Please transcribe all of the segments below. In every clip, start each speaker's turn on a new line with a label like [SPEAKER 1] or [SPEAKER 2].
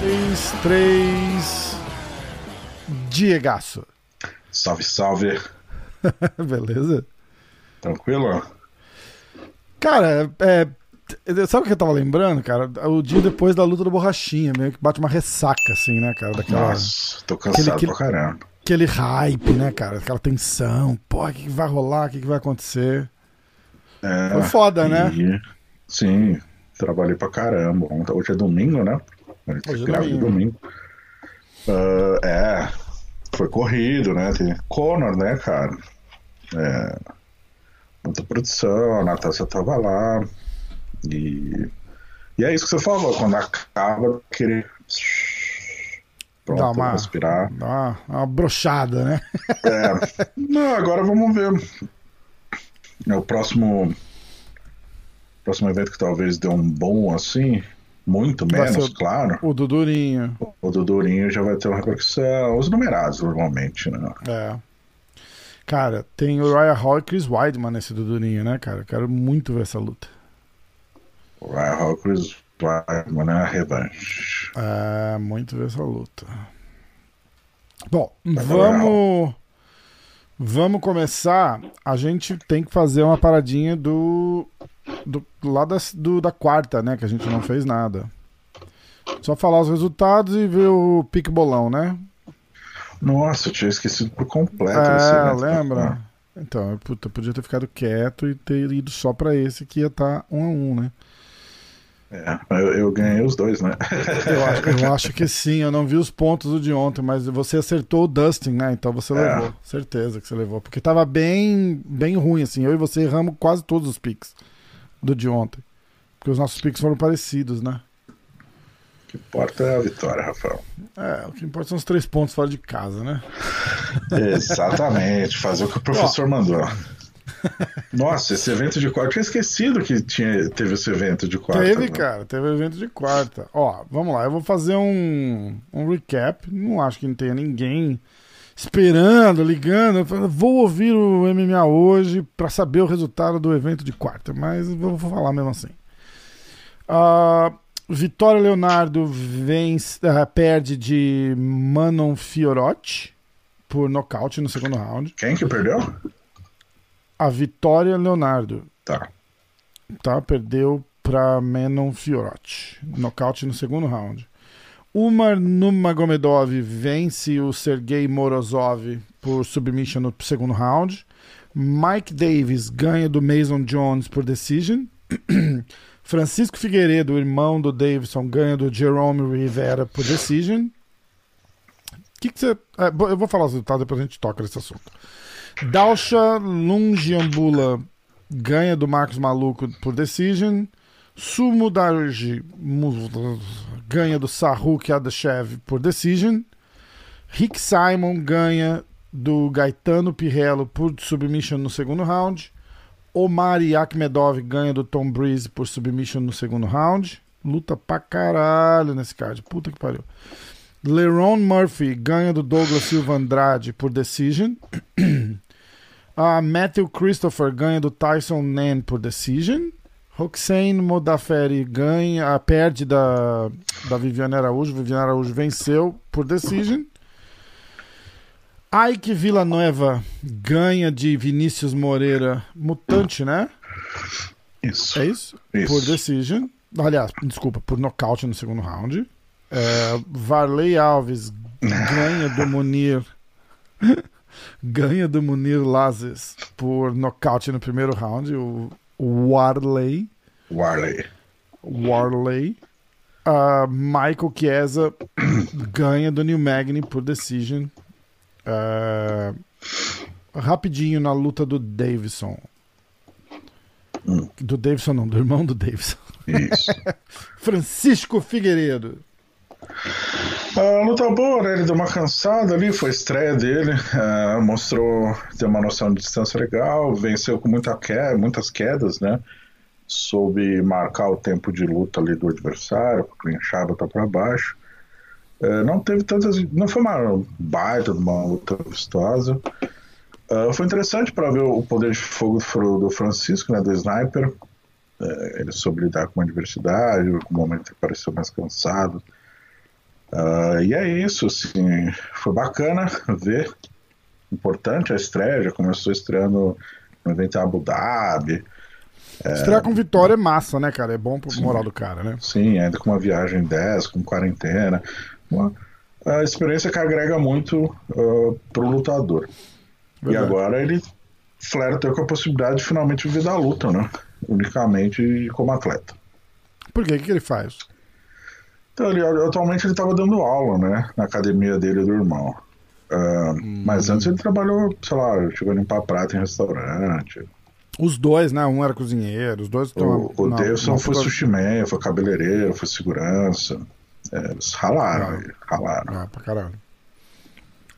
[SPEAKER 1] Três, três. Diegaço.
[SPEAKER 2] Salve, salve.
[SPEAKER 1] Beleza?
[SPEAKER 2] Tranquilo?
[SPEAKER 1] Cara, é, é, sabe o que eu tava lembrando, cara? O dia depois da luta do Borrachinha, meio que bate uma ressaca, assim, né, cara? Daquela,
[SPEAKER 2] Nossa, tô cansado
[SPEAKER 1] aquele-
[SPEAKER 2] pra caramba.
[SPEAKER 1] Aquele hype, né, cara? Aquela tensão. Pô, o que, que vai rolar? O que, que vai acontecer?
[SPEAKER 2] É,
[SPEAKER 1] Foi foda, né?
[SPEAKER 2] e- Sim, trabalhei pra caramba. Ontem- Hoje é domingo, né?
[SPEAKER 1] Hoje é domingo.
[SPEAKER 2] domingo. Ah, é, foi corrido, né? Tem Conor, né, cara? É, muita produção, a Natasha tava lá. E, e é isso que você falou, quando acaba, querer. Pronto,
[SPEAKER 1] Dá uma-
[SPEAKER 2] respirar.
[SPEAKER 1] Dá uma, uma brochada, né?
[SPEAKER 2] É. Não, agora vamos ver. É o próximo. Próximo evento que talvez dê um bom assim. Muito menos,
[SPEAKER 1] o-
[SPEAKER 2] claro.
[SPEAKER 1] O Dudurinho.
[SPEAKER 2] O do Durinho já vai ter uma repercussão. Os numerados, normalmente, né?
[SPEAKER 1] É. Cara, tem o Ryan Hall e Chris Weidman nesse Dudurinho, né, cara? Eu quero muito ver essa luta.
[SPEAKER 2] O Ryan Hawkins vai, mano, é a revanche.
[SPEAKER 1] É, muito ver essa luta. Bom,
[SPEAKER 2] Vai
[SPEAKER 1] vamos. Vamos começar. A gente tem que fazer uma paradinha do. do lá da, do, da quarta, né? Que a gente não fez nada. Só falar os resultados e ver o pique bolão, né?
[SPEAKER 2] Nossa, eu tinha esquecido por completo
[SPEAKER 1] É, lembra? Então, puta, eu podia ter ficado quieto e ter ido só pra esse que ia estar um a um, né?
[SPEAKER 2] É, eu, eu ganhei os dois, né?
[SPEAKER 1] Eu acho, eu acho que sim, eu não vi os pontos do de ontem, mas você acertou o Dustin, né? Então você
[SPEAKER 2] É.
[SPEAKER 1] levou, certeza que você levou. Porque tava bem, bem ruim, assim. Eu e você erramos quase todos os picks do de ontem. Porque os nossos picks foram parecidos, né?
[SPEAKER 2] O que importa é a vitória, Rafael.
[SPEAKER 1] É, o que importa são os três pontos fora de casa, né?
[SPEAKER 2] Exatamente, fazer o que o professor mandou. Nossa, esse evento de quarta, eu tinha esquecido que tinha, teve esse evento de quarta.
[SPEAKER 1] Teve,
[SPEAKER 2] né?
[SPEAKER 1] cara, teve evento de quarta. Ó, vamos lá, eu vou fazer um, um recap. Não acho que não tenha ninguém esperando, ligando. Falo, Vou ouvir o MMA hoje pra saber o resultado do evento de quarta, mas vou falar mesmo assim. Ah, Vitória Leonardo vence, ah, perde de Manon Fiorotti por nocaute no segundo round.
[SPEAKER 2] Quem que perdeu?
[SPEAKER 1] A Vitória Leonardo
[SPEAKER 2] Tá.
[SPEAKER 1] tá? Perdeu para Menon Fiorotti. Nocaute no segundo round. Umar Nurmagomedov vence o Sergei Morozov por submission no segundo round. Mike Davis ganha do Mason Jones por decision. Francisco Figueiredo, irmão do Davidson, ganha do Jerome Rivera por decision. Que que você... é, eu vou falar os resultados, depois a gente toca nesse assunto. Dalsha Lungiambula ganha do Marcos Maluco por decision. Sumo Darji ganha do Saruk Adashev por decision. Rick Simon ganha do Gaetano Pirello por submission no segundo round. Omar Akhmedov ganha do Tom Breeze por submission no segundo round. Luta pra caralho nesse card. Puta que pariu. Leron Murphy ganha do Douglas Silva Andrade por decision. A Matthew Christopher ganha do Tyson Nen por decision. Roxane Modaferi ganha, perde da, da Viviane Araújo. Viviane Araújo venceu por decision. Ike Villanueva ganha de Vinícius Moreira, mutante, né?
[SPEAKER 2] Isso.
[SPEAKER 1] É isso?
[SPEAKER 2] Isso.
[SPEAKER 1] Por decision. Aliás, desculpa, por nocaute no segundo round. É, Varley Alves ganha do Munir. Ganha do Munir Lazes por nocaute no primeiro round. O, Warley.
[SPEAKER 2] Warley.
[SPEAKER 1] Warley. Ah, Michael Chiesa ganha do New Magny por decision. Ah, rapidinho na luta do Davidson.
[SPEAKER 2] Hum.
[SPEAKER 1] Do Davidson não, do irmão do Davidson.
[SPEAKER 2] Isso.
[SPEAKER 1] Francisco Figueiredo.
[SPEAKER 2] A luta boa, né? Ele deu uma cansada ali, foi estreia dele. ah, mostrou ter uma noção de distância legal, venceu com muita que- muitas quedas, né? Soube marcar o tempo de luta ali do adversário, clinchar, botar pra baixo. Eh, não teve tantas. Não foi uma baita uma luta vistosa. Uh, foi interessante para ver o poder de fogo do Francisco, né, do sniper. Uh, ele soube lidar com a adversidade, no momento que pareceu mais cansado. Uh, e é isso, assim, foi bacana ver. Importante a estreia, já começou estreando no evento em Abu Dhabi.
[SPEAKER 1] É... Estrear com vitória é massa, né, cara? É bom pro Sim. moral do cara, né?
[SPEAKER 2] Sim, ainda com uma viagem 10, com quarentena. Uma, a experiência que agrega muito uh, pro lutador. Verdade. E agora ele flerta com a possibilidade de finalmente viver da luta, né? Unicamente como atleta.
[SPEAKER 1] Por quê? O que ele faz?
[SPEAKER 2] Então, ele, atualmente ele estava dando aula, né? Na academia dele e do irmão. Uh, hum. Mas antes ele trabalhou, sei lá, chegou a limpar prata em restaurante.
[SPEAKER 1] Os dois, né? Um era cozinheiro, os dois
[SPEAKER 2] estão. O, o Davidson foi sushi man, foi cabeleireiro, foi segurança. É, eles ralaram, ah. ralaram.
[SPEAKER 1] Ah, pra caralho.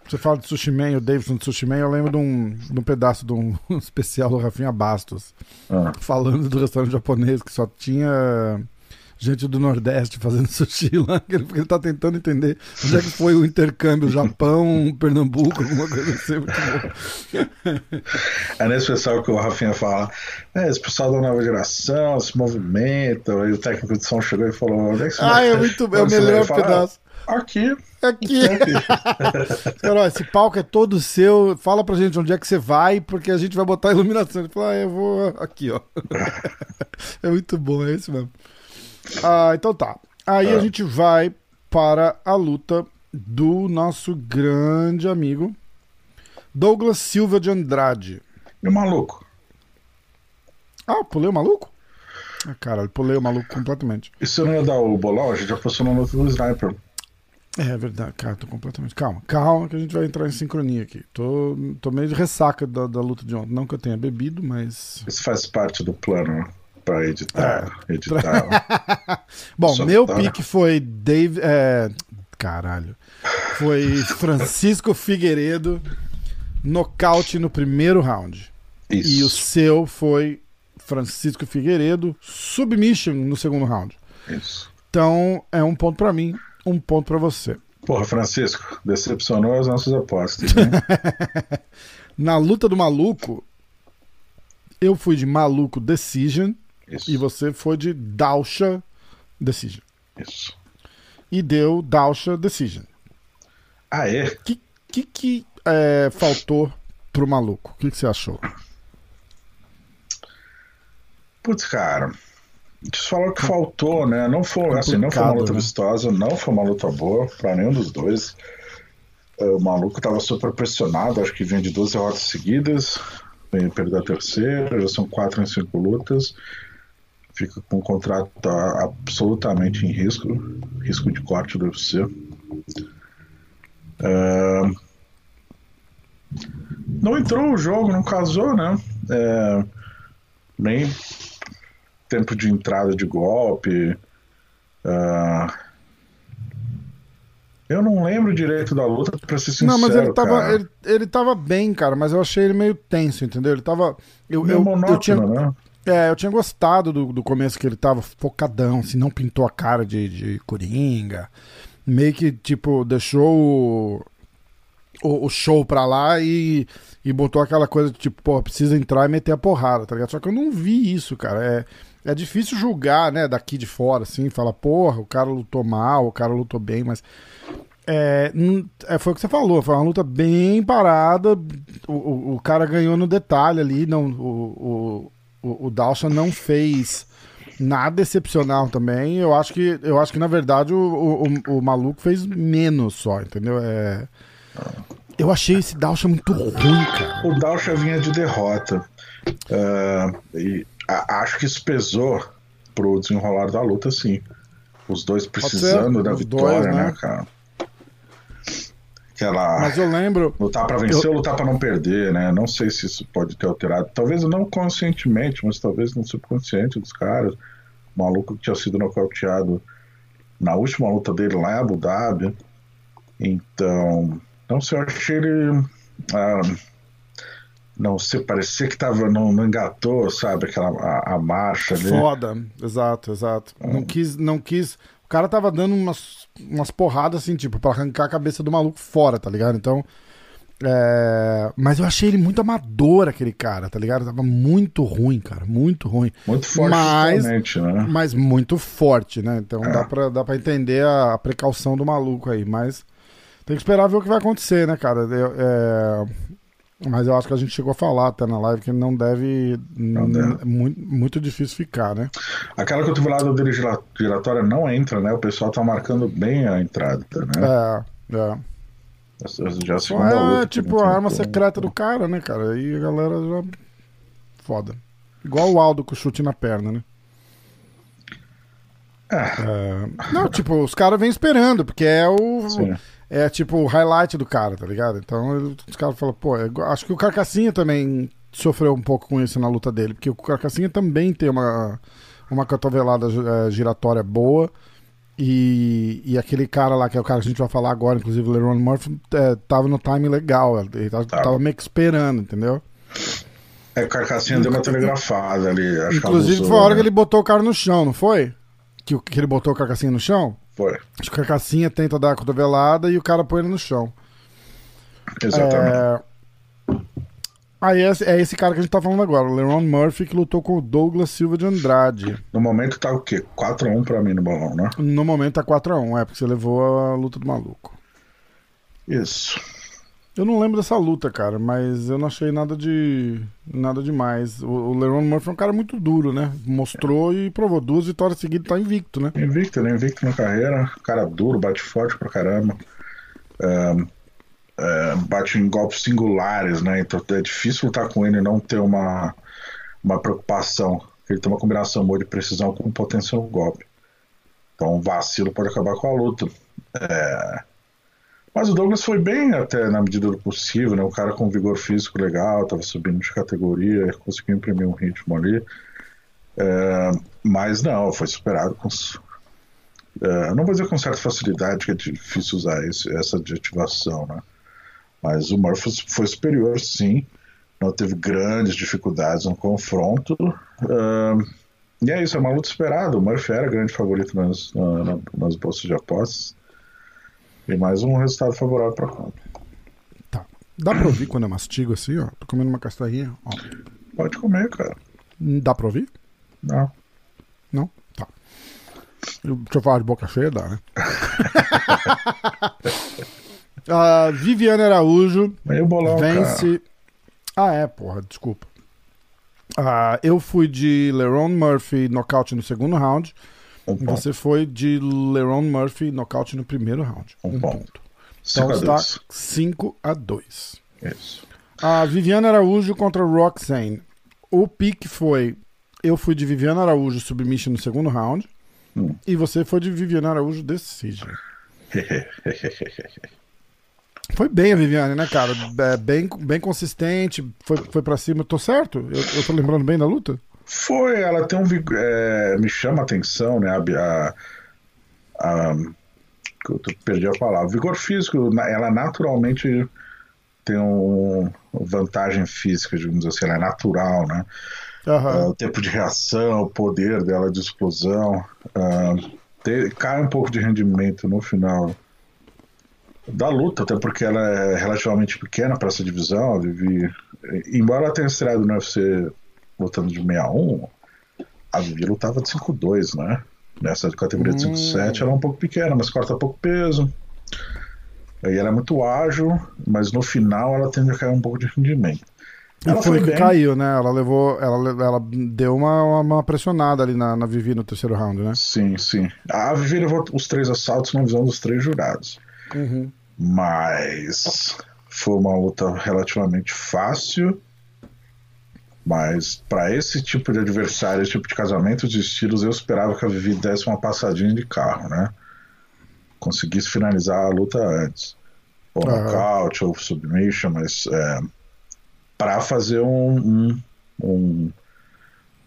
[SPEAKER 1] Você fala de Sushi Man, o Davidson de Sushi Man, eu lembro de um, de um pedaço de um especial do Rafinha Bastos, ah. falando do restaurante japonês que só tinha gente do Nordeste fazendo sushi lá, porque ele, ele tá tentando entender onde é que foi o intercâmbio Japão, Pernambuco, alguma coisa assim.
[SPEAKER 2] é nesse pessoal que o Rafinha fala, é, esse pessoal da nova geração se movimenta, aí o técnico de som chegou e falou, onde é que você
[SPEAKER 1] Ah, é muito é o melhor pedaço.
[SPEAKER 2] Aqui.
[SPEAKER 1] Aqui. Cara, esse palco é todo seu. Fala pra gente onde é que você vai, porque a gente vai botar a iluminação. Ele fala, ah, eu vou aqui, ó. é muito bom, é isso mesmo. Ah, então tá. Aí a ah. gente vai para a luta do nosso grande amigo Douglas Silva de Andrade.
[SPEAKER 2] O maluco?
[SPEAKER 1] Ah, pulei o maluco? Ah, cara, pulei o maluco completamente.
[SPEAKER 2] E você não ia dar o bolão? A gente já passou no luta do sniper.
[SPEAKER 1] É verdade, cara, tô completamente. Calma, calma, que a gente vai entrar em sincronia aqui. Tô, tô meio de ressaca da, da luta de ontem. Não que eu tenha bebido, mas.
[SPEAKER 2] Isso faz parte do plano para editar. É. editar
[SPEAKER 1] Bom, meu pique foi Dave. É... Caralho. Foi Francisco Figueiredo, nocaute no primeiro round. Isso. E o seu foi Francisco Figueiredo, submission no segundo round.
[SPEAKER 2] Isso.
[SPEAKER 1] Então é um ponto para mim um ponto para você.
[SPEAKER 2] Porra, Francisco, decepcionou as nossas apostas. Né?
[SPEAKER 1] Na luta do maluco, eu fui de maluco Decision Isso. e você foi de Dausha Decision.
[SPEAKER 2] Isso.
[SPEAKER 1] E deu Dausha Decision.
[SPEAKER 2] Ah, é?
[SPEAKER 1] O que, que, que é, faltou pro maluco? O que, que você achou?
[SPEAKER 2] Putz, cara. Te falou que faltou, né? Não foi, assim, não foi uma luta né? vistosa, não foi uma luta boa para nenhum dos dois. O maluco tava super pressionado, acho que vinha de duas derrotas seguidas, vem perder a terceira, já são quatro em cinco lutas. Fica com um contrato absolutamente em risco, risco de corte do UFC. É... Não entrou o jogo, não casou, né? É... Nem tempo de entrada de golpe. Uh, eu não lembro direito da luta, pra ser sincero. Não,
[SPEAKER 1] mas ele
[SPEAKER 2] tava,
[SPEAKER 1] ele, ele tava bem, cara, mas eu achei ele meio tenso, entendeu? Ele tava. Eu, eu, monótono, eu tinha, né? É, eu tinha gostado do, do começo que ele tava focadão, assim, não pintou a cara de, de coringa. Meio que, tipo, deixou o, o, o show pra lá e, e botou aquela coisa de, tipo, pô, precisa entrar e meter a porrada, tá ligado? Só que eu não vi isso, cara. É é difícil julgar, né, daqui de fora, assim, falar, porra, o cara lutou mal, o cara lutou bem, mas. É, é, foi o que você falou, foi uma luta bem parada. O, o, o cara ganhou no detalhe ali. Não, o, o, o Dalsha não fez nada excepcional também. Eu acho que, eu acho que na verdade, o, o, o maluco fez menos só, entendeu? É, eu achei esse Dalsha muito ruim, cara.
[SPEAKER 2] O Dalsha vinha de derrota. Uh, e acho que isso pesou pro desenrolar da luta, sim. Os dois precisando da vitória, dois, né? né, cara? Aquela.
[SPEAKER 1] Mas eu lembro.
[SPEAKER 2] Lutar para vencer eu... ou lutar para não perder, né? Não sei se isso pode ter alterado. Talvez não conscientemente, mas talvez no subconsciente dos caras. O maluco que tinha sido nocauteado na última luta dele lá em Abu Dhabi. Então. Não sei, eu achei ele. Ah, não sei, parecia que tava, não, não engatou, sabe, aquela a, a marcha ali.
[SPEAKER 1] Foda, exato, exato. Hum. Não quis, não quis. O cara tava dando umas, umas porradas assim, tipo, pra arrancar a cabeça do maluco fora, tá ligado? Então, É, mas eu achei ele muito amador, aquele cara, tá ligado? Tava muito ruim, cara. Muito ruim.
[SPEAKER 2] Muito forte,
[SPEAKER 1] mas,
[SPEAKER 2] né?
[SPEAKER 1] Mas muito forte, né? Então é. dá, pra, dá pra entender a, a, precaução do maluco aí. Mas tem que esperar ver o que vai acontecer, né, cara? Eu, é, mas eu acho que a gente chegou a falar até na live que não deve. Não deve. Muito, muito difícil ficar, né?
[SPEAKER 2] Aquela cotovelada dele giratória não entra, né? O pessoal tá marcando bem a entrada,
[SPEAKER 1] né? É, é.
[SPEAKER 2] Já
[SPEAKER 1] é, luta, tipo a arma secreta do cara, né, cara? Aí a galera já. Foda. Igual o Aldo com o chute na perna, né?
[SPEAKER 2] É. é...
[SPEAKER 1] Não, tipo, os caras vêm esperando, porque é o. Sim é tipo o highlight do cara, tá ligado? Então os caras falam, pô, acho que o Carcassinha também sofreu um pouco com isso na luta dele, porque o Carcassinha também tem uma, uma cotovelada é, giratória boa. E, e aquele cara lá, que é o cara que a gente vai falar agora, inclusive o Leron Murphy, é, tava no time legal, ele tava, tá. tava meio que esperando, entendeu?
[SPEAKER 2] É, o Carcassinha deu uma telegrafada ali.
[SPEAKER 1] Inclusive foi a hora né? que ele botou o cara no chão, não foi? Que, que ele botou o Carcassinha no chão?
[SPEAKER 2] Foi.
[SPEAKER 1] Acho que a Cassinha tenta dar a cotovelada e o cara põe ele no chão.
[SPEAKER 2] Exatamente. É...
[SPEAKER 1] Aí é, é, esse cara que a gente tá falando agora, o Leron Murphy, que lutou com o Douglas Silva de Andrade.
[SPEAKER 2] No momento tá o quê? 4x1 pra mim no bolão, né?
[SPEAKER 1] No momento tá 4x1, é, porque você levou a luta do maluco.
[SPEAKER 2] Isso.
[SPEAKER 1] Eu não lembro dessa luta, cara, mas eu não achei nada de nada demais. O, o Leron Murphy é um cara muito duro, né? Mostrou é. e provou duas vitórias seguidas, tá invicto, né?
[SPEAKER 2] Invicto, né? Invicto na carreira, cara duro, bate forte pra caramba. Bate em golpes singulares, né? Então é difícil lutar com ele e não ter uma, uma preocupação. Ele tem uma combinação boa de precisão com potencial golpe. Então um vacilo pode acabar com a luta. É mas o Douglas foi bem até na medida do possível, né? O cara com vigor físico legal, estava subindo de categoria, conseguiu imprimir um ritmo ali. É, mas não, foi superado com. É, não vou dizer com certa facilidade, que é difícil usar esse, essa adjetivação, né? Mas o Murphy foi superior, sim. Não teve grandes dificuldades no confronto. É, e é isso, é uma luta esperada. O Murphy era grande favorito nas, na, nas bolsas de apostas. E mais um resultado favorável para a
[SPEAKER 1] Tá. Dá pra ouvir quando eu mastigo assim, ó? Tô comendo uma castanha, ó.
[SPEAKER 2] Pode comer, cara.
[SPEAKER 1] Dá pra ouvir?
[SPEAKER 2] Não.
[SPEAKER 1] Não? Tá. Eu, deixa eu falar de boca cheia, dá, né? uh, Viviane Araújo
[SPEAKER 2] Meio bolão,
[SPEAKER 1] vence. Cara. Ah, é, porra, desculpa. Uh, eu fui de Leron Murphy nocaute no segundo round. Um Você foi de Leron Murphy nocaute no primeiro round.
[SPEAKER 2] Um, um ponto. ponto.
[SPEAKER 1] Então está 5 a 2.
[SPEAKER 2] Isso.
[SPEAKER 1] A Viviana Araújo contra Roxane. O pique foi. Eu fui de Viviana Araújo submission no segundo round. Hum. E você foi de Viviana Araújo decision. foi bem a Viviane, né, cara? É, bem, bem consistente. Foi, foi pra cima. Tô certo? Eu, eu tô lembrando bem da luta?
[SPEAKER 2] Foi, ela tem um. É, me chama a atenção, né? A, a, a, eu perdi a palavra. Vigor físico, ela naturalmente tem um vantagem física, digamos assim, ela é natural, né?
[SPEAKER 1] Uhum.
[SPEAKER 2] Uh, o tempo de reação, o poder dela de explosão. Uh, te, cai um pouco de rendimento no final da luta, até porque ela é relativamente pequena para essa divisão. Vivi, embora ela tenha estreado no UFC lutando de 61, a Vivi lutava de 5'2, né? Nessa categoria de 5'7 ela é um pouco pequena, mas corta pouco peso. Aí ela é muito ágil, mas no final ela tende a cair um pouco de rendimento.
[SPEAKER 1] Ela foi, que caiu, né? Ela levou. Ela, ela deu uma, uma pressionada ali na, na Vivi no terceiro round, né?
[SPEAKER 2] Sim, sim. A Vivi levou os três assaltos na visão dos três jurados.
[SPEAKER 1] Uhum.
[SPEAKER 2] Mas foi uma luta relativamente fácil. Mas para esse tipo de adversário, esse tipo de casamento de estilos, eu esperava que a Vivi desse uma passadinha de carro, né? Conseguisse finalizar a luta antes. Ou uhum. nocaute, ou submission, mas é, para fazer um, um, um,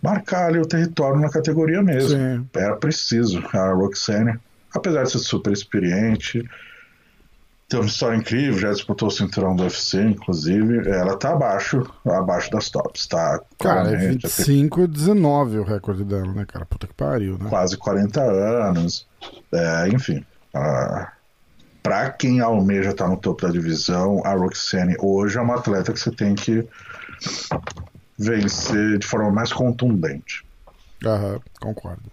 [SPEAKER 2] marcar ali o território na categoria mesmo. Sim. Era preciso. A Roxane, apesar de ser super experiente, tem uma história incrível, já disputou o cinturão do UFC, inclusive. Ela tá abaixo, abaixo das tops, tá?
[SPEAKER 1] Cara, é 25 e 19 o recorde dela, né, cara? Puta que pariu, né?
[SPEAKER 2] Quase 40 anos. É, enfim. para quem almeja estar tá no topo da divisão, a Roxane hoje é uma atleta que você tem que vencer de forma mais contundente.
[SPEAKER 1] Aham, concordo.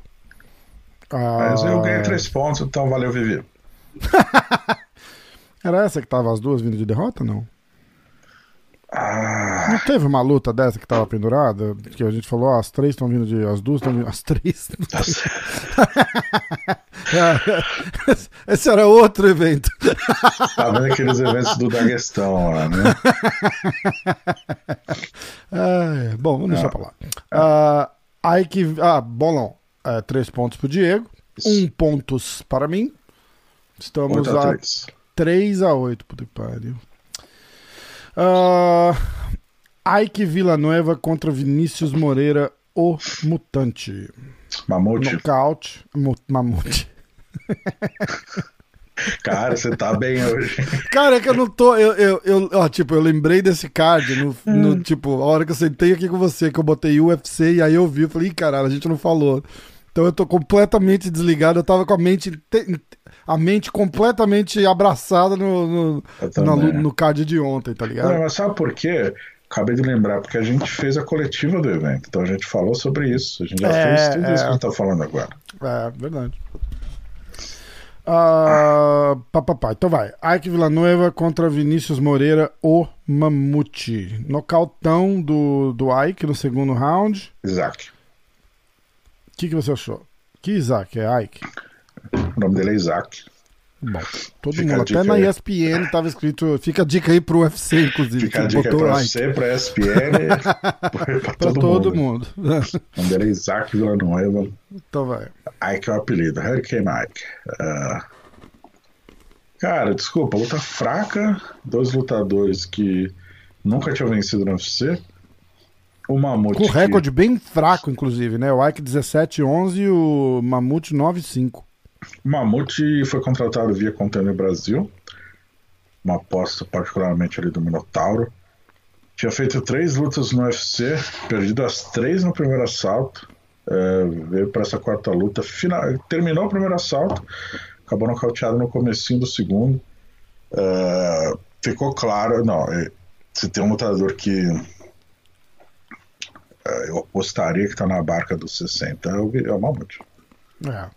[SPEAKER 2] Mas eu ganhei ah. três pontos, então valeu, Vivi.
[SPEAKER 1] Era essa que tava as duas vindo de derrota, não?
[SPEAKER 2] Ah.
[SPEAKER 1] Não teve uma luta dessa que tava pendurada? Que a gente falou, ah, as três estão vindo de. As duas estão vindo. As três. Esse era outro evento.
[SPEAKER 2] Tá vendo aqueles eventos do Daguestão lá, né?
[SPEAKER 1] É, bom, vamos deixar pra lá. Uh, Ike. Ah, bolão. É, três pontos pro Diego. Isso. Um pontos para mim. Estamos a, a 3 a 8, puta que pariu. Uh, Ike Villanueva contra Vinícius Moreira, o Mutante.
[SPEAKER 2] Mamute.
[SPEAKER 1] Nocaute. Mamute.
[SPEAKER 2] Cara, você tá bem hoje.
[SPEAKER 1] Cara, é que eu não tô. Eu, eu, eu, ó, tipo, eu lembrei desse card no, no, hum. tipo, a hora que eu sentei aqui com você, que eu botei UFC e aí eu vi, eu falei, caralho, a gente não falou. Então eu tô completamente desligado, eu tava com a mente a mente completamente abraçada no, no, no, no card de ontem, tá ligado?
[SPEAKER 2] Não, mas sabe por quê? Acabei de lembrar, porque a gente fez a coletiva do evento, então a gente falou sobre isso. A gente já é, fez tudo é, isso que a gente tá falando agora.
[SPEAKER 1] É, verdade. Uh, pá, pá, pá. Então vai. Ike Villanueva contra Vinícius Moreira, o Mamute. Nocautão do, do Ike no segundo round.
[SPEAKER 2] Isaac.
[SPEAKER 1] O que, que você achou? Que Isaac? É Ike?
[SPEAKER 2] O nome dele é Isaac.
[SPEAKER 1] Bom, todo fica mundo, até na ESPN estava escrito. Fica a dica aí pro UFC, inclusive.
[SPEAKER 2] Fica a dica aí pro UFC, pro ESPN, pra todo, todo mundo. mundo. o nome dele é Isaac Villanueva.
[SPEAKER 1] Então vai.
[SPEAKER 2] Ike é o apelido, Hurricane Ike. Uh, cara, desculpa, luta fraca. Dois lutadores que nunca tinham vencido no UFC. O Mamute.
[SPEAKER 1] Com recorde bem fraco, inclusive, né? O Ike 17-11 e o Mamute 9-5.
[SPEAKER 2] O Mamute foi contratado via Container Brasil, uma aposta particularmente ali do Minotauro. Tinha feito três lutas no UFC, perdido as três no primeiro assalto. É, veio para essa quarta luta, final, terminou o primeiro assalto, acabou nocauteado no comecinho do segundo. É, ficou claro, não, é, se tem um lutador que eu apostaria que está na barca dos 60 é o, é o Mamute.
[SPEAKER 1] É.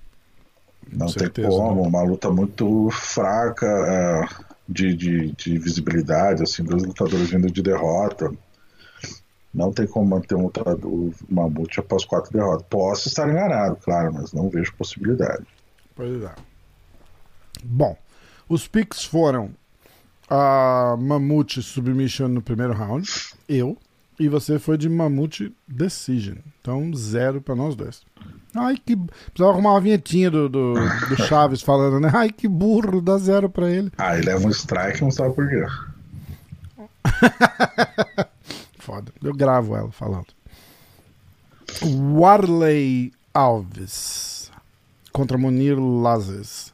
[SPEAKER 2] Não certeza, tem como, né? uma luta muito fraca é, de, de, de, visibilidade, assim, dois lutadores vindo de derrota. Não tem como manter um lutador Mamute após quatro derrotas. Posso estar enganado, claro, mas não vejo possibilidade.
[SPEAKER 1] Pois é. Bom, os picks foram a Mamute Submission no primeiro round, eu, e você foi de Mamute Decision. Então, zero para nós dois. Ai, que. Precisava arrumar uma vinhetinha do, do, do, Chaves falando, né? Ai, que burro, dá zero pra ele.
[SPEAKER 2] Ah, ele leva um strike não sabe por quê.
[SPEAKER 1] Foda. Eu gravo ela falando. Warley Alves contra Munir Lazes.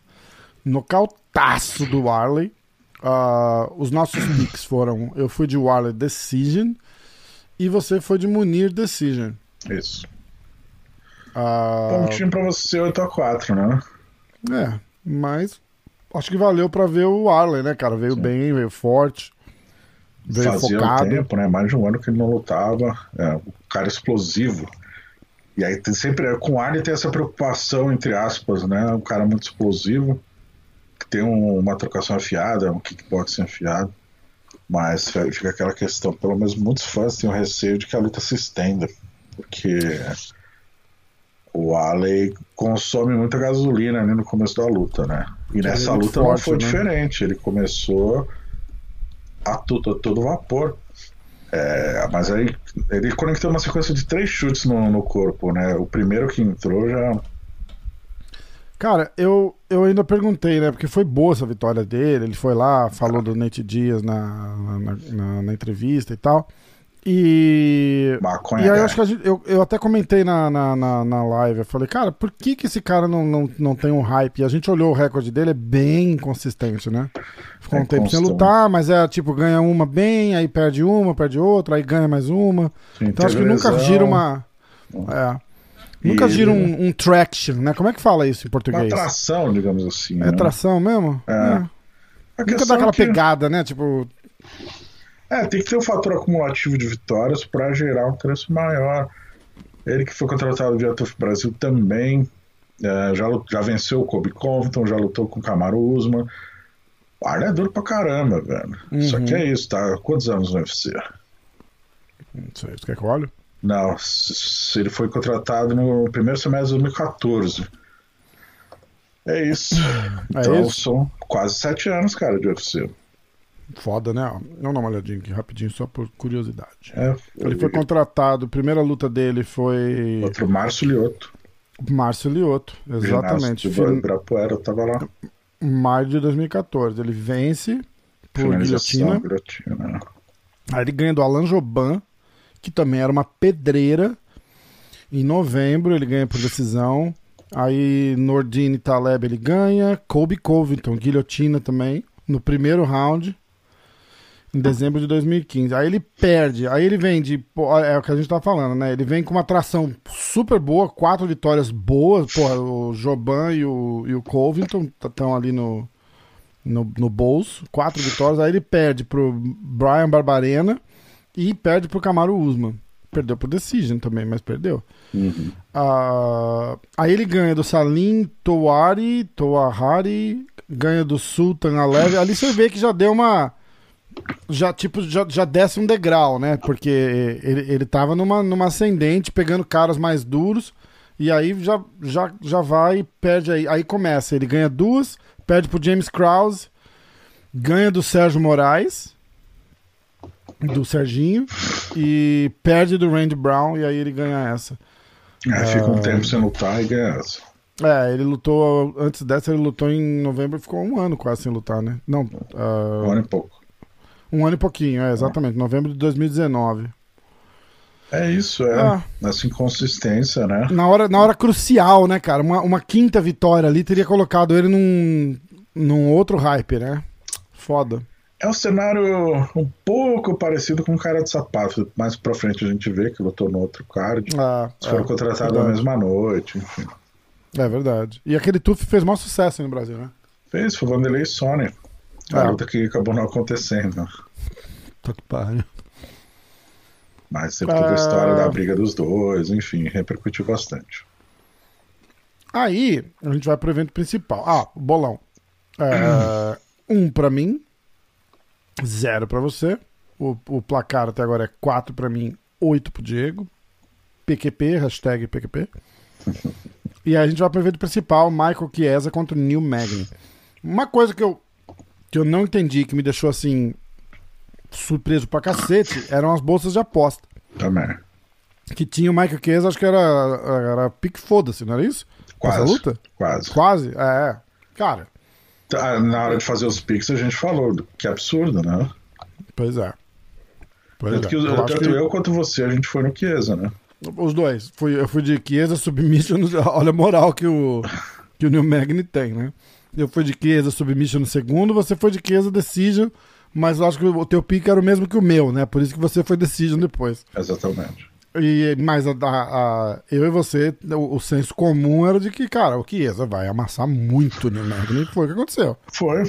[SPEAKER 1] Nocautaço do Warley. Uh, os nossos picks foram: eu fui de Warley Decision e você foi de Munir Decision.
[SPEAKER 2] Isso. Ah, Pontinho pra você 8x4, né?
[SPEAKER 1] É, mas acho que valeu pra ver o Arley, né, cara? Veio Sim. bem, veio forte, veio Fazia focado.
[SPEAKER 2] tempo, né? Mais de um ano que ele não lutava. É, o cara explosivo. E aí tem sempre, com o Arley tem essa preocupação, entre aspas, né? Um cara muito explosivo, que tem um, uma trocação afiada, um kickboxing afiado. Mas fica aquela questão, pelo menos muitos fãs têm o receio de que a luta se estenda. Porque o Alley consome muita gasolina ali no começo da luta, né? E que nessa luta forte, não foi né? diferente. Ele começou a, tudo, a todo vapor. É, mas aí ele conectou uma sequência de três chutes no, no corpo, né? O primeiro que entrou já
[SPEAKER 1] Cara, eu, eu ainda perguntei, né? Porque foi boa essa vitória dele. Ele foi lá, falou do Nate Dias na, na, na, na entrevista e tal. E.
[SPEAKER 2] Maconha,
[SPEAKER 1] e aí eu acho que gente, eu, eu até comentei na, na, na, na, live. Eu falei, cara, por que, que esse cara não, não, não tem um hype? E a gente olhou o recorde dele, é bem inconsistente, né? Ficou é um tempo sem lutar, mas é tipo, ganha uma bem, aí perde uma, perde outra, aí ganha mais uma. Sim, então acho que nunca gira uma. É. Nunca gira um, um, traction, né? Como é que fala isso em português?
[SPEAKER 2] Uma tração, digamos assim.
[SPEAKER 1] É
[SPEAKER 2] né?
[SPEAKER 1] tração mesmo?
[SPEAKER 2] É. é.
[SPEAKER 1] Nunca dá aquela
[SPEAKER 2] é que-
[SPEAKER 1] pegada, né? Tipo,
[SPEAKER 2] É, tem que ter um fator acumulativo de vitórias para gerar um preço maior. Ele que foi contratado via TUF Brasil também é, já, já venceu o Kobe Covington, já lutou com o Camaro Usman. O Arlen é duro pra caramba, velho. Só que é isso, tá? Quantos anos no UFC?
[SPEAKER 1] não sei, você quer que eu olhe?
[SPEAKER 2] Não, ele foi contratado no primeiro semestre de 2014. É isso.
[SPEAKER 1] É
[SPEAKER 2] Então
[SPEAKER 1] isso?
[SPEAKER 2] são quase sete anos, cara, de UFC.
[SPEAKER 1] Foda, né? Vamos dar uma olhadinha aqui rapidinho, só por curiosidade.
[SPEAKER 2] É,
[SPEAKER 1] Ele foi contratado, a primeira luta dele foi
[SPEAKER 2] Outro Márcio Lioto.
[SPEAKER 1] Márcio Lioto, exatamente. Fin-
[SPEAKER 2] Ibirapuera, eu tava lá.
[SPEAKER 1] Maio de 2014. Ele vence por guilhotina.
[SPEAKER 2] guilhotina.
[SPEAKER 1] Aí ele ganha do Alan Joban, que também era uma pedreira. Em novembro ele ganha por decisão. Aí Nordine Taleb ele ganha. Kobe Covington, guilhotina também. No primeiro round. Em dezembro de 2015. Aí ele perde. Aí ele vem de. É o que a gente tá falando, né? Ele vem com uma tração super boa, quatro vitórias boas. Porra, o Joban e o, e o Covington estão ali no, no, no bolso. Quatro vitórias. Aí ele perde pro Brian Barbarena e perde pro Camaro Usman. Perdeu pro Decision também, mas perdeu.
[SPEAKER 2] Uhum.
[SPEAKER 1] Ah, aí ele ganha do Salim Towari, Towahari, ganha do Sultan Alev. Ali você vê que já deu uma. Já, tipo, já, já desce um degrau, né? Porque ele, ele tava numa, numa ascendente, pegando caras mais duros. E aí já, já, já vai e perde aí. Aí começa. Ele ganha duas, perde pro James Krause, ganha do Sérgio Moraes, do Serginho, e perde do Randy Brown, e aí ele ganha essa.
[SPEAKER 2] É, fica
[SPEAKER 1] Ah.
[SPEAKER 2] um tempo sem lutar e ganha essa.
[SPEAKER 1] É, ele lutou. Antes dessa, ele lutou em novembro e ficou um ano quase sem lutar, né? Não, ah,
[SPEAKER 2] Um ano e pouco.
[SPEAKER 1] um ano e pouquinho, é, exatamente. Novembro de 2019.
[SPEAKER 2] É isso, é.
[SPEAKER 1] Ah.
[SPEAKER 2] Essa inconsistência, né?
[SPEAKER 1] Na hora, na hora crucial, né, cara? Uma, uma quinta vitória ali teria colocado ele num, num outro hype, né? Foda.
[SPEAKER 2] É um cenário um pouco parecido com o cara de sapato. Mais pra frente a gente vê que lutou no outro card.
[SPEAKER 1] Ah,
[SPEAKER 2] Eles foram
[SPEAKER 1] é,
[SPEAKER 2] contratados na
[SPEAKER 1] verdade.
[SPEAKER 2] mesma noite, enfim.
[SPEAKER 1] É verdade. E aquele Tuf fez maior sucesso aí no Brasil, né?
[SPEAKER 2] Fez, foi Vanderlei e Sony. A
[SPEAKER 1] Ah.
[SPEAKER 2] luta que acabou não acontecendo.
[SPEAKER 1] Tá que pariu.
[SPEAKER 2] Mas teve toda a história da briga dos dois, enfim, repercutiu bastante.
[SPEAKER 1] Aí, a gente vai pro evento principal. Ah, bolão. É, um pra mim, zero pra você. O, o placar até agora é quatro pra mim, oito pro Diego. PQP, hashtag PQP. E aí a gente vai pro evento principal, Michael Chiesa contra o Neil Magny. Uma coisa que eu, que eu não entendi, que me deixou assim, surpreso pra cacete, eram as bolsas de aposta.
[SPEAKER 2] Também.
[SPEAKER 1] Que tinha o Michael Chiesa, acho que era, era pique foda-se, não era isso?
[SPEAKER 2] Quase.
[SPEAKER 1] Essa luta?
[SPEAKER 2] Quase.
[SPEAKER 1] Quase? É. Cara,
[SPEAKER 2] Na hora de fazer os picks a gente falou, que absurdo, né?
[SPEAKER 1] pois é. Pois
[SPEAKER 2] Tanto,
[SPEAKER 1] é.
[SPEAKER 2] que,
[SPEAKER 1] Eu
[SPEAKER 2] tanto
[SPEAKER 1] que
[SPEAKER 2] eu quanto você, a gente foi no Chiesa, né?
[SPEAKER 1] Os dois. Fui, eu fui de Chiesa, Submission. Olha a moral que o, que o Neil Magny tem, né? Eu fui de Chiesa, Submission no segundo, você foi de Chiesa, Decision, mas eu acho que o teu pique era o mesmo que o meu, né? Por isso que você foi Decision depois.
[SPEAKER 2] Exatamente.
[SPEAKER 1] E, mas a, a- eu e você, o, o senso comum era de que, cara, o Chiesa vai amassar muito o Neil Magny, e foi o que aconteceu.
[SPEAKER 2] Foi.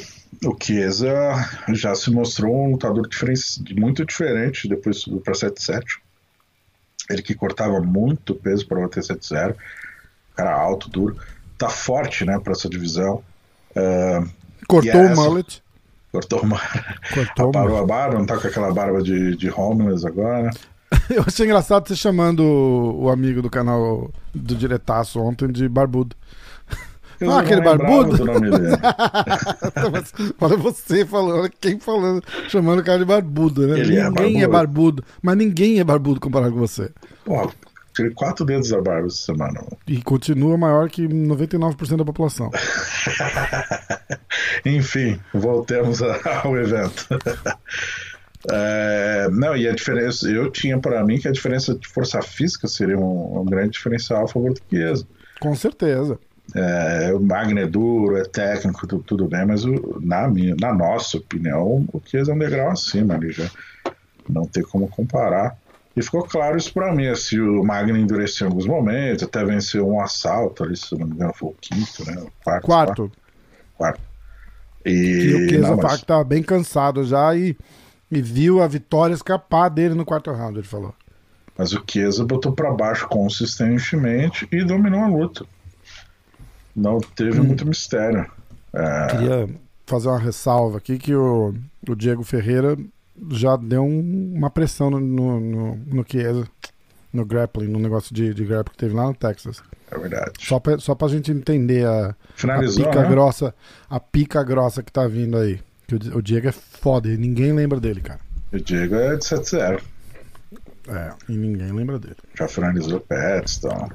[SPEAKER 2] O Chiesa já se mostrou um lutador muito diferente depois subiu para 7-7. Ele que cortava muito peso para bater 7-0. Cara alto, duro. Tá forte, né, para essa divisão. Ah,
[SPEAKER 1] Cortou
[SPEAKER 2] E
[SPEAKER 1] o mullet.
[SPEAKER 2] cortou uma.
[SPEAKER 1] Cortou o
[SPEAKER 2] Parou a barba, não tá com aquela barba de, de homeless agora.
[SPEAKER 1] Eu achei engraçado você chamando o, o amigo do canal do Diretaço ontem de barbudo.
[SPEAKER 2] Eu
[SPEAKER 1] Ah,
[SPEAKER 2] não
[SPEAKER 1] aquele barbudo?
[SPEAKER 2] nome dele.
[SPEAKER 1] Olha você falando, olha quem falando, chamando o cara de barbudo, né?
[SPEAKER 2] Ele é
[SPEAKER 1] ninguém é
[SPEAKER 2] barbudo.
[SPEAKER 1] barbudo, mas ninguém é barbudo comparado com você.
[SPEAKER 2] Pô, tirei quatro dedos da barba essa semana.
[SPEAKER 1] E continua maior que 99% da população.
[SPEAKER 2] Enfim, voltemos ao evento. É, não, e a diferença, eu tinha para mim que a diferença de força física seria um, um grande diferencial a favor do Chiesa.
[SPEAKER 1] Com certeza.
[SPEAKER 2] É, o Magno é duro, é técnico, tu- tudo bem, mas o- na, minha, na nossa opinião, o Chiesa é um degrau acima ali já. Não tem como comparar. E ficou claro isso para mim. Se o Magno endureceu em alguns momentos, até venceu um assalto ali, se não me engano, foi o quinto, né? O quarto.
[SPEAKER 1] Quarto.
[SPEAKER 2] quarto. E,
[SPEAKER 1] E o Chiesa
[SPEAKER 2] não,
[SPEAKER 1] fala
[SPEAKER 2] mas,
[SPEAKER 1] que tava bem cansado já e, e viu a vitória escapar dele no quarto round, ele falou.
[SPEAKER 2] mas o Chiesa botou pra baixo consistentemente e dominou a luta. Não teve muito mistério. É,
[SPEAKER 1] Queria fazer uma ressalva aqui que o, o Diego Ferreira já deu um- uma pressão no, no, no, no Chiesa, no grappling, no negócio de, de grappling que teve lá no Texas.
[SPEAKER 2] é verdade.
[SPEAKER 1] Só pra, só pra gente entender a, a pica
[SPEAKER 2] né?
[SPEAKER 1] grossa, a pica grossa que tá vindo aí. Que o, Diego é foda e ninguém lembra dele, cara.
[SPEAKER 2] O Diego é de 7-0.
[SPEAKER 1] É, e ninguém lembra dele.
[SPEAKER 2] Já finalizou Pets, então.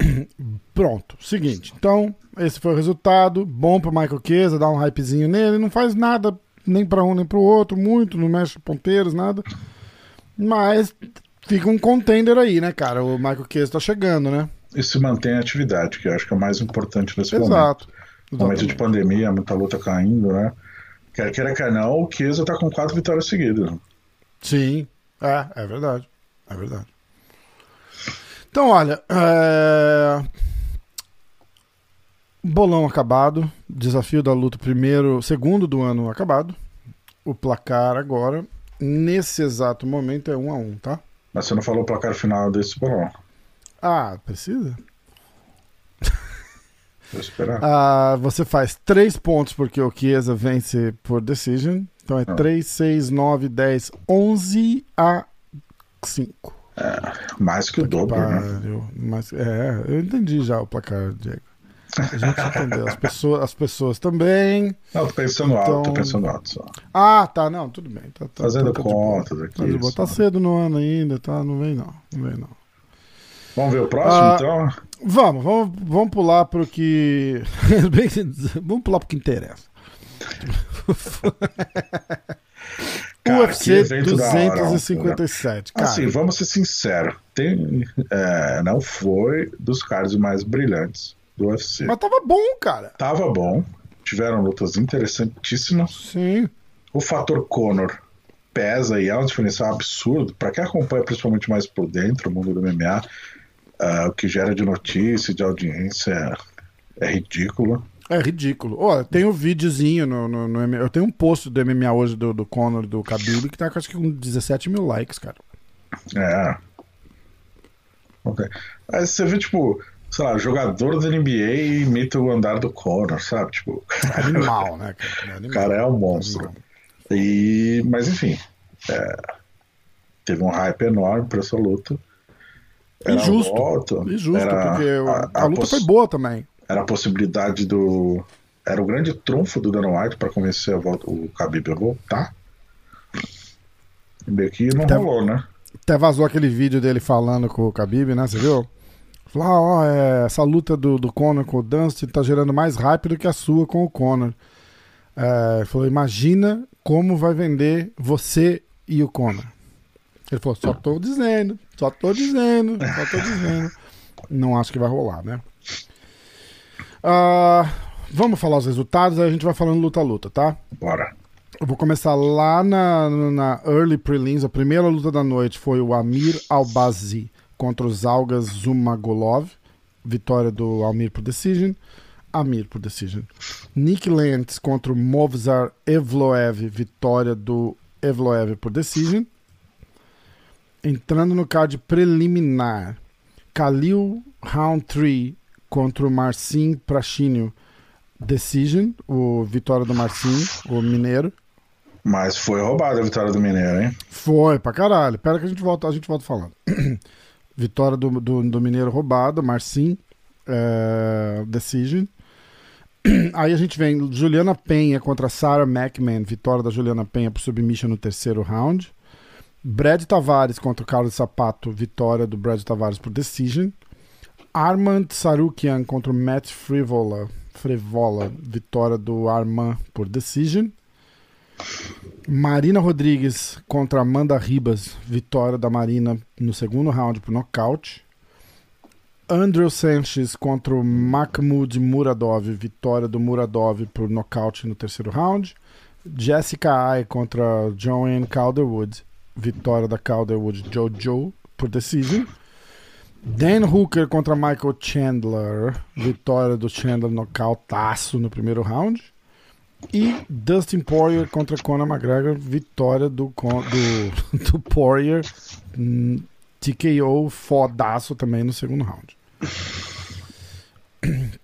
[SPEAKER 1] Pronto, seguinte. Então, esse foi o resultado. Bom pro Michael Chiesa, dá um hypezinho nele. Não faz nada nem pra um nem pro outro, muito, não mexe ponteiros, nada. Mas fica um contender aí, né, cara? O Michael Chiesa tá chegando, né?
[SPEAKER 2] E se mantém a atividade, que eu acho que é o mais importante nesse momento.
[SPEAKER 1] Exato.
[SPEAKER 2] Momento de pandemia, muita luta caindo, né? Quer queira, quer não, o Chiesa tá com quatro vitórias seguidas.
[SPEAKER 1] Sim, é, é verdade. É verdade. Então, olha, é... bolão acabado, desafio da luta primeiro, segundo do ano acabado. O placar agora, nesse exato momento, é um a um, tá?
[SPEAKER 2] Mas você não falou o placar final desse bolão.
[SPEAKER 1] Ah, precisa?
[SPEAKER 2] Vou esperar.
[SPEAKER 1] Ah, você faz três pontos porque o Chiesa vence por decision. Então é
[SPEAKER 2] Ah.
[SPEAKER 1] 3, 6, 9, 10, 11 a 5.
[SPEAKER 2] Mais que o dobro, né?
[SPEAKER 1] Mas, é, eu entendi já o placar, Diego. A gente entendeu. As pessoas, as pessoas também.
[SPEAKER 2] Não, tô pensando alto, tô
[SPEAKER 1] Então-
[SPEAKER 2] pensando alto só.
[SPEAKER 1] Ah, tá, não, tudo bem. Tá, tá,
[SPEAKER 2] Fazendo
[SPEAKER 1] tá,
[SPEAKER 2] contas aqui.
[SPEAKER 1] Tá, boa. Tá cedo no ano ainda, tá? Não vem não, não vem não.
[SPEAKER 2] Vamos ver o próximo,
[SPEAKER 1] Ah,
[SPEAKER 2] então?
[SPEAKER 1] Vamos, vamos, vamos pular pro que. Vamos pular pro que interessa.
[SPEAKER 2] Cara,
[SPEAKER 1] UFC
[SPEAKER 2] que evento da hora,
[SPEAKER 1] 257. Cara,
[SPEAKER 2] Assim, vamos ser sinceros. Tem, é, não foi dos cards mais brilhantes do UFC.
[SPEAKER 1] mas tava bom, cara.
[SPEAKER 2] Tava bom. Tiveram lutas interessantíssimas.
[SPEAKER 1] Sim.
[SPEAKER 2] O fator Conor pesa e é um diferencial absurdo. Para quem acompanha principalmente mais por dentro o mundo do MMA, ah, o que gera de notícia, de audiência é, é ridículo.
[SPEAKER 1] É ridículo. Ó, tem um videozinho no, no, no. Eu tenho um post do MMA hoje do, do Conor do Khabib que tá acho que com 17 mil likes, cara.
[SPEAKER 2] É. Ok. Aí você vê, tipo, sei lá, jogador da NBA imita o andar do Conor, sabe? Tipo,
[SPEAKER 1] É animal, né, cara? É
[SPEAKER 2] o cara é um monstro.
[SPEAKER 1] Animal.
[SPEAKER 2] E, mas enfim, é, teve um hype enorme pra essa luta. Era
[SPEAKER 1] Injusto.
[SPEAKER 2] volta,
[SPEAKER 1] Injusto,
[SPEAKER 2] era
[SPEAKER 1] porque
[SPEAKER 2] a-
[SPEAKER 1] a,
[SPEAKER 2] a
[SPEAKER 1] luta foi boa também.
[SPEAKER 2] Era a possibilidade do. Era o grande trunfo do Dana White pra convencer a volta, o Khabib a voltar. E meio que não
[SPEAKER 1] Até-
[SPEAKER 2] rolou, né?
[SPEAKER 1] Até vazou aquele vídeo dele falando com o Khabib, né? Você viu? Falou, ah, ó, é, essa luta do, do Conor com o Dustin tá gerando mais hype do que a sua com o Conor. É, falou, imagina como vai vender você e o Conor. Ele falou, só tô dizendo, só tô dizendo, só tô dizendo. Não acho que vai rolar, né? Ah, vamos falar os resultados, aí a gente vai falando luta a luta, tá?
[SPEAKER 2] Bora.
[SPEAKER 1] Eu vou começar lá na, na Early Prelims. A primeira luta da noite foi o Amir Albazi contra os Algas Zumagolov. Vitória do Amir por decision. Amir por decision. Nick Lentz contra o Movzar Evloev. Vitória do Evloev por decision. Entrando no card preliminar. Khalil Round 3 contra o Marcin Prachinio. Decision. O vitória do Marcin, o mineiro.
[SPEAKER 2] Mas foi roubada a vitória do Mineiro, hein?
[SPEAKER 1] Foi, pra caralho. Pera que a gente volta, a gente volta falando. Vitória do, do, do Mineiro roubada, Marcin, é, Decision. Aí a gente vem Juliana Penha contra Sarah McMahon, vitória da Juliana Penha por submission no terceiro round. Brad Tavares contra o Carlos Sapato, vitória do Brad Tavares por decision. Armand Sarukian contra o Matt Frivola, Frivola, vitória do Armand por decision. Marina Rodrigues contra Amanda Ribas, vitória da Marina no segundo round por nocaute. Andrew Sanchez contra o Mahmoud Muradov, vitória do Muradov por nocaute no terceiro round. Jessica Ai contra Joanne Calderwood, vitória da Calderwood Jojo por decision. Dan Hooker contra Michael Chandler, vitória do Chandler nocautaço no primeiro round. E Dustin Poirier contra Conor McGregor, vitória do, do, do Poirier, hum, TKO fodaço também no segundo round.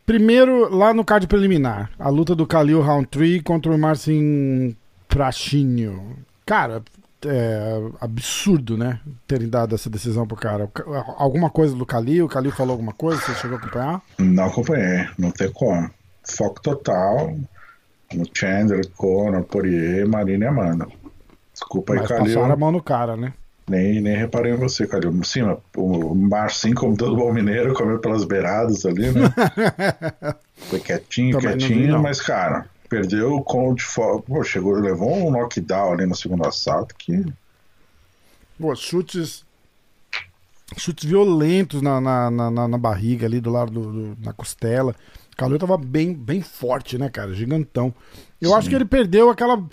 [SPEAKER 1] Primeiro, lá no card preliminar, a luta do Khalil Roundtree contra o Marcin Prachinho. Cara, é absurdo, né? Terem dado essa decisão pro cara. Alguma coisa do Khalil? O Khalil falou alguma coisa? Você chegou a acompanhar?
[SPEAKER 2] Não acompanhei, não tem como. Foco total no Chandler, Conor, Poirier, Marina e Amanda. Desculpa aí,
[SPEAKER 1] Mas
[SPEAKER 2] Khalil.
[SPEAKER 1] passaram a mão no cara, né?
[SPEAKER 2] Nem, nem reparei em você, Calil. Sim, o Marcinho, como todo bom mineiro, comeu pelas beiradas ali, né? Foi quietinho,
[SPEAKER 1] Também não vi,
[SPEAKER 2] quietinho,
[SPEAKER 1] não.
[SPEAKER 2] mas, cara, perdeu com de fora. Pô, chegou, levou um knockdown ali no segundo assalto que.
[SPEAKER 1] Pô, chutes. Chutes violentos na, na, na, na- barriga ali, do lado do, do- na costela. O Khalil tava bem, bem forte, né, cara? Gigantão. Eu acho que ele perdeu aquela.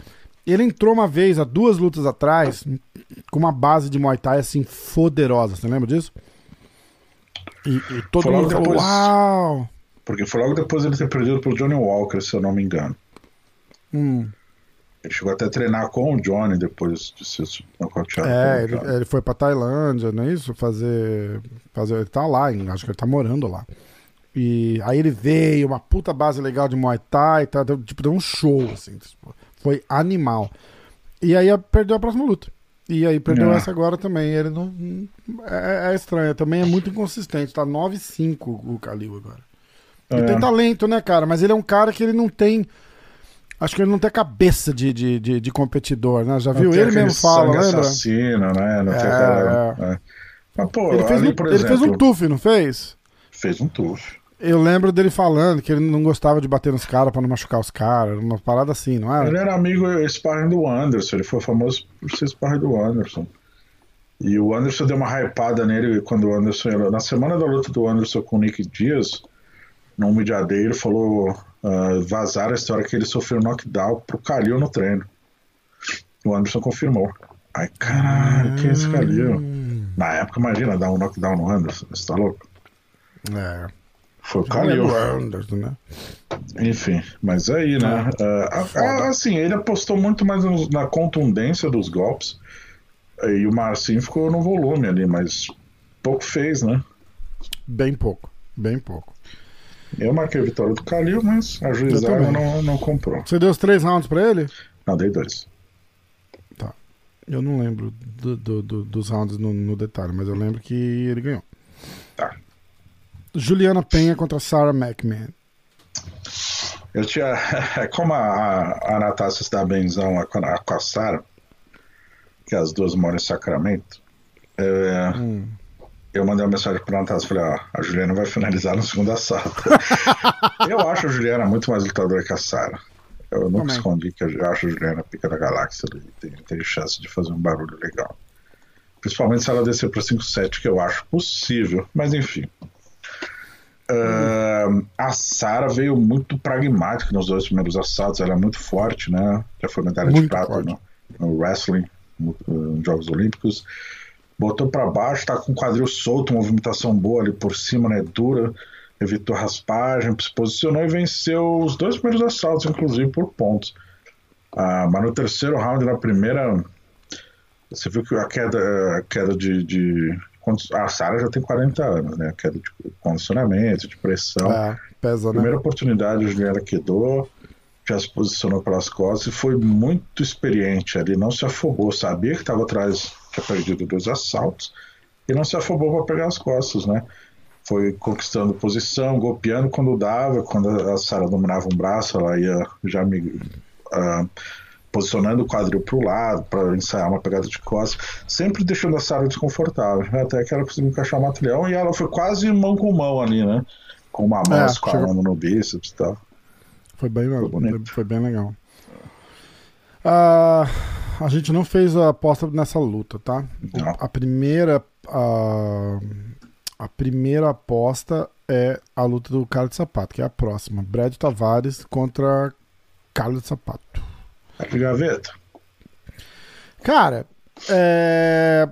[SPEAKER 1] Ele entrou uma vez, há duas lutas atrás, com uma base de Muay Thai assim, foderosa. Você lembra disso? E, e todo mundo falou:
[SPEAKER 2] depois.
[SPEAKER 1] Uau!
[SPEAKER 2] Porque foi logo depois ele ter perdido pro Johnny Walker, se eu não me engano.
[SPEAKER 1] Hum.
[SPEAKER 2] Ele chegou até a treinar com o Johnny depois de ser nocauteado.
[SPEAKER 1] É, ele, ele foi pra Tailândia, não é isso? Fazer. fazer ele tá lá, acho que ele tá morando lá. E aí ele veio, uma puta base legal de Muay Thai, tá, deu, tipo, deu um show, assim. tipo, foi animal. E aí perdeu a próxima luta. E aí perdeu
[SPEAKER 2] É.
[SPEAKER 1] essa agora também. Ele não. É, é estranho, também é muito inconsistente. Tá 9-5 o Kalil agora. Ele
[SPEAKER 2] É.
[SPEAKER 1] tem talento, né, cara? Mas ele é um cara que ele não tem. Acho que ele não tem cabeça de, de, de, de competidor, né? Já viu? Ele mesmo fala, lembra?
[SPEAKER 2] assassino, né? Não tem
[SPEAKER 1] É,
[SPEAKER 2] é. Mas, pô,
[SPEAKER 1] Ele fez,
[SPEAKER 2] ali,
[SPEAKER 1] um, ele
[SPEAKER 2] exemplo,
[SPEAKER 1] fez um tuf, não fez?
[SPEAKER 2] fez um tuf.
[SPEAKER 1] Eu lembro dele falando que ele não gostava de bater nos caras pra não machucar os caras, uma parada assim, não era?
[SPEAKER 2] Ele era amigo sparring do Anderson, ele foi famoso por ser sparring do Anderson. E o Anderson deu uma hypada nele quando o Anderson. Na semana da luta do Anderson com o Nick Dias, no Media Day, ele falou. Uh, vazaram a história que ele sofreu knockdown pro Calil no treino. O Anderson confirmou. Ai, caralho, que é esse Calil?
[SPEAKER 1] Hum,
[SPEAKER 2] Na época, imagina dar um knockdown no Anderson, você tá louco?
[SPEAKER 1] é.
[SPEAKER 2] Foi o Calil.
[SPEAKER 1] Anderson, né?
[SPEAKER 2] Enfim, mas aí, né? ah, ah, assim, ele apostou muito mais na contundência dos golpes. E o Marcinho ficou no volume ali, mas pouco fez, né?
[SPEAKER 1] Bem pouco, bem pouco.
[SPEAKER 2] Eu marquei a vitória do Calil, mas a juizada não, não comprou.
[SPEAKER 1] Você deu os três rounds pra ele?
[SPEAKER 2] Não, dei dois.
[SPEAKER 1] Eu não lembro do- do- do- dos rounds no, no detalhe, mas eu lembro que ele ganhou.
[SPEAKER 2] Tá.
[SPEAKER 1] Juliana Penha contra Sarah McMahon.
[SPEAKER 2] Eu tinha. Como a, a, a Natácia se dá benzão com a, com a Sara, que as duas moram em Sacramento, é,
[SPEAKER 1] Hum.
[SPEAKER 2] Eu mandei uma mensagem pra Natácia. Falei, ó, a Juliana vai finalizar no segundo assalto. eu acho a Juliana muito mais lutadora que a Sara. Eu nunca
[SPEAKER 1] Também.
[SPEAKER 2] escondi que eu acho a Juliana pica da galáxia ali. Tem, tem chance de fazer um barulho legal. Principalmente se ela descer pra 5-7, que eu acho possível. Mas enfim. Ah, a Sara veio muito pragmática nos dois primeiros assaltos. Ela é muito forte, né? Já foi medalha de
[SPEAKER 1] Muito
[SPEAKER 2] prata
[SPEAKER 1] forte.
[SPEAKER 2] no, no wrestling, no- nos Jogos Olímpicos. Botou pra baixo, tá com o quadril solto, movimentação boa ali por cima, né? Dura. Evitou raspagem, se posicionou e venceu os dois primeiros assaltos, inclusive por pontos. Ah, mas no terceiro round, na primeira, você viu que a queda, a queda de, de- A Sara já tem 40 anos, né? A queda de condicionamento, de pressão.
[SPEAKER 1] É, pesa, né?
[SPEAKER 2] Primeira oportunidade, a Juliana quedou, já se posicionou pelas costas e foi muito experiente ali, não se afobou, sabia que estava atrás, tinha perdido dois assaltos, e não se afobou para pegar as costas, né? Foi conquistando posição, golpeando quando dava, quando a Sara dominava um braço, ela ia já me. ah, posicionando o quadril para o lado, para ensaiar uma pegada de costas, sempre deixando a Sara desconfortável, até que ela conseguiu encaixar o matilhão e ela foi quase mão com mão ali, né? Com uma mão
[SPEAKER 1] É,
[SPEAKER 2] esqualando no bíceps e tal.
[SPEAKER 1] Foi bem,
[SPEAKER 2] Foi
[SPEAKER 1] foi, bem legal. Ah, a gente não fez a aposta nessa luta, tá?
[SPEAKER 2] Não.
[SPEAKER 1] A primeira. A, a primeira aposta é a luta do cara de sapato, que é a próxima. Brad Tavares contra Carlos de Sapato.
[SPEAKER 2] De gaveta.
[SPEAKER 1] Cara, é,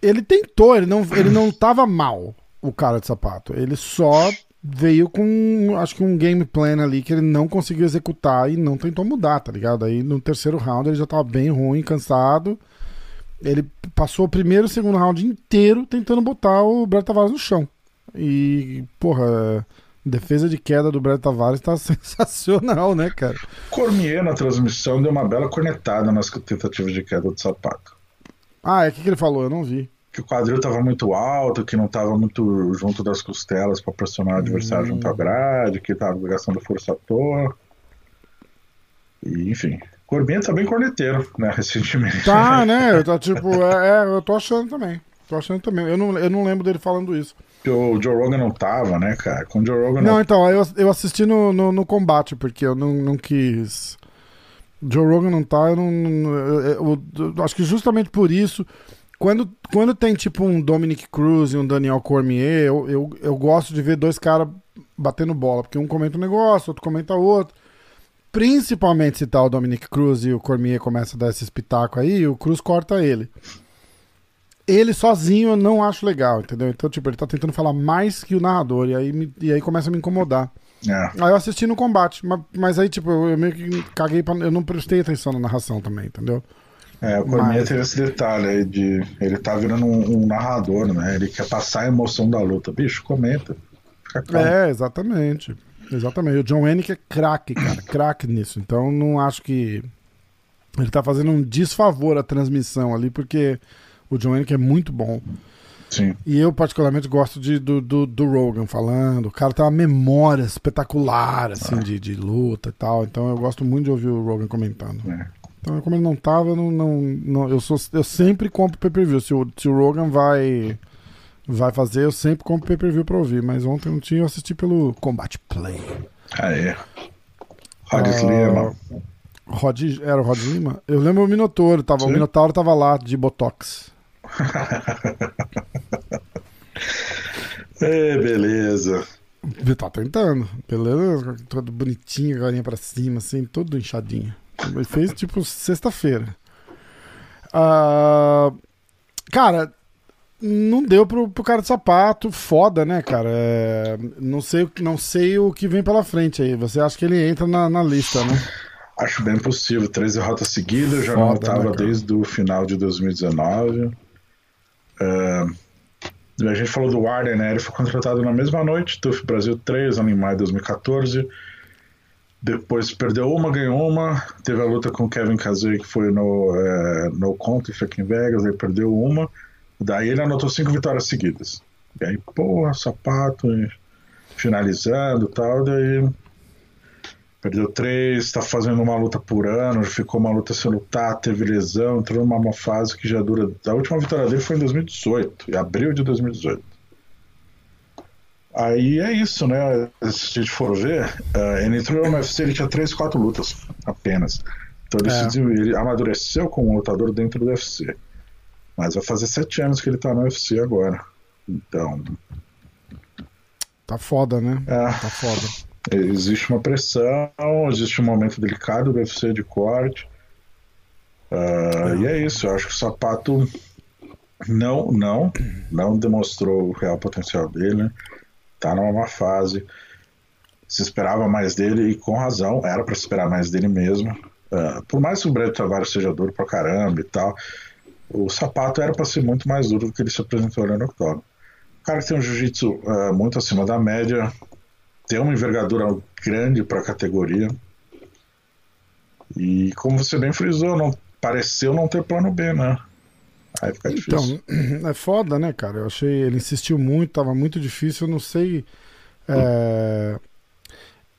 [SPEAKER 1] ele tentou, ele não, ele não tava mal, o cara de sapato. Ele só veio com, acho que um game plan ali que ele não conseguiu executar e não tentou mudar, tá ligado? Aí no terceiro round ele já tava bem ruim, cansado. Ele passou o primeiro e o segundo round inteiro tentando botar o Brett Tavares no chão. E, porra, defesa de queda do Brett Tavares tá sensacional, né, cara?
[SPEAKER 2] Cormier na transmissão deu uma bela cornetada nas tentativas de queda do sapato.
[SPEAKER 1] Ah, é o que, que ele falou? Eu não vi
[SPEAKER 2] que o quadril estava muito alto, que não estava muito junto das costelas para pressionar o adversário junto à grade, que estava gastando força à toa. E, enfim, Corbinha tá bem corneteiro, né, recentemente.
[SPEAKER 1] Tá, né? Eu tô, tipo, é, é, eu tô achando também. Tô achando também. Eu não, eu não lembro dele falando isso.
[SPEAKER 2] Que o Joe Rogan não tava, né, cara? Com o Joe Rogan
[SPEAKER 1] não. Não, então, eu, eu assisti no, no, no combate, porque eu não, não quis. Joe Rogan não tá, eu não. Eu, eu, eu, acho que justamente por isso quando, quando tem tipo um Dominic Cruz e um Daniel Cormier, eu, eu, eu gosto de ver dois caras batendo bola, porque um comenta um negócio, outro comenta outro. Principalmente se tá o Dominic Cruz e o Cormier começa a dar esse espetáculo aí, o Cruz corta ele. Ele sozinho eu não acho legal, entendeu? Então, tipo, ele tá tentando falar mais que o narrador, e aí, me, e aí começa a me incomodar. É. Aí eu assisti no combate, mas, mas aí, tipo, eu, eu meio que caguei pra. Eu não prestei atenção na narração também, entendeu?
[SPEAKER 2] É, o Cormier Mas... teve esse detalhe aí de. Ele tá virando um, um, narrador, né? Ele quer passar a emoção da luta. Bicho, comenta.
[SPEAKER 1] É, exatamente. Exatamente. O John Hennick é craque, cara. craque nisso. Então não acho que. Ele tá fazendo um desfavor à transmissão ali, porque o John Hennick é muito bom.
[SPEAKER 2] Sim.
[SPEAKER 1] E eu, particularmente, gosto de, do, do, do Rogan falando. O cara tem uma memória espetacular, assim, ah. de, de luta e tal. Então eu gosto muito de ouvir o Rogan comentando. É. Então, como ele não tava, eu, não, não, não, eu, sou, eu sempre compro pay-per-view. Se o, se o Rogan vai, vai fazer, eu sempre compro pay-per-view pra ouvir. Mas ontem não tinha, eu assisti pelo Combat Play.
[SPEAKER 2] Ah, é. Rod uh, Lima.
[SPEAKER 1] Rod, era o Rod Lima? Eu lembro o Minotauro, tava, o Minotauro tava lá de Botox.
[SPEAKER 2] é, beleza.
[SPEAKER 1] Ele tá tentando, beleza? Todo bonitinho, galinha pra cima, assim, todo inchadinho. Ele fez tipo sexta-feira. Uh, cara, não deu pro, pro cara de sapato, foda, né, cara? É, não, sei, não sei o que vem pela frente aí. Você acha que ele entra na, na lista, né?
[SPEAKER 2] Acho bem possível. 13 derrotas seguidas, já não estava né, desde o final de 2019. Uh, a gente falou do Warden, né? Ele foi contratado na mesma noite, TUF Brasil 3, ano em maio de 2014. Depois perdeu uma, ganhou uma. Teve a luta com o Kevin Kazui, que foi no, é, no Contest aqui em Vegas. Ele perdeu uma. Daí ele anotou cinco vitórias seguidas. E aí, porra, sapato, finalizando e tal. Daí perdeu três, está fazendo uma luta por ano. Ficou uma luta sem lutar, teve lesão, entrou numa fase que já dura. A última vitória dele foi em 2018, em abril de 2018. Aí é isso, né? Se a gente for ver, uh, ele entrou no UFC, ele tinha 3, 4 lutas apenas. Então ele, é. se, ele amadureceu como lutador dentro do UFC. Mas vai fazer 7 anos que ele tá no UFC agora. Então.
[SPEAKER 1] Tá foda, né?
[SPEAKER 2] É,
[SPEAKER 1] tá foda.
[SPEAKER 2] Existe uma pressão, existe um momento delicado do UFC de corte. Uh, é. E é isso, eu acho que o sapato não, não, não demonstrou o real potencial dele. Né? Tá numa fase. Se esperava mais dele e com razão, era para esperar mais dele mesmo. Uh, por mais que o Brett Tavares seja duro pra caramba e tal, o sapato era para ser muito mais duro do que ele se apresentou no octógono. O cara que tem um jiu-jitsu uh, muito acima da média, tem uma envergadura grande para a categoria. E como você bem frisou, não pareceu não ter plano B, né? Aí fica difícil.
[SPEAKER 1] Então, é foda, né, cara? Eu achei. Ele insistiu muito, tava muito difícil. Eu não sei. É...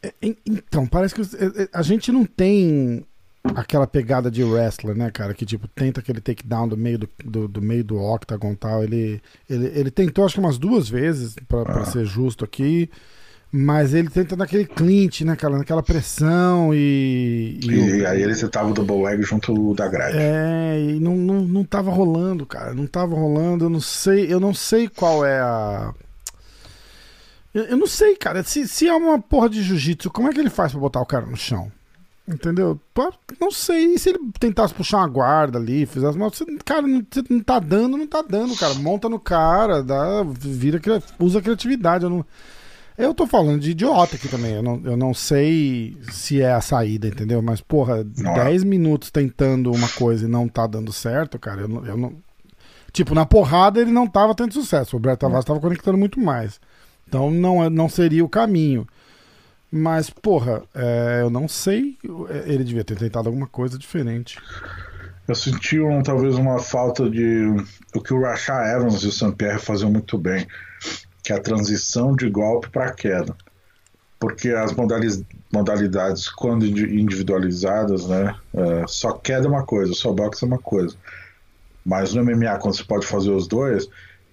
[SPEAKER 1] é então, parece que é, é, a gente não tem aquela pegada de wrestler, né, cara? Que tipo, tenta aquele takedown do meio do, do, do meio do octagon tal. Ele, ele, ele tentou, acho que umas duas vezes, para ah. ser justo aqui. Mas ele tenta naquele clinch, né, cara? Naquela pressão e.
[SPEAKER 2] E, e aí ele tava o double leg junto da grade.
[SPEAKER 1] É, e não, não, não tava rolando, cara. Não tava rolando. Eu não sei, eu não sei qual é a. Eu, eu não sei, cara. Se, se é uma porra de jiu-jitsu, como é que ele faz pra botar o cara no chão? Entendeu? Não sei. E se ele tentasse puxar uma guarda ali, fizesse. Você, cara, não, você não tá dando, não tá dando, cara. Monta no cara, dá, vira, usa criatividade. Eu não Eu tô falando de idiota aqui também. Eu não, eu não sei se é a saída, entendeu? Mas, porra,
[SPEAKER 2] Não é.
[SPEAKER 1] 10 minutos tentando uma coisa e não tá dando certo, cara, eu não. Eu não... Tipo, na porrada ele não tava tendo sucesso. O Brett Tavares tava conectando muito mais. Então não, é- não seria o caminho. Mas, porra, é, eu não sei. Ele devia ter tentado alguma coisa diferente.
[SPEAKER 2] Eu senti um, talvez uma falta de o que o Rashad Evans e o Saint-Pierre faziam muito bem, que é a transição de golpe para queda. Porque as modali- modalidades, quando indi- individualizadas, né, é, só queda é uma coisa, só boxe é uma coisa. Mas no MMA, quando você pode fazer os dois,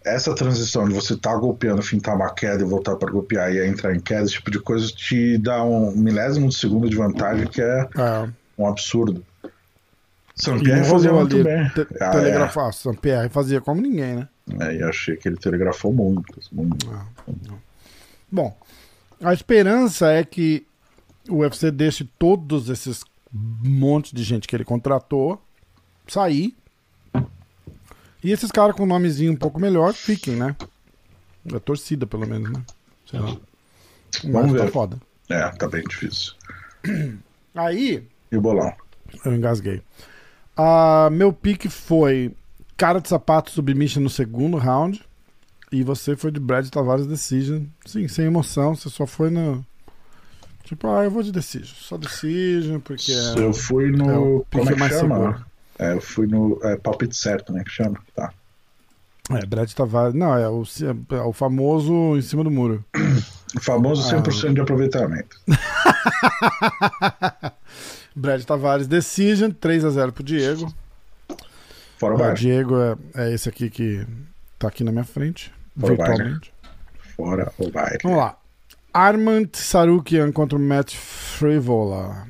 [SPEAKER 2] essa transição de você estar golpeando, fintar uma queda e voltar para golpear e aí entrar em queda, esse tipo de coisa te dá um milésimo de segundo de vantagem que é
[SPEAKER 1] É,
[SPEAKER 2] um absurdo.
[SPEAKER 1] e enrolou
[SPEAKER 2] fazia muito bem.
[SPEAKER 1] te-
[SPEAKER 2] Ah,
[SPEAKER 1] telegrafar. Pierre fazia como ninguém, né?
[SPEAKER 2] É. E achei que ele telegrafou muito. muito.
[SPEAKER 1] Bom, a esperança é que o UFC deixe todos esses monte de gente que ele contratou sair. E esses caras com nomezinho um pouco melhor fiquem, né? A torcida, pelo menos, né? Sei lá. Mas
[SPEAKER 2] Vamos
[SPEAKER 1] tá
[SPEAKER 2] ver.
[SPEAKER 1] foda.
[SPEAKER 2] É, tá bem difícil.
[SPEAKER 1] Aí,
[SPEAKER 2] E o bolão?
[SPEAKER 1] eu engasguei. Ah, meu pique foi cara de sapato submission no segundo round. E você foi de Brad Tavares Decision. Sim, sem emoção. Você só foi no. Tipo, ah, eu vou de Decision. Só Decision, porque. é-
[SPEAKER 2] Eu fui no.
[SPEAKER 1] é o
[SPEAKER 2] como é que
[SPEAKER 1] mais
[SPEAKER 2] chama?
[SPEAKER 1] seguro.
[SPEAKER 2] É, eu fui no é, palpite certo, né? Que chama? Tá.
[SPEAKER 1] É, Brad Tavares. Não, é o, é o famoso em cima do muro.
[SPEAKER 2] O famoso
[SPEAKER 1] Ah.
[SPEAKER 2] 100% de aproveitamento.
[SPEAKER 1] Brad Tavares Decision, 3x0 pro Diego.
[SPEAKER 2] Fora o
[SPEAKER 1] O
[SPEAKER 2] baixo.
[SPEAKER 1] Diego é, é esse aqui que tá aqui na minha frente.
[SPEAKER 2] Fora o
[SPEAKER 1] virtualmente.
[SPEAKER 2] Fora o baile.
[SPEAKER 1] Vamos lá. Armand Sarukian contra o Matt Frivola.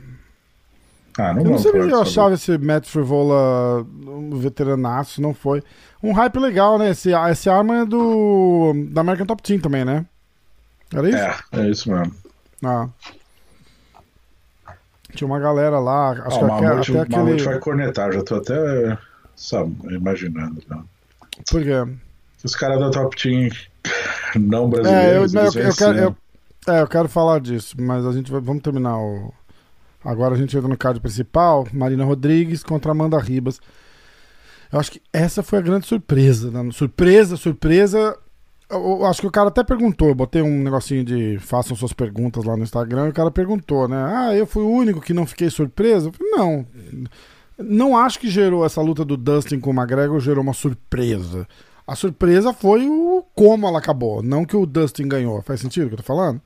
[SPEAKER 2] Ah, não
[SPEAKER 1] Eu não sei porque eu achava esse Matt Frivola um veteranaço, não foi. Um hype legal, né? Esse, esse Armand é do da American Top Team também, né? Era isso?
[SPEAKER 2] É, é isso mesmo.
[SPEAKER 1] Ah. Tinha uma galera lá, acho
[SPEAKER 2] Ó,
[SPEAKER 1] que
[SPEAKER 2] Mamute,
[SPEAKER 1] até
[SPEAKER 2] o
[SPEAKER 1] aquele...
[SPEAKER 2] Vai cornetar, já tô até sabe, imaginando. Né?
[SPEAKER 1] Por quê?
[SPEAKER 2] Os caras da Top Team não
[SPEAKER 1] É, eu,
[SPEAKER 2] brasileiros.
[SPEAKER 1] não, eu, eu
[SPEAKER 2] venciam.
[SPEAKER 1] quero, eu, é, eu quero falar disso, mas a gente vai, vamos terminar o. Agora a gente entra no card principal, Marina Rodrigues contra Amanda Ribas. Eu acho que essa foi a grande surpresa. Né? Surpresa, surpresa. Eu, eu acho que o cara até perguntou, eu botei um negocinho de façam suas perguntas lá no Instagram, e o cara perguntou, né? Ah, eu fui o único que não fiquei surpreso? Eu falei, não. Não acho que gerou essa luta do Dustin com o McGregor, gerou uma surpresa. A surpresa foi o como ela acabou, não que o Dustin ganhou. Faz sentido o que eu tô falando?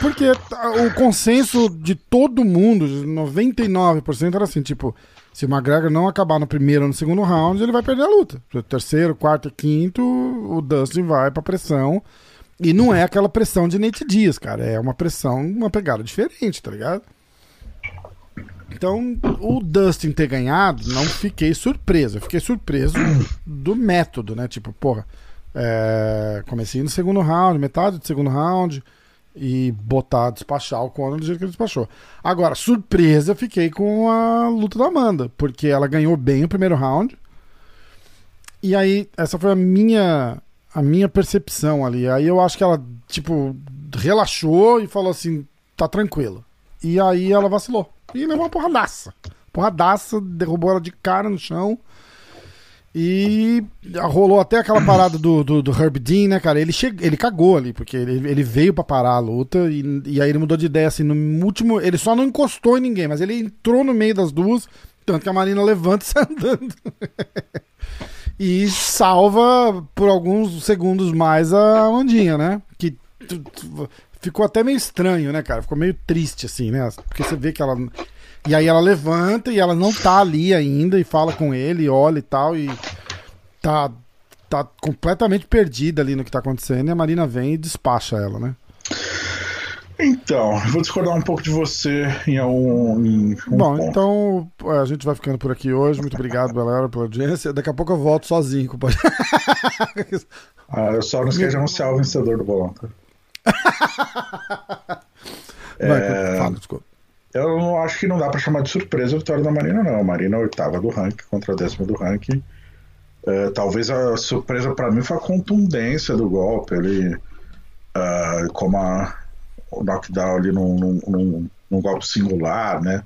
[SPEAKER 1] Porque tá, o consenso de todo mundo, de 99%, era assim, tipo, se o McGregor não acabar no primeiro ou no segundo round, ele vai perder a luta. Terceiro, quarto e quinto, o Dustin vai pra pressão. E não é aquela pressão de Nate Dias, cara. É uma pressão, uma pegada diferente, tá ligado? Então, o Dustin ter ganhado, não fiquei surpreso. Eu fiquei surpreso do método, né? Tipo, porra, é, comecei no segundo round, metade do segundo round, e botar, despachar o Conor do jeito que ele despachou. Agora, surpresa, fiquei com a luta da Amanda, porque ela ganhou bem o primeiro round. E aí, essa foi a minha a minha percepção ali. Aí eu acho que ela, tipo, relaxou e falou assim: tá tranquilo. E aí ela vacilou. E levou uma porradaça. Porradaça, derrubou ela de cara no chão. E rolou até aquela parada do, do, do Herb Dean, né, cara? Ele, che... ele cagou ali, porque ele, ele veio pra parar a luta e, e aí ele mudou de ideia, assim, no último... Ele só não encostou em ninguém, mas ele entrou no meio das duas, tanto que a Marina levanta e sai andando. e salva por alguns segundos mais a Amandinha, né? Que ficou até meio estranho, né, cara? Ficou meio triste, assim, né? Porque você vê que ela... E aí ela levanta e ela não tá ali ainda e fala com ele, olha e tal, e tá, tá completamente perdida ali no que tá acontecendo, e a Marina vem e despacha ela, né?
[SPEAKER 2] Então, vou discordar um pouco de você em um, em um
[SPEAKER 1] Bom,
[SPEAKER 2] ponto.
[SPEAKER 1] então é, a gente vai ficando por aqui hoje. Muito obrigado, galera, pela audiência. Daqui a pouco eu volto sozinho com o.
[SPEAKER 2] Ah, eu só não esqueci de anunciar o vencedor do bolão, tá?
[SPEAKER 1] Vai, fala, desculpa.
[SPEAKER 2] Eu não acho que não dá pra chamar de surpresa a vitória da Marina, não. A Marina é a oitava do ranking contra a décima do ranking. É, talvez a surpresa pra mim foi a contundência do golpe. Ele uh, como a, o knockdown ali num, num, num, num golpe singular, né?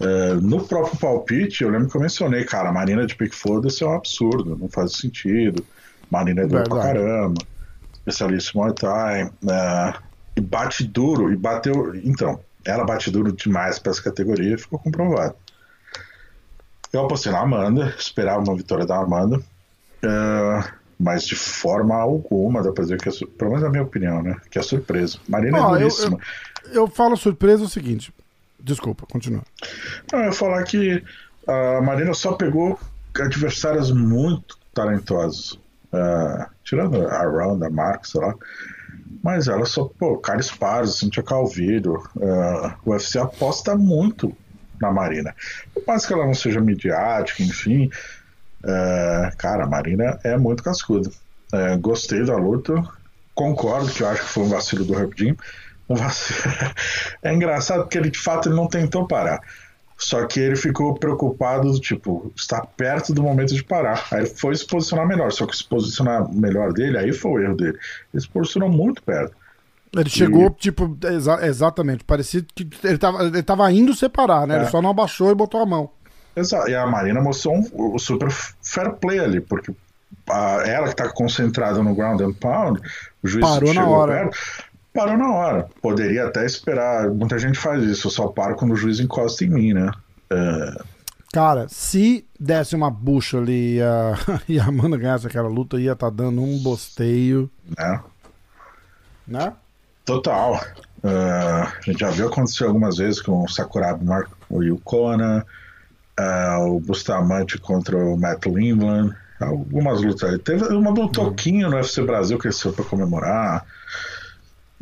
[SPEAKER 2] Uh, no próprio palpite, eu lembro que eu mencionei, cara, a Marina de Pick Foda-se é um absurdo, não faz sentido. Marina é dura pra caramba, especialista em Muay Thai, uh, e bate duro, e bateu. Então, ela bate duro demais para essa categoria, ficou comprovado. Eu apostei na Amanda, esperava uma vitória da Amanda, uh, mas de forma alguma dá pra dizer que é, pelo menos na minha opinião, né? Que é surpresa. Marina é duríssima.
[SPEAKER 1] Eu, eu, eu, falo surpresa o seguinte. Desculpa, continua.
[SPEAKER 2] Não, eu ia falar que a Marina só pegou adversários muito talentosos. Uh, tirando a Ronda, a Mark, sei lá. Mas ela só, pô, Carlos Paz, Cintia Calvillo, uh, o UFC aposta muito na Marina. Por mais que ela não seja midiática, enfim, uh, cara, a Marina é muito cascuda. Uh, gostei da luta, concordo que eu acho que foi um vacilo do Jim. Um vacilo... é engraçado porque ele de fato ele não tentou parar. Só que ele ficou preocupado, tipo, está perto do momento de parar. Aí ele foi se posicionar melhor. Só que se posicionar melhor dele, aí foi o erro dele. Ele se posicionou muito perto.
[SPEAKER 1] Ele chegou, e... tipo, exa exatamente. Parecia que ele tava, ele tava indo separar, né? É. Ele só não abaixou e botou a mão.
[SPEAKER 2] Exato. E a Marina mostrou um, um super fair play ali, porque a, ela que tá concentrada no ground and pound, o juiz
[SPEAKER 1] parou na hora. Perto,
[SPEAKER 2] parou na hora. Poderia até esperar. Muita gente faz isso. Eu só paro quando o juiz encosta em mim, né? É...
[SPEAKER 1] Cara, se desse uma bucha ali e a, e a Amanda ganhasse aquela luta, ia estar tá dando um bosteio.
[SPEAKER 2] Né?
[SPEAKER 1] Né?
[SPEAKER 2] Total. Uh, a gente já viu acontecer algumas vezes com o Sakuraba Mark, o Yukona, uh, o Bustamante contra o Matt Lindland, algumas lutas aí. Teve uma do Toquinho no UFC Brasil que ele saiu para comemorar.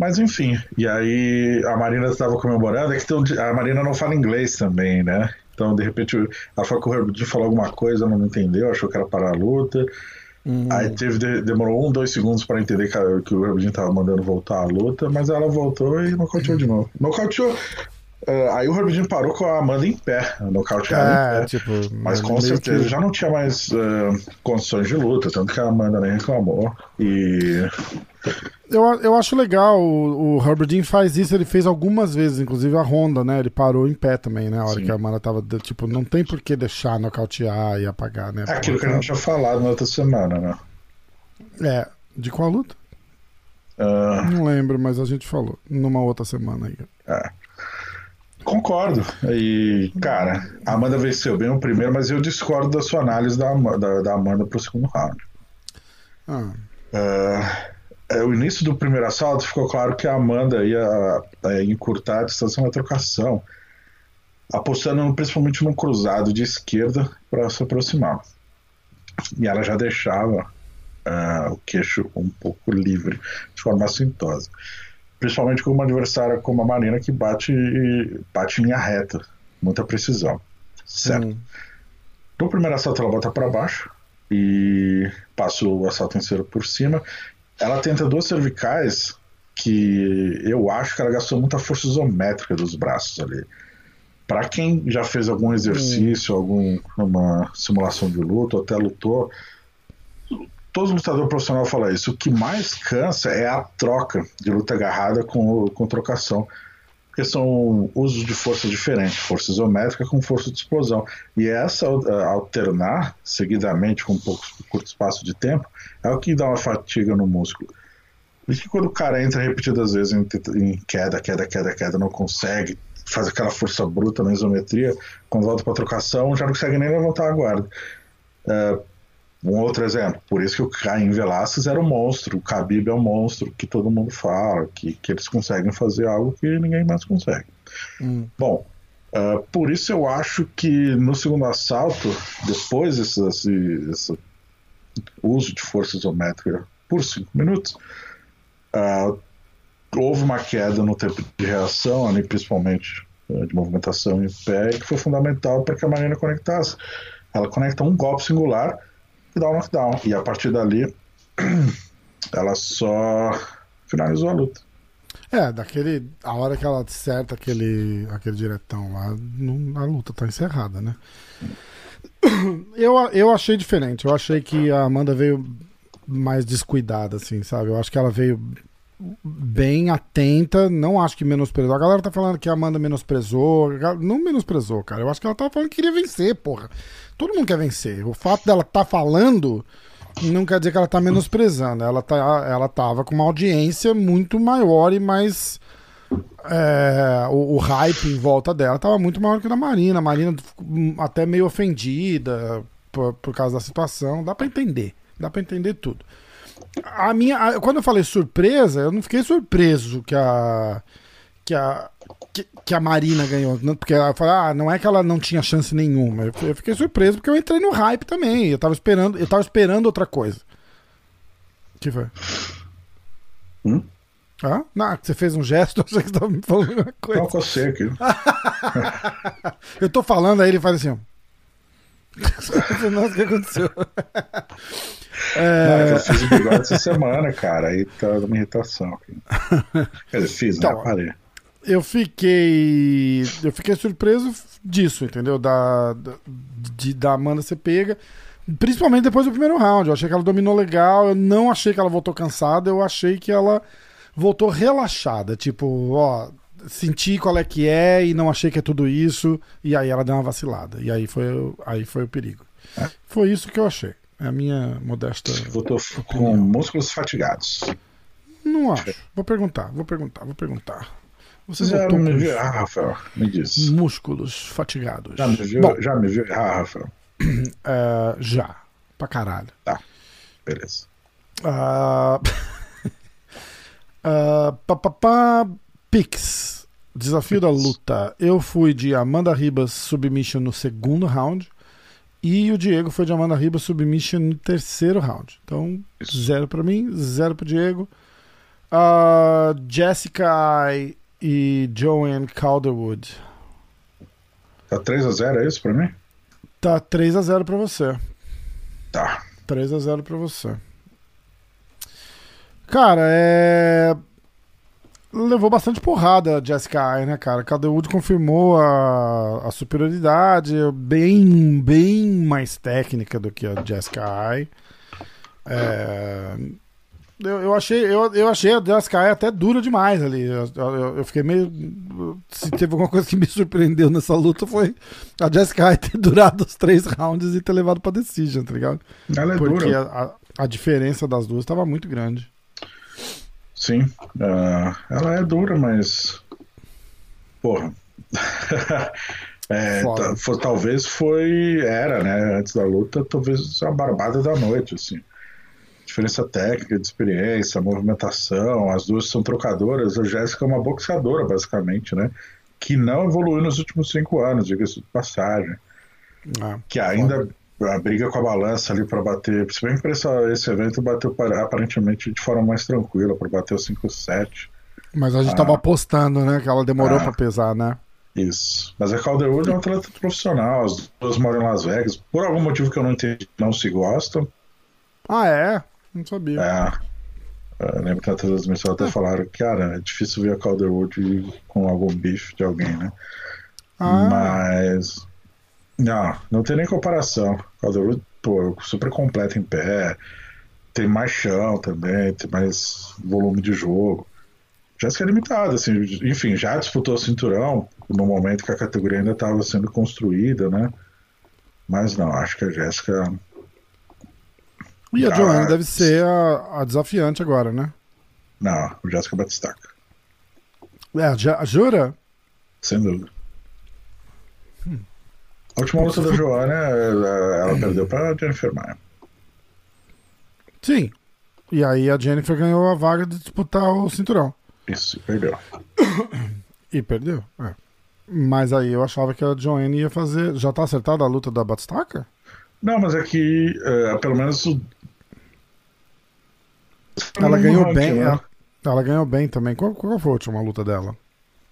[SPEAKER 2] Mas enfim, e aí a Marina estava comemorando, é que a Marina não fala inglês também, né? Então, de repente, ela que o Herbert falou alguma coisa, não entendeu, achou que era para a luta. Uhum. Aí teve, demorou um, dois segundos para entender que, que o Herbert estava mandando voltar a luta, mas ela voltou e nocauteou de novo. Nocauteou Uh, aí o Herbert parou com a Amanda em pé, nocauteada é, em pé. Tipo, mas com certeza que... já não tinha mais uh, condições de luta, tanto que a Amanda nem reclamou. E.
[SPEAKER 1] Eu, eu acho legal, o, o Herbert faz isso, ele fez algumas vezes, inclusive a Honda, né? Ele parou em pé também, né? A hora Sim. que a Amanda tava, tipo, não tem por que deixar nocautear e apagar, né?
[SPEAKER 2] É aquilo que a gente tinha falado na outra semana, né?
[SPEAKER 1] É, de qual luta? Uh... Não lembro, mas a gente falou numa outra semana aí.
[SPEAKER 2] É. Concordo. E, cara, a Amanda venceu bem o primeiro, mas eu discordo da sua análise da, da, da Amanda pro segundo round. Ah. Uh, o início do primeiro assalto ficou claro que a Amanda ia uh, encurtar a distância na trocação, apostando principalmente num cruzado de esquerda para se aproximar. E ela já deixava uh, o queixo um pouco livre, de forma assintosa principalmente com uma adversária como a Marina que bate, bate em linha reta, muita precisão. Certo. Hum. No primeiro assalto ela bota para baixo e passa o assalto inteiro por cima. Ela tenta duas cervicais que eu acho que ela gastou muita força isométrica dos braços ali. Para quem já fez algum exercício, hum. alguma simulação de luta, ou até lutou, todo lutador profissional fala isso. O que mais cansa é a troca de luta agarrada com, com trocação. Porque são usos de força diferentes, força isométrica com força de explosão. E essa alternar seguidamente com um pouco curto espaço de tempo é o que dá uma fatiga no músculo. E que quando o cara entra repetidas vezes em, em queda, queda, queda, queda, não consegue, faz aquela força bruta na isometria, quando volta para trocação, já não consegue nem levantar a guarda. Uh, um outro exemplo, por isso que o Caim Velasquez era um monstro, o Khabib é um monstro que todo mundo fala, que, que eles conseguem fazer algo que ninguém mais consegue. Hum. Bom, uh, por isso eu acho que no segundo assalto, depois desse, uso de força isométrica por cinco minutos, uh, houve uma queda no tempo de reação, ali, principalmente uh, de movimentação em pé, que foi fundamental para que a Marina conectasse. Ela conecta um golpe singular um knockdown. E a partir dali, ela só finalizou a luta.
[SPEAKER 1] É, daquele. A hora que ela acerta aquele, aquele diretão lá, a luta tá encerrada, né? Eu, eu achei diferente. Eu achei que a Amanda veio mais descuidada, assim, sabe? Eu acho que ela veio bem atenta, não acho que menosprezou. A galera tá falando que a Amanda menosprezou. Não menosprezou, cara. Eu acho que ela tava falando que queria vencer, porra. Todo mundo quer vencer. O fato dela tá falando não quer dizer que ela tá menosprezando. Ela, tá, ela tava com uma audiência muito maior e mais. É, o, o, hype em volta dela tava muito maior que da Marina. A Marina até meio ofendida por, por causa da situação. Dá para entender. Dá para entender tudo. A minha, a, quando eu falei surpresa, eu não fiquei surpreso que a que a que, a Marina ganhou, porque ela falou, ah, não é que ela não tinha chance nenhuma. Eu, eu fiquei surpreso porque eu entrei no hype também. Eu tava esperando, eu tava esperando outra coisa. O que foi?
[SPEAKER 2] Hum?
[SPEAKER 1] Ah, não, você fez um gesto, eu achei que você tava me falando uma coisa.
[SPEAKER 2] Não, você aqui.
[SPEAKER 1] eu tô falando, aí ele faz assim, ó. Nossa, o que aconteceu?
[SPEAKER 2] É... Não, eu fiz o bigode essa semana, cara. Aí tá dando uma irritação aqui. Quer dizer, fiz, né? então, né? Parei.
[SPEAKER 1] Eu fiquei. Eu fiquei surpreso disso, entendeu? Da, da, de, da Amanda ser pega. Principalmente depois do primeiro round. Eu achei que ela dominou legal. Eu não achei que ela voltou cansada. Eu achei que ela voltou relaxada. Tipo, ó, senti qual é que é e não achei que é tudo isso. E aí ela deu uma vacilada. E aí foi, aí foi o perigo. É. Foi isso que eu achei. É a minha modesta.
[SPEAKER 2] Voltou com músculos fatigados.
[SPEAKER 1] Não acho. Vou perguntar, vou perguntar, vou perguntar.
[SPEAKER 2] Você já me viu ah, Rafael? Me diz.
[SPEAKER 1] Músculos fatigados.
[SPEAKER 2] Já me viu? Bom, já me viu ah, Rafael?
[SPEAKER 1] Uh, já. Pra caralho.
[SPEAKER 2] Tá. Beleza.
[SPEAKER 1] Uh, uh, pá, pá, pá, Pix. Desafio Pix. da luta. Eu fui de Amanda Ribas submission no segundo round. E o Diego foi de Amanda Ribas submission no terceiro round. Então, Isso. zero para mim, zero pro Diego. Uh, Jessica e Joanne Calderwood.
[SPEAKER 2] Tá 3x0 é isso pra mim?
[SPEAKER 1] Tá 3x0 pra você.
[SPEAKER 2] Tá.
[SPEAKER 1] 3x0 pra você. Cara, é levou bastante porrada a Jessica Ai, né, cara? Calderwood confirmou a, a superioridade, bem, bem mais técnica do que a Jessica Ai. É, eu, eu, achei, eu, eu achei a Jessica Ai até dura demais ali. Eu, eu, eu, fiquei meio. Se teve alguma coisa que me surpreendeu nessa luta foi a Jessica ter durado os três rounds e ter levado pra decision, tá ligado?
[SPEAKER 2] Ela é
[SPEAKER 1] Porque
[SPEAKER 2] dura.
[SPEAKER 1] A, a, a diferença das duas estava muito grande.
[SPEAKER 2] Sim, uh, ela é dura, mas. Porra. é, foi, talvez foi. Era, né? Antes da luta, talvez a barbada da noite, assim. Diferença técnica, de experiência, movimentação, as duas são trocadoras. A Jéssica é uma boxeadora, basicamente, né? Que não evoluiu nos últimos cinco anos, diga-se de passagem. Ah, que ainda foda a briga com a balança ali para bater, se bem que esse, esse evento bateu aparentemente de forma mais tranquila, para bater o 5-7.
[SPEAKER 1] Mas a gente ah, tava apostando, né? Que ela demorou ah, para pesar, né?
[SPEAKER 2] Isso. Mas a Calderwood é um atleta profissional, as duas moram em Las Vegas. Por algum motivo que eu não entendi, não se gostam.
[SPEAKER 1] Ah, é? Não sabia.
[SPEAKER 2] É. Eu lembro que na transmissão até falaram que, cara, é difícil ver a Calderwood com algum bife de alguém, né? Ah. Mas não, não tem nem comparação. Calderwood, pô, super completo em pé. Tem mais chão também, tem mais volume de jogo. Jéssica é limitada, assim, enfim, já disputou o cinturão no momento que a categoria ainda estava sendo construída, né? Mas não, acho que a Jéssica.
[SPEAKER 1] E a Joanne deve ser a, a, desafiante agora, né?
[SPEAKER 2] Não, a Jéssica Batistaca.
[SPEAKER 1] É, já, jura?
[SPEAKER 2] Sem dúvida. Hum. A última luta da Joana, ela perdeu pra Jennifer Maia.
[SPEAKER 1] Sim. E aí a Jennifer ganhou a vaga de disputar o cinturão.
[SPEAKER 2] Isso, perdeu.
[SPEAKER 1] e perdeu, é. Mas aí eu achava que a Joanne ia fazer. Já tá acertada a luta da Batistaca?
[SPEAKER 2] Não, mas é que é, pelo menos.
[SPEAKER 1] Ela ganhou bem. Né? Ela, ela, ganhou bem também. Qual, qual foi a última luta dela?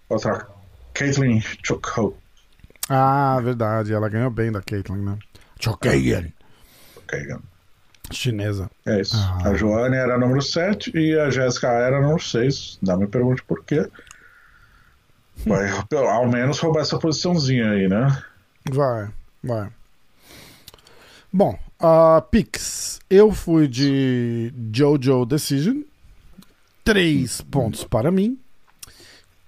[SPEAKER 2] Outra. Caitlyn Chokhout.
[SPEAKER 1] Ah, verdade. Ela ganhou bem da Caitlyn, né? Chokagan.
[SPEAKER 2] Chokagan.
[SPEAKER 1] Chinesa.
[SPEAKER 2] É isso. Ah. A Joane era número 7 e a Jéssica era número 6. Não me pergunte por quê. Vai ao menos roubar essa posiçãozinha aí, né?
[SPEAKER 1] Vai, vai. Bom, a uh, Pix. Eu fui de Jojo Decision. três pontos para mim.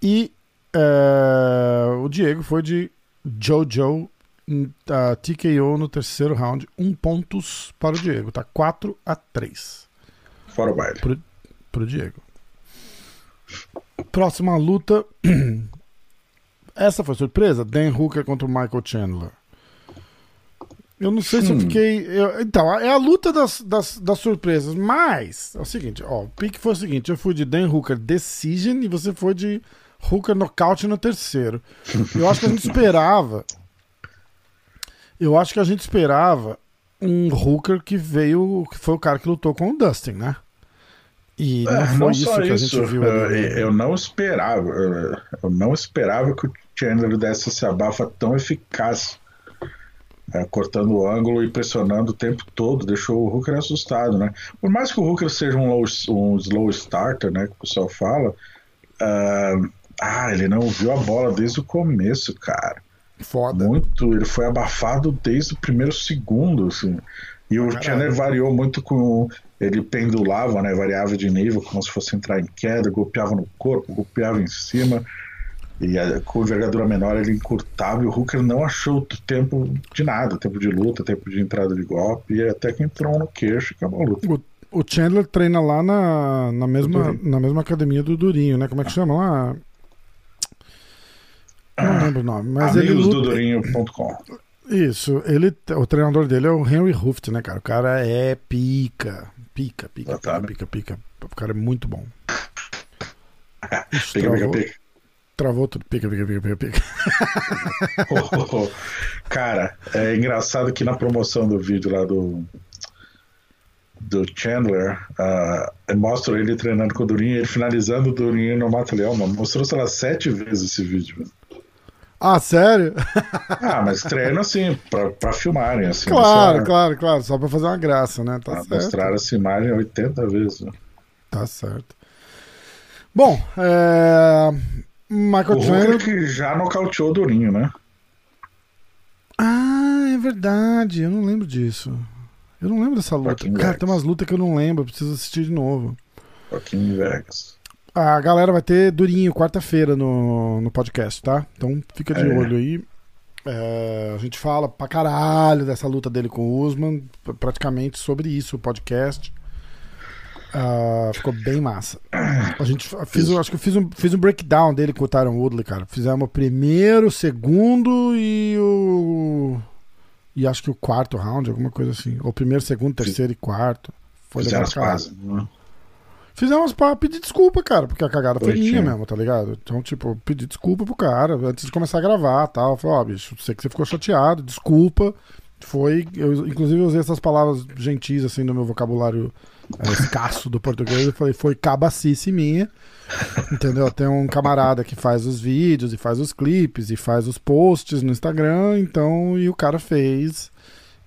[SPEAKER 1] E é, o Diego foi de Jojo uh, TKO no terceiro round. Um pontos para o Diego. Tá 4 a 3
[SPEAKER 2] Fora o baile.
[SPEAKER 1] Pro, pro Diego. Próxima luta. Essa foi surpresa? Dan Hooker contra o Michael Chandler. Eu não sei se eu
[SPEAKER 2] Hum.
[SPEAKER 1] fiquei. eu- então, é a luta das, das, das surpresas. Mas é o seguinte: ó, o pique foi o seguinte: eu fui de Dan Hooker Decision e você foi de Hooker Knockout no terceiro. Eu acho que a gente esperava. Eu acho que a gente esperava um Hooker que veio. que foi o cara que lutou com o Dustin, né? E não
[SPEAKER 2] É,
[SPEAKER 1] foi
[SPEAKER 2] não
[SPEAKER 1] isso que a
[SPEAKER 2] isso,
[SPEAKER 1] gente viu ali.
[SPEAKER 2] eh, eu não esperava, eu não esperava que o Chandler desse esse abafa tão eficaz, eh, cortando o ângulo e pressionando o tempo todo, deixou o Hooker assustado, né? Por mais que o Hooker seja um, low, um slow starter, né, que o pessoal fala, ah, ah, ele não viu a bola desde o começo, cara.
[SPEAKER 1] Foda.
[SPEAKER 2] Muito, ele foi abafado desde o primeiro segundo, assim. E o. Chandler variou muito com. Ele pendulava, né? Variava de nível, como se fosse entrar em queda, golpeava no corpo, golpeava em cima. E a- com envergadura menor ele encurtava e o Hooker não achou tempo de nada, tempo de luta, tempo de entrada de golpe, e até que entrou no queixo e acabou a luta.
[SPEAKER 1] O, o Chandler treina lá na, na, mesma, na mesma academia do Durinho, né? Como é que chama lá? Não lembro o nome, mas.
[SPEAKER 2] Amigosdodorinho.com.
[SPEAKER 1] Isso, ele, o treinador dele é o Henry Hooft, né, cara? O cara é pica, pica, pica,
[SPEAKER 2] Ah, tá.
[SPEAKER 1] pica, pica, pica. O cara é muito bom.
[SPEAKER 2] Pica, pica, pica.
[SPEAKER 1] Travou tudo. Pica, pica, pica, pica, pica.
[SPEAKER 2] Cara, é engraçado que na promoção do vídeo lá do do Chandler, ah, mostra ele treinando com o Durinho, ele finalizando o Durinho no Mata-Leão, mano. Mostrou, sei lá, sete vezes esse vídeo. mano.
[SPEAKER 1] Ah, sério?
[SPEAKER 2] Ah, mas treino assim, pra, pra filmarem, assim.
[SPEAKER 1] claro,
[SPEAKER 2] mostrar-
[SPEAKER 1] claro, claro. Só pra fazer uma graça, né? Tá
[SPEAKER 2] ah,
[SPEAKER 1] certo.
[SPEAKER 2] Mostraram essa imagem 80 vezes. né?
[SPEAKER 1] Tá certo. Bom, é...
[SPEAKER 2] O
[SPEAKER 1] Michael Chandler.
[SPEAKER 2] Hooker que já nocauteou o Durinho, né?
[SPEAKER 1] Ah, é verdade. Eu não lembro disso. Eu não lembro dessa luta.
[SPEAKER 2] Fucking
[SPEAKER 1] Cara,
[SPEAKER 2] Vegas.
[SPEAKER 1] tem umas lutas que eu não lembro. eu Preciso assistir de novo.
[SPEAKER 2] Aqui em Vegas.
[SPEAKER 1] A galera vai ter Durinho quarta-feira no, no podcast, tá? Então fica de
[SPEAKER 2] É.
[SPEAKER 1] olho aí. É, a gente fala pra caralho dessa luta dele com o Usman, pr- praticamente sobre isso, o podcast. Ah, ficou bem massa. A gente fiz, acho que eu fiz um, fiz um breakdown dele com o Tyron Woodley, cara. Fizemos o primeiro, o segundo e o. E acho que o quarto round, alguma coisa assim. Ou primeiro, segundo, terceiro e quarto. Foi
[SPEAKER 2] Fizeram
[SPEAKER 1] legal
[SPEAKER 2] as né?
[SPEAKER 1] Fizemos pra pedir desculpa, cara, porque a cagada foi
[SPEAKER 2] Bonitinho.
[SPEAKER 1] minha mesmo, tá ligado? Então, tipo, pedir desculpa pro cara antes de começar a gravar tal. Falei, ó, bicho, sei que você ficou chateado, desculpa. Foi. Eu, inclusive, usei essas palavras gentis, assim, no meu vocabulário escasso do português. Eu falei, foi cabacice minha. Entendeu? Tem um camarada que faz os vídeos e faz os clipes e faz os posts no Instagram, então, e o cara fez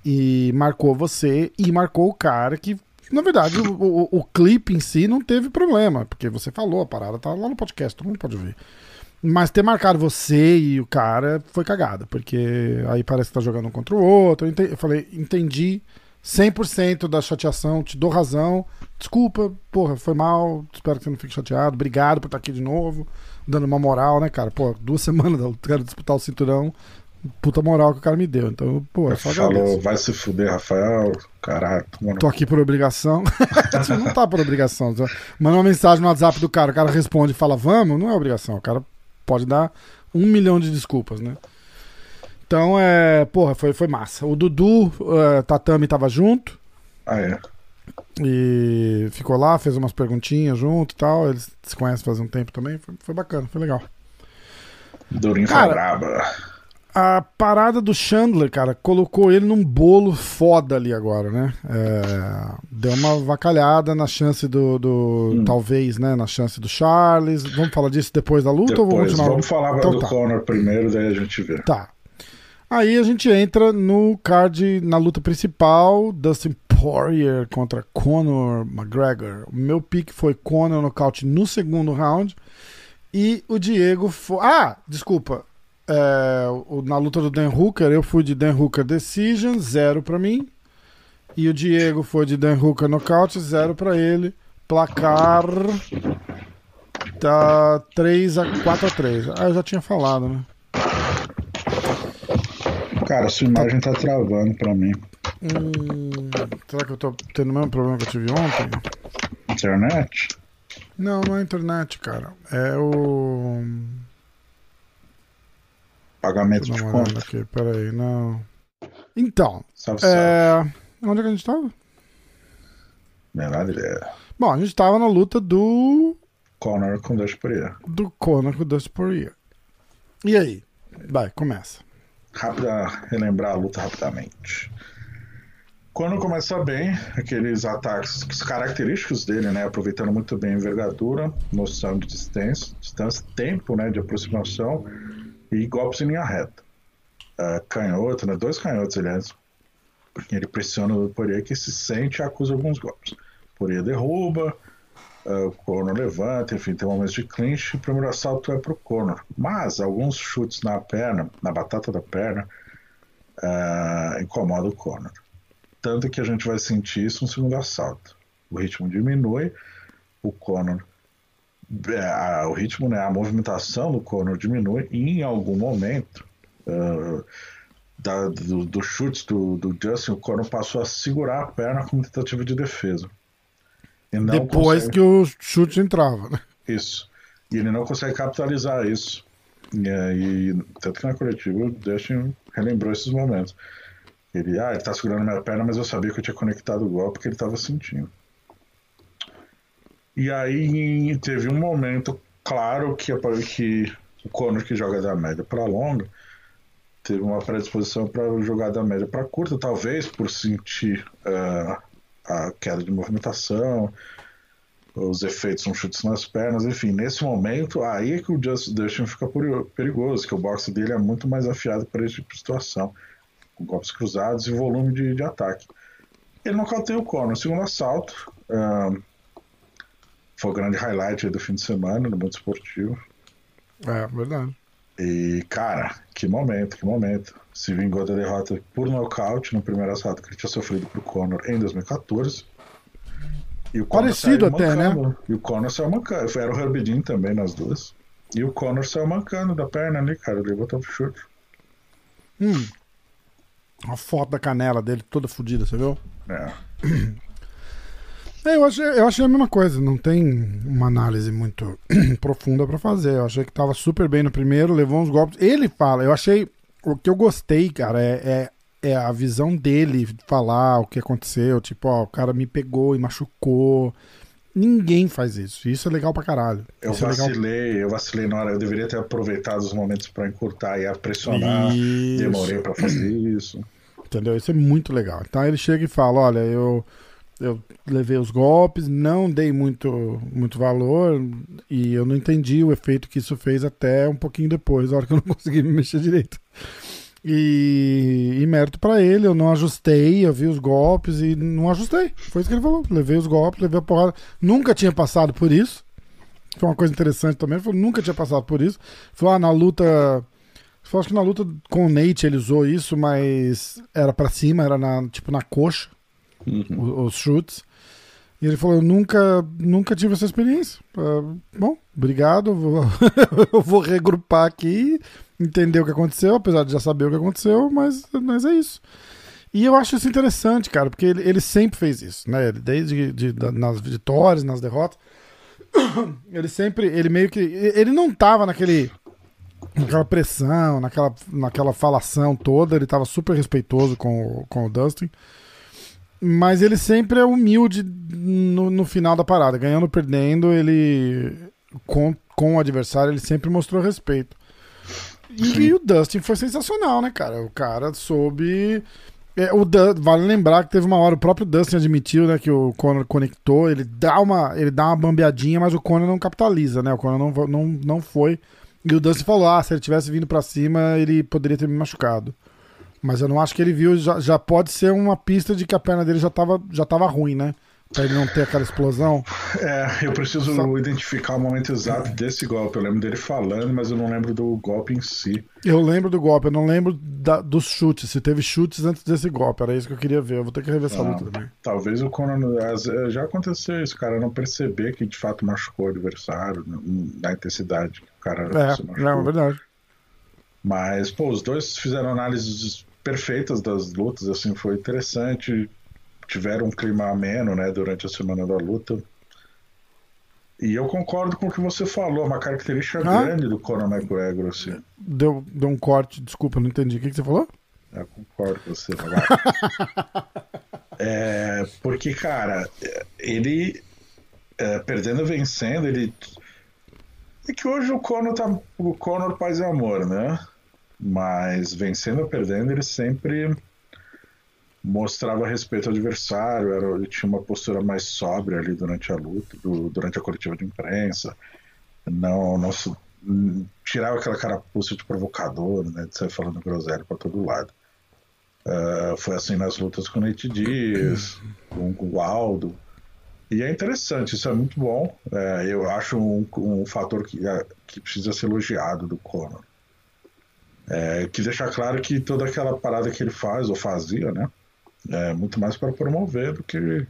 [SPEAKER 1] e marcou você e marcou o cara que, na verdade, o, o, o clipe em si não teve problema, porque você falou, a parada tá lá no podcast, todo mundo pode ver. Mas ter marcado você e o cara foi cagada, porque aí parece que tá jogando um contra o outro. Eu, ente- eu falei, entendi 100% da chateação, te dou razão. Desculpa, porra, foi mal. Espero que você não fique chateado. Obrigado por estar aqui de novo, dando uma moral, né, cara? Pô, duas semanas eu quero disputar o cinturão. Puta moral que o cara me deu. Então, pô, é só
[SPEAKER 2] Falou,
[SPEAKER 1] agradeço.
[SPEAKER 2] vai se fuder, Rafael. Caralho, toma no
[SPEAKER 1] Tô aqui por obrigação. Não tá por obrigação. Manda uma mensagem no WhatsApp do cara, o cara responde e fala, vamos, não é obrigação. O cara pode dar um milhão de desculpas, né? Então, é. Porra, foi, foi massa. O Dudu, é, Tatami tava junto
[SPEAKER 2] Ah, é.
[SPEAKER 1] e ficou lá, fez umas perguntinhas junto e tal. Eles se conhecem faz um tempo também. Foi, foi bacana, foi legal.
[SPEAKER 2] Durinho foi braba.
[SPEAKER 1] A parada do Chandler, cara, colocou ele num bolo foda ali agora, né? É, deu uma vacalhada na chance do. do
[SPEAKER 2] Hum.
[SPEAKER 1] Talvez, né? Na chance do Charles. Vamos falar disso depois da luta ou vamos
[SPEAKER 2] Depois,
[SPEAKER 1] continuar?
[SPEAKER 2] vamos falar
[SPEAKER 1] Então
[SPEAKER 2] do
[SPEAKER 1] tá.
[SPEAKER 2] Conor primeiro, daí a gente vê.
[SPEAKER 1] Tá. Aí a gente entra no card, na luta principal, Dustin Poirier contra Conor McGregor. O meu pick foi Conor nocaute no segundo round. E o Diego foi. Ah, desculpa. É, na luta do Dan Hooker, eu fui de Dan Hooker Decision, zero pra mim. E o Diego foi de Dan Hooker nocaute, zero pra ele. placar tá 3 a 4 a 3. Ah, eu já tinha falado, né?
[SPEAKER 2] Cara, sua imagem tá travando pra mim.
[SPEAKER 1] Hum, será que eu tô tendo o mesmo problema que eu tive ontem?
[SPEAKER 2] Internet?
[SPEAKER 1] Não, não é internet, cara. É o.
[SPEAKER 2] Pagamento de conta.
[SPEAKER 1] aqui, peraí, não. Então,
[SPEAKER 2] Salve, salve.
[SPEAKER 1] é... onde é que a gente tava?
[SPEAKER 2] Menor ideia.
[SPEAKER 1] Bom, a gente tava na luta do.
[SPEAKER 2] Conor com Dash Poirier.
[SPEAKER 1] do Conor com o Dustin Poirier. E aí? Vai, começa.
[SPEAKER 2] Rápida, relembrar a luta rapidamente. Quando começa bem, aqueles ataques característicos dele, né? Aproveitando muito bem a envergadura, noção de distância, distância tempo né, de aproximação e golpes em linha reta. Ah, canhoto, né? Dois canhotos, aliás. Ele pressiona o Poirier que se sente e acusa alguns golpes. Poirier derruba, ah, o Conor levanta, enfim, tem momentos de clinch. O primeiro assalto é pro Conor. Mas alguns chutes na perna, na batata da perna, ah, incomodam o Conor. Tanto que a gente vai sentir isso no segundo assalto. O ritmo diminui, o Conor. é, a- o ritmo, né, a movimentação do Conor diminui e em algum momento ah, da, do, dos chutes do, do Justin, o Conor passou a segurar a perna como tentativa de defesa.
[SPEAKER 1] Depois
[SPEAKER 2] consegue-
[SPEAKER 1] que o chute entrava, né?
[SPEAKER 2] isso. E ele não consegue capitalizar isso. E aí, tanto que na coletiva o Dustin relembrou esses momentos. Ele, ah, ele tá segurando minha perna, mas eu sabia que eu tinha conectado o golpe que ele tava sentindo. E aí teve um momento claro que, que o Conor que joga da média para longa teve uma predisposição para jogar da média para curta, talvez por sentir ah, a queda de movimentação, os efeitos são chutes nas pernas, enfim, nesse momento, aí é que o Just Dustin fica peri- perigoso, que o boxe dele é muito mais afiado para esse tipo de situação, com golpes cruzados e volume de, de ataque. Ele nocauteia o Conor no segundo assalto, ahn, foi o grande highlight do fim de semana no mundo esportivo.
[SPEAKER 1] É, verdade.
[SPEAKER 2] E, cara, que momento, que momento. Se vingou da derrota por nocaute no primeiro assalto que ele tinha sofrido pro Conor em 2014. E o Conor
[SPEAKER 1] Parecido até, né?
[SPEAKER 2] mancando. E o Conor saiu mancando. Era o Herbie Dean também nas duas. E o Conor saiu mancando da perna ali, cara. Ele botou pro chute.
[SPEAKER 1] Hum. A foto da canela dele toda fodida, você viu?
[SPEAKER 2] É.
[SPEAKER 1] É, eu achei, eu achei a mesma coisa, não tem uma análise muito profunda pra fazer. Eu achei que tava super bem no primeiro, levou uns golpes. Ele fala, eu achei. O que eu gostei, cara, é, é, é a visão dele falar o que aconteceu. Tipo, ó, o cara me pegou e machucou. Ninguém faz isso. Isso é legal pra caralho.
[SPEAKER 2] Eu
[SPEAKER 1] isso é legal.
[SPEAKER 2] vacilei, eu vacilei na hora. Eu deveria ter aproveitado os momentos pra encurtar e pressionar.
[SPEAKER 1] Isso.
[SPEAKER 2] Demorei pra fazer isso.
[SPEAKER 1] Entendeu? Isso é muito legal. Então ele chega e fala: olha, eu, eu levei os golpes, não dei muito, muito valor e eu não entendi o efeito que isso fez até um pouquinho depois, a hora que eu não consegui me mexer direito. E, e mérito pra ele, eu não ajustei, eu vi os golpes e não ajustei. Foi isso que ele falou. Levei os golpes, levei a porrada. Nunca tinha passado por isso. Foi uma coisa interessante também. Ele falou, nunca tinha passado por isso. Falou, ah, na luta. Eu acho que na luta com o Nate ele usou isso, mas era pra cima, era na, tipo na coxa, o- os chutes. E ele falou: Eu nunca, nunca tive essa experiência. Ah, bom, obrigado. eu vou- eu vou regrupar aqui, entender o que aconteceu, apesar de já saber o que aconteceu, mas, mas é isso. E eu acho isso interessante, cara, porque ele, ele sempre fez isso, né? Desde de- da- nas vitórias, nas derrotas. Ele sempre, ele meio que. Ele não tava naquele. Naquela pressão, naquela, naquela falação toda, ele tava super respeitoso com, com o Dustin. Mas ele sempre é humilde no, no final da parada. Ganhando ou perdendo, ele. Com, com o adversário, ele sempre mostrou respeito. E, o Dustin foi sensacional, né, cara? O cara soube. É, o Du- vale lembrar que teve uma hora, o próprio Dustin admitiu, né, que o Conor conectou, ele dá uma, ele dá uma bambeadinha, mas o Conor não capitaliza, né? O Conor não, não, não foi. E o Dustin falou: ah, se ele tivesse vindo pra cima, ele poderia ter me machucado. Mas eu não acho que ele viu, já, já pode ser uma pista de que a perna dele já tava, já tava ruim, né? Pra ele não ter aquela explosão?
[SPEAKER 2] É, eu preciso Só... identificar o momento exato desse golpe. Eu lembro dele falando, mas eu não lembro do golpe em si.
[SPEAKER 1] Eu lembro do golpe, eu não lembro da, dos chutes. Se teve chutes antes desse golpe, era isso que eu queria ver. Eu vou ter que rever essa ah, luta também.
[SPEAKER 2] Talvez o Conan. Já aconteceu isso, cara, não perceber que de fato machucou o adversário na intensidade que o cara
[SPEAKER 1] é, se machucou. É, verdade.
[SPEAKER 2] Mas, pô, os dois fizeram análises perfeitas das lutas, assim, foi interessante tiveram um clima ameno, né, durante a semana da luta. E eu concordo com o que você falou, uma característica ah? grande do Conor McGregor, assim.
[SPEAKER 1] Deu, deu um corte, desculpa, não entendi. O que, que você falou?
[SPEAKER 2] Eu concordo com você, é, Porque, cara, ele é, perdendo vencendo, ele. É que hoje o Conor tá. O Conor paz e amor, né? Mas vencendo ou perdendo, ele sempre mostrava respeito ao adversário, era, ele tinha uma postura mais sóbria ali durante a luta, do, durante a coletiva de imprensa, não, não tirava aquela carapuça de provocador, né, de sair falando groselha para todo lado. Uh, foi assim nas lutas com o Nate com, com o Aldo. E é interessante, isso é muito bom. É, eu acho um, um fator que, é, que precisa ser elogiado do Conor. É, que deixa claro que toda aquela parada que ele faz, ou fazia, né? É muito mais para promover do que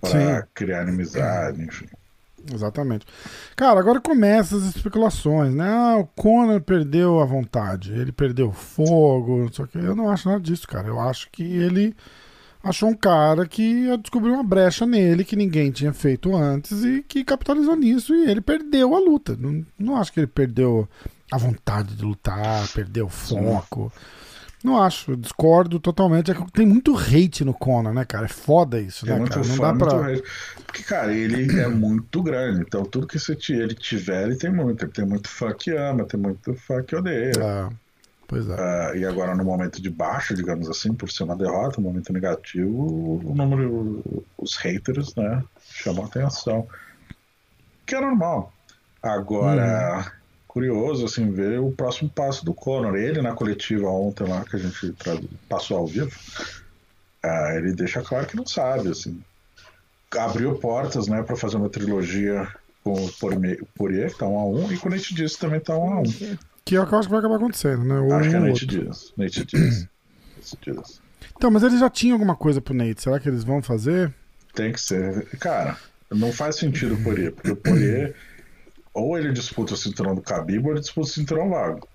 [SPEAKER 2] para criar inimizade, enfim.
[SPEAKER 1] Exatamente. Cara, agora começam as especulações, né? Ah, o Conor perdeu a vontade, ele perdeu fogo, só que eu não acho nada disso, cara. Eu acho que ele achou um cara que descobriu uma brecha nele que ninguém tinha feito antes e que capitalizou nisso e ele perdeu a luta. Não, não acho que ele perdeu a vontade de lutar, perdeu o foco. Não acho, discordo totalmente. É que tem muito hate no Conan, né, cara? É foda isso, né, cara? Não dá pra. Hate.
[SPEAKER 2] Porque, cara, ele é muito grande. Então, tudo que você, ele tiver, ele tem muito. Ele tem muito fã que ama, tem muito fã que odeia.
[SPEAKER 1] Ah, pois é.
[SPEAKER 2] Uh, e agora, no momento de baixo, digamos assim, por ser uma derrota, um momento negativo, o número. Os haters, né, chamam atenção. Que é normal. Agora. Hum curioso assim ver o próximo passo do Conor. Ele na coletiva ontem lá que a gente passou ao vivo, uh, ele deixa claro que não sabe assim. Abriu portas, né, para fazer uma trilogia com o Poirier, que tá um a um, e com o Nate Diaz também tá um a um.
[SPEAKER 1] Que é o que eu acho que vai acabar acontecendo, né? Ou
[SPEAKER 2] acho que é Nate Diaz. Nate Diaz.
[SPEAKER 1] Diaz. Então, mas eles já tinham alguma coisa pro Nate. Será que eles vão fazer?
[SPEAKER 2] Tem que ser. Cara, não faz sentido o Poirier, porque o Poirier ou ele disputa o cinturão do Khabib ou ele disputa o cinturão vago.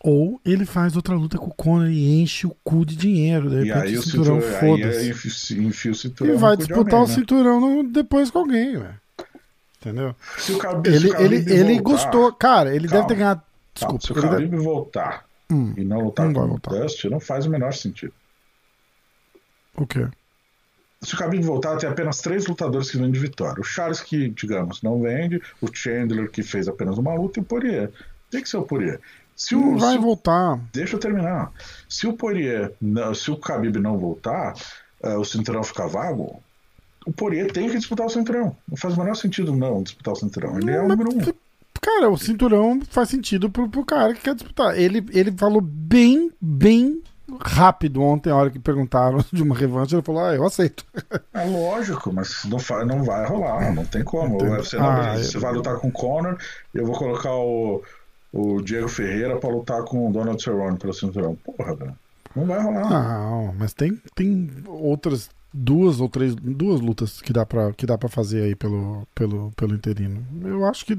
[SPEAKER 1] Ou ele faz outra luta com o Conor e enche o cu de dinheiro. De repente, e aí o cinturão, foda-se.
[SPEAKER 2] enfia o cinturão.
[SPEAKER 1] E vai disputar alguém, o né? cinturão no, depois com alguém, velho. Entendeu?
[SPEAKER 2] Se o Khabib,
[SPEAKER 1] ele, se o ele, voltar, ele gostou. Cara, ele calma, deve ter ganhado. Desculpa.
[SPEAKER 2] Calma, se o Khabib deve... voltar hum, e não lutar não com o Dust, não faz o menor sentido.
[SPEAKER 1] O quê?
[SPEAKER 2] Se o Khabib voltar, tem apenas três lutadores que vêm de vitória. O Charles, que, digamos, não vende, o Chandler, que fez apenas uma luta, e o Poirier. Tem que ser o Poirier.
[SPEAKER 1] Se o, não vai
[SPEAKER 2] se
[SPEAKER 1] voltar.
[SPEAKER 2] Deixa eu terminar. Se o Poirier, não, se o Khabib não voltar, uh, o cinturão ficar vago, o Poirier tem que disputar o cinturão. Não faz o menor sentido não disputar o cinturão. Ele é o número um.
[SPEAKER 1] Cara, o cinturão faz sentido pro, pro cara que quer disputar. Ele, ele falou bem, bem rápido ontem, a hora que perguntaram de uma revanche, ele falou: Ah, eu aceito.
[SPEAKER 2] É lógico, mas não, não vai rolar, não tem como. Você, não, ah, você vai lutar com o Conor, eu vou colocar o, o Diego Ferreira para lutar com o Donald Cerrone pelo cinturão. Porra, velho. Não vai rolar.
[SPEAKER 1] Não, mas tem, tem outras duas ou três duas lutas que dá para que dá para fazer aí pelo, pelo pelo interino. Eu acho que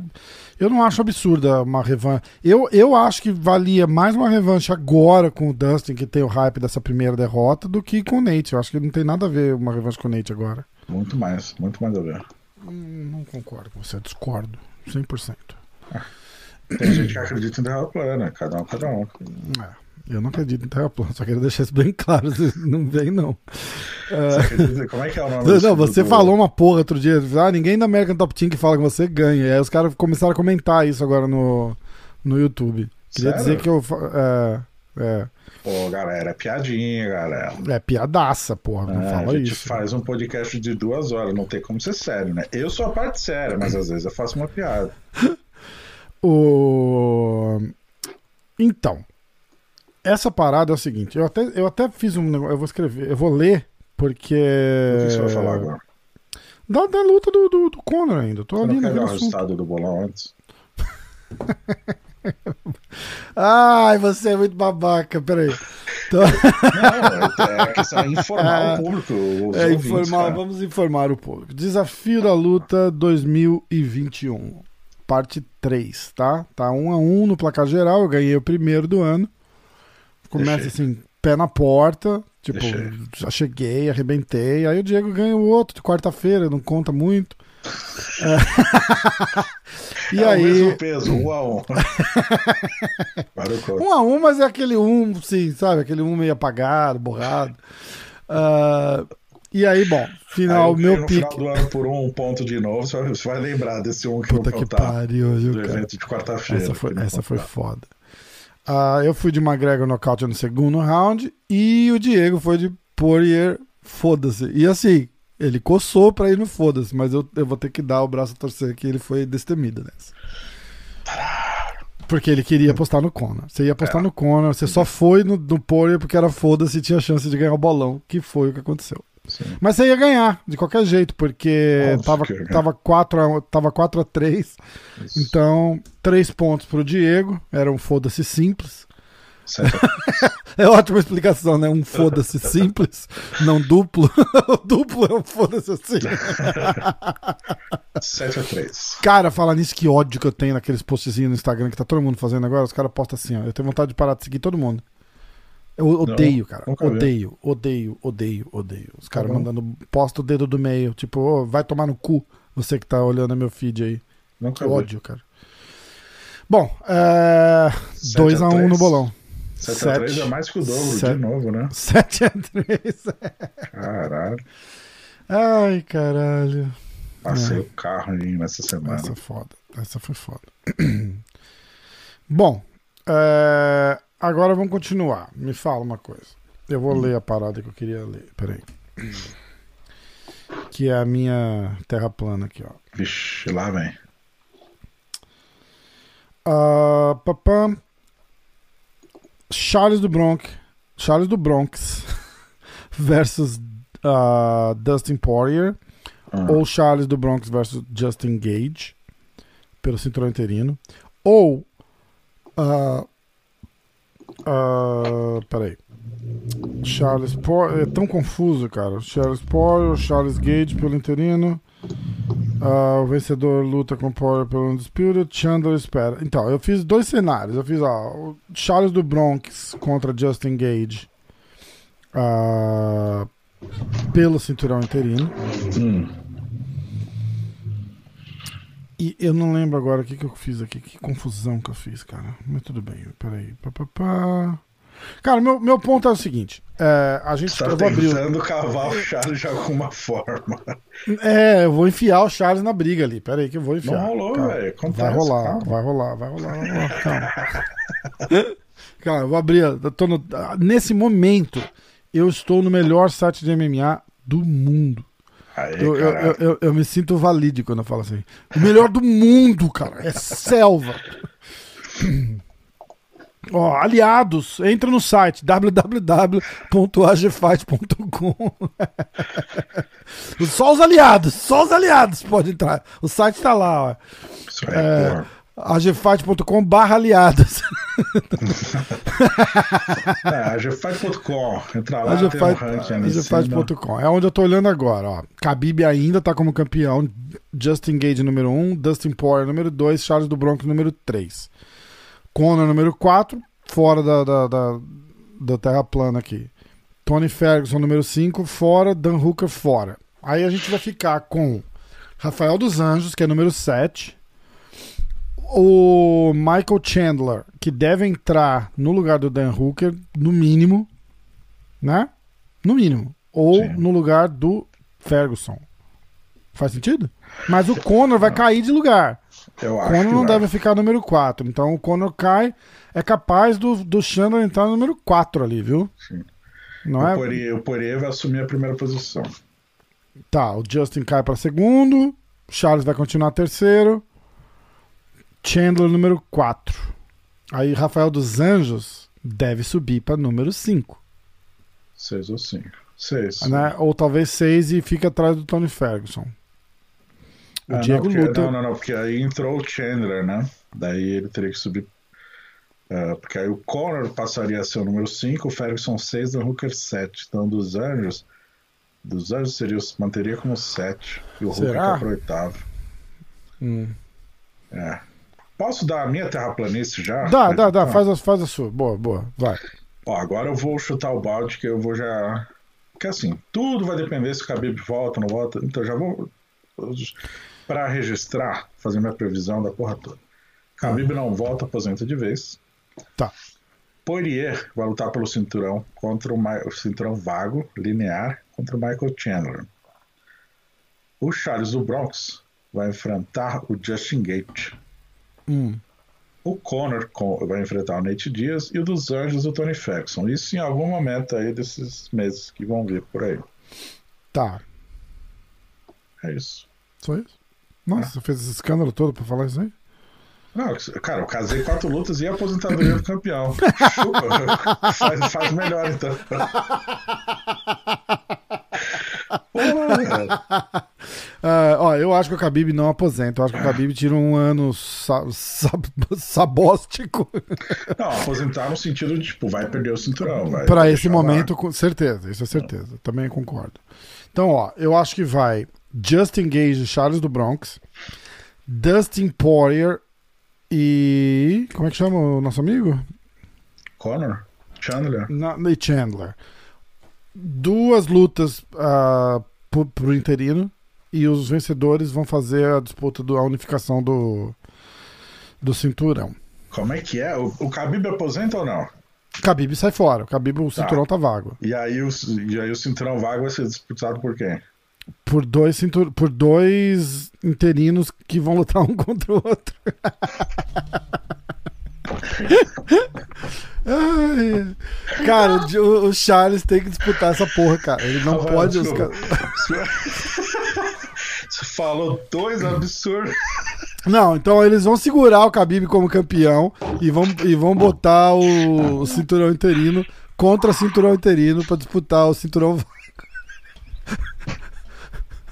[SPEAKER 1] eu não acho absurda uma revanche. Eu, eu acho que valia mais uma revanche agora com o Dustin que tem o hype dessa primeira derrota do que com o Nate. Eu acho que não tem nada a ver uma revanche com o Nate agora.
[SPEAKER 2] Muito mais, muito mais a ver.
[SPEAKER 1] Hum, não concordo com você, discordo 100%.
[SPEAKER 2] Ah, tem gente que acredita em derrota plana, cada um, cada um.
[SPEAKER 1] É. Eu não acredito em Terra plana, só queria deixar isso bem claro. Não vem, não.
[SPEAKER 2] Você Como é que é o nome Não,
[SPEAKER 1] você do... falou uma porra outro dia. Ah, ninguém da American Top Team que fala que você ganha. E aí os caras começaram a comentar isso agora no, no YouTube. Queria Sério? dizer que eu. É, é.
[SPEAKER 2] Pô, galera, é piadinha, galera. É
[SPEAKER 1] piadaça, porra. Não é, fala isso. A gente
[SPEAKER 2] isso. faz um podcast de duas horas, não tem como ser sério, né? Eu sou a parte séria, mas às vezes eu faço uma piada.
[SPEAKER 1] o... Então, essa parada é o seguinte, eu até, eu até fiz um negócio, eu vou escrever, eu vou ler Porque.
[SPEAKER 2] O que você vai falar agora?
[SPEAKER 1] Da, da luta do, do, do Conor ainda. Tô
[SPEAKER 2] Você
[SPEAKER 1] ali
[SPEAKER 2] não quer o resultado do bolão antes?
[SPEAKER 1] Ai, você é muito babaca, peraí. Tô...
[SPEAKER 2] Não, é questão de informar o público. Os
[SPEAKER 1] É,
[SPEAKER 2] ouvintes,
[SPEAKER 1] informar,
[SPEAKER 2] cara.
[SPEAKER 1] vamos informar o público. Desafio da luta 2021, parte 3, tá? Tá 1 a 1 no placar geral, eu ganhei o primeiro do ano. Começa
[SPEAKER 2] Deixei.
[SPEAKER 1] assim, pé na porta, tipo,
[SPEAKER 2] Deixei.
[SPEAKER 1] já cheguei, arrebentei. Aí o Diego ganha o outro de quarta-feira, não conta muito. É. e
[SPEAKER 2] É o
[SPEAKER 1] aí,
[SPEAKER 2] mesmo peso, um a um. O
[SPEAKER 1] um a um, mas é aquele um, sim, sabe? Aquele um meio apagado, borrado. Ah, e aí, bom, final,
[SPEAKER 2] Aí eu
[SPEAKER 1] meu
[SPEAKER 2] no
[SPEAKER 1] pique.
[SPEAKER 2] final do ano por um ponto de novo, você vai- lembrar desse um que
[SPEAKER 1] Puta
[SPEAKER 2] não
[SPEAKER 1] que pariu, viu,
[SPEAKER 2] do
[SPEAKER 1] cara?
[SPEAKER 2] evento de quarta-feira.
[SPEAKER 1] Essa foi, essa foi foda. Ah, eu fui de McGregor nocaute no segundo round e o Diego foi de Poirier foda-se. E assim, ele coçou pra ir no foda-se, mas eu, eu vou ter que dar o braço a torcer que ele foi destemido nessa. Porque ele queria apostar no Conor. Você ia apostar
[SPEAKER 2] É.
[SPEAKER 1] no Conor, você só foi no, no Poirier porque era foda-se e tinha chance de ganhar o bolão, que foi o que aconteceu.
[SPEAKER 2] Sim.
[SPEAKER 1] Mas você ia ganhar, de qualquer jeito, porque tava, tava 4 a, tava 4 a 3
[SPEAKER 2] Isso.
[SPEAKER 1] então, três pontos pro Diego. Era um foda-se simples. É ótima explicação, né? Um foda-se simples, não duplo. o duplo é um foda-se assim.
[SPEAKER 2] 7 a 3.
[SPEAKER 1] Cara, falar nisso, que ódio que eu tenho naqueles postzinhos no Instagram que tá todo mundo fazendo agora. Os caras postam assim, ó. Eu tenho vontade de parar de seguir todo mundo. Eu odeio, cara. Odeio, odeio, odeio, odeio. Os caras
[SPEAKER 2] Tá
[SPEAKER 1] mandando, posta o dedo do meio. Tipo, ô, vai tomar no cu. Você que tá olhando meu feed aí.
[SPEAKER 2] Nunca
[SPEAKER 1] Que ódio, cara. Bom, é...
[SPEAKER 2] Sete
[SPEAKER 1] 2 a
[SPEAKER 2] a
[SPEAKER 1] 1 no bolão.
[SPEAKER 2] 7 a 3 é mais que o dobro,
[SPEAKER 1] Sete-
[SPEAKER 2] de novo, né?
[SPEAKER 1] 7 a 3.
[SPEAKER 2] Caralho.
[SPEAKER 1] Ai, caralho.
[SPEAKER 2] Passei
[SPEAKER 1] É.
[SPEAKER 2] o carro aí nessa semana.
[SPEAKER 1] Essa é foda. Essa foi foda. Bom, é, agora vamos continuar. Me fala uma coisa. Eu vou ler a parada que eu queria ler. Peraí. Que é a minha terra plana aqui, ó.
[SPEAKER 2] Vixe, lá vem.
[SPEAKER 1] Ah, papam. Charles do Bronx. Charles do Bronx versus ah, Dustin Poirier.
[SPEAKER 2] Ah,
[SPEAKER 1] Ou Charles do Bronx versus Justin Gage. Pelo cinturão interino. Ou. ah, ah, peraí. Charles Poirier. É tão confuso, cara. Charles Poirier Charles Gage pelo interino. Ah, o vencedor luta com Poirier pelo Undisputed. Chandler espera. Então, eu fiz dois cenários. Eu fiz ó, o Charles do Bronx contra Justin Gage. ah, pelo cinturão interino.
[SPEAKER 2] hum,
[SPEAKER 1] E eu não lembro agora o que, que eu fiz aqui. Que confusão que eu fiz, cara. Mas tudo bem. Peraí. Pá, pá, pá. Cara, meu, meu ponto é o seguinte. É, a gente.
[SPEAKER 2] tá
[SPEAKER 1] abrir. o-
[SPEAKER 2] tentando cavar o Charles de alguma forma.
[SPEAKER 1] É, eu vou enfiar o Charles na briga ali. Peraí, que eu vou enfiar.
[SPEAKER 2] Não rolou, velho.
[SPEAKER 1] Vai rolar,
[SPEAKER 2] calma.
[SPEAKER 1] vai rolar, vai rolar, vai rolar. Calma. Cara, eu vou abrir. eu tô no- nesse momento, eu estou no melhor site de MMA do mundo.
[SPEAKER 2] Aí,
[SPEAKER 1] Eu, eu, eu, eu- me sinto valide quando eu falo assim. O melhor do mundo, cara. É selva. Ó, aliados, entra no site www.agfight.com. Só os aliados, só os aliados podem entrar. O site tá lá, ó.
[SPEAKER 2] Isso aí,
[SPEAKER 1] é,
[SPEAKER 2] porra.
[SPEAKER 1] agfight.com barra aliados.
[SPEAKER 2] É, agfight.com. Entra lá, tem um ranking.
[SPEAKER 1] É onde eu tô olhando agora, ó. Khabib ainda tá como campeão. Justin Gage número 1, Dustin Poirier número 2, Charles do Bronx número 3. Conor número 4, fora da, da, da, da terra plana aqui. Tony Ferguson número 5, fora. Dan Hooker fora. Aí a gente vai ficar com Rafael dos Anjos, que é número 7. O Michael Chandler, que deve entrar no lugar do Dan Hooker, no mínimo. Né? No mínimo. Ou
[SPEAKER 2] Sim.
[SPEAKER 1] no lugar do Ferguson. Faz sentido? Mas o Conor vai cair de lugar.
[SPEAKER 2] Eu
[SPEAKER 1] O
[SPEAKER 2] acho
[SPEAKER 1] Conor não deve ficar número 4. Então o Conor cai. É capaz do, do Chandler entrar no número 4 ali, viu?
[SPEAKER 2] Sim.
[SPEAKER 1] Não
[SPEAKER 2] o,
[SPEAKER 1] é?
[SPEAKER 2] Poirier, o Poirier vai assumir a primeira posição.
[SPEAKER 1] Tá, o Justin cai para segundo. Charles vai continuar terceiro. Chandler número 4. Aí Rafael dos Anjos deve subir para número 5.
[SPEAKER 2] 6 ou 5. Seis.
[SPEAKER 1] Né? Ou talvez seis e fica atrás do Tony Ferguson. O
[SPEAKER 2] Ah,
[SPEAKER 1] Diego
[SPEAKER 2] não, porque,
[SPEAKER 1] luta.
[SPEAKER 2] Não, não, não, porque aí entrou o Chandler, né? Daí ele teria que subir. ah, porque aí o Conor passaria a ser o número 5, o Ferguson 6, o Hooker 7. Então dos Anjos. Dos Anjos seria, manteria como 7. E o Hooker
[SPEAKER 1] Será?
[SPEAKER 2] que é pro oitavo.
[SPEAKER 1] Hum.
[SPEAKER 2] É. Posso dar a minha terraplanície já?
[SPEAKER 1] Dá, dá, dá.
[SPEAKER 2] Ah,
[SPEAKER 1] Faz a, faz a sua. Boa, boa. Vai.
[SPEAKER 2] Ó, agora eu vou chutar o balde que eu vou já. Porque assim, tudo vai depender se o Khabib volta ou não volta. Então já vou. Pra registrar, fazer minha previsão da porra toda. Khabib não volta, aposenta de vez.
[SPEAKER 1] Tá.
[SPEAKER 2] Poirier vai lutar pelo cinturão contra o, Ma- o cinturão vago, linear, contra o Michael Chandler. O Charles do Bronx vai enfrentar o Justin Gate.
[SPEAKER 1] Hum.
[SPEAKER 2] O Conor co- vai enfrentar o Nate Diaz e o dos Anjos o Tony Ferguson. Isso em algum momento aí desses meses que vão vir por aí.
[SPEAKER 1] Tá.
[SPEAKER 2] É isso.
[SPEAKER 1] Só isso? Nossa, você fez esse escândalo todo pra falar isso aí?
[SPEAKER 2] Não, cara, eu casei quatro lutas e a aposentadoria do campeão. Chupa. faz, faz melhor então.
[SPEAKER 1] Ah, ó, eu acho que o Khabib não aposenta. Eu acho que o Khabib tira um ano sa sa- sabóstico
[SPEAKER 2] Não, aposentar no sentido de, tipo, vai perder o cinturão. Vai
[SPEAKER 1] pra esse
[SPEAKER 2] deixar lá.
[SPEAKER 1] momento, com certeza. Isso é certeza. Também concordo. Então, ó, eu acho que vai Justin Gage, Charles do Bronx, Dustin Poirier e. Como é que chama o nosso amigo?
[SPEAKER 2] Conor? Chandler?
[SPEAKER 1] Na, e Chandler. Duas lutas ah, pro, pro interino e os vencedores vão fazer a disputa da unificação do, do cinturão.
[SPEAKER 2] Como é que é? O, o Khabib aposenta ou não?
[SPEAKER 1] Khabib sai fora. O Khabib, o cinturão tá vago.
[SPEAKER 2] E aí, o, e aí o cinturão vago vai ser disputado por quem?
[SPEAKER 1] Por dois, cintur... por dois interinos que vão lutar um contra o outro. Ai, cara, o, o Charles tem que disputar essa porra, cara. Ele não pode. Os
[SPEAKER 2] desculpa.
[SPEAKER 1] ca-
[SPEAKER 2] Você falou dois absurdos.
[SPEAKER 1] Não, então eles vão segurar o Khabib como campeão e vão, e vão botar o, o cinturão interino contra o cinturão interino pra disputar o cinturão.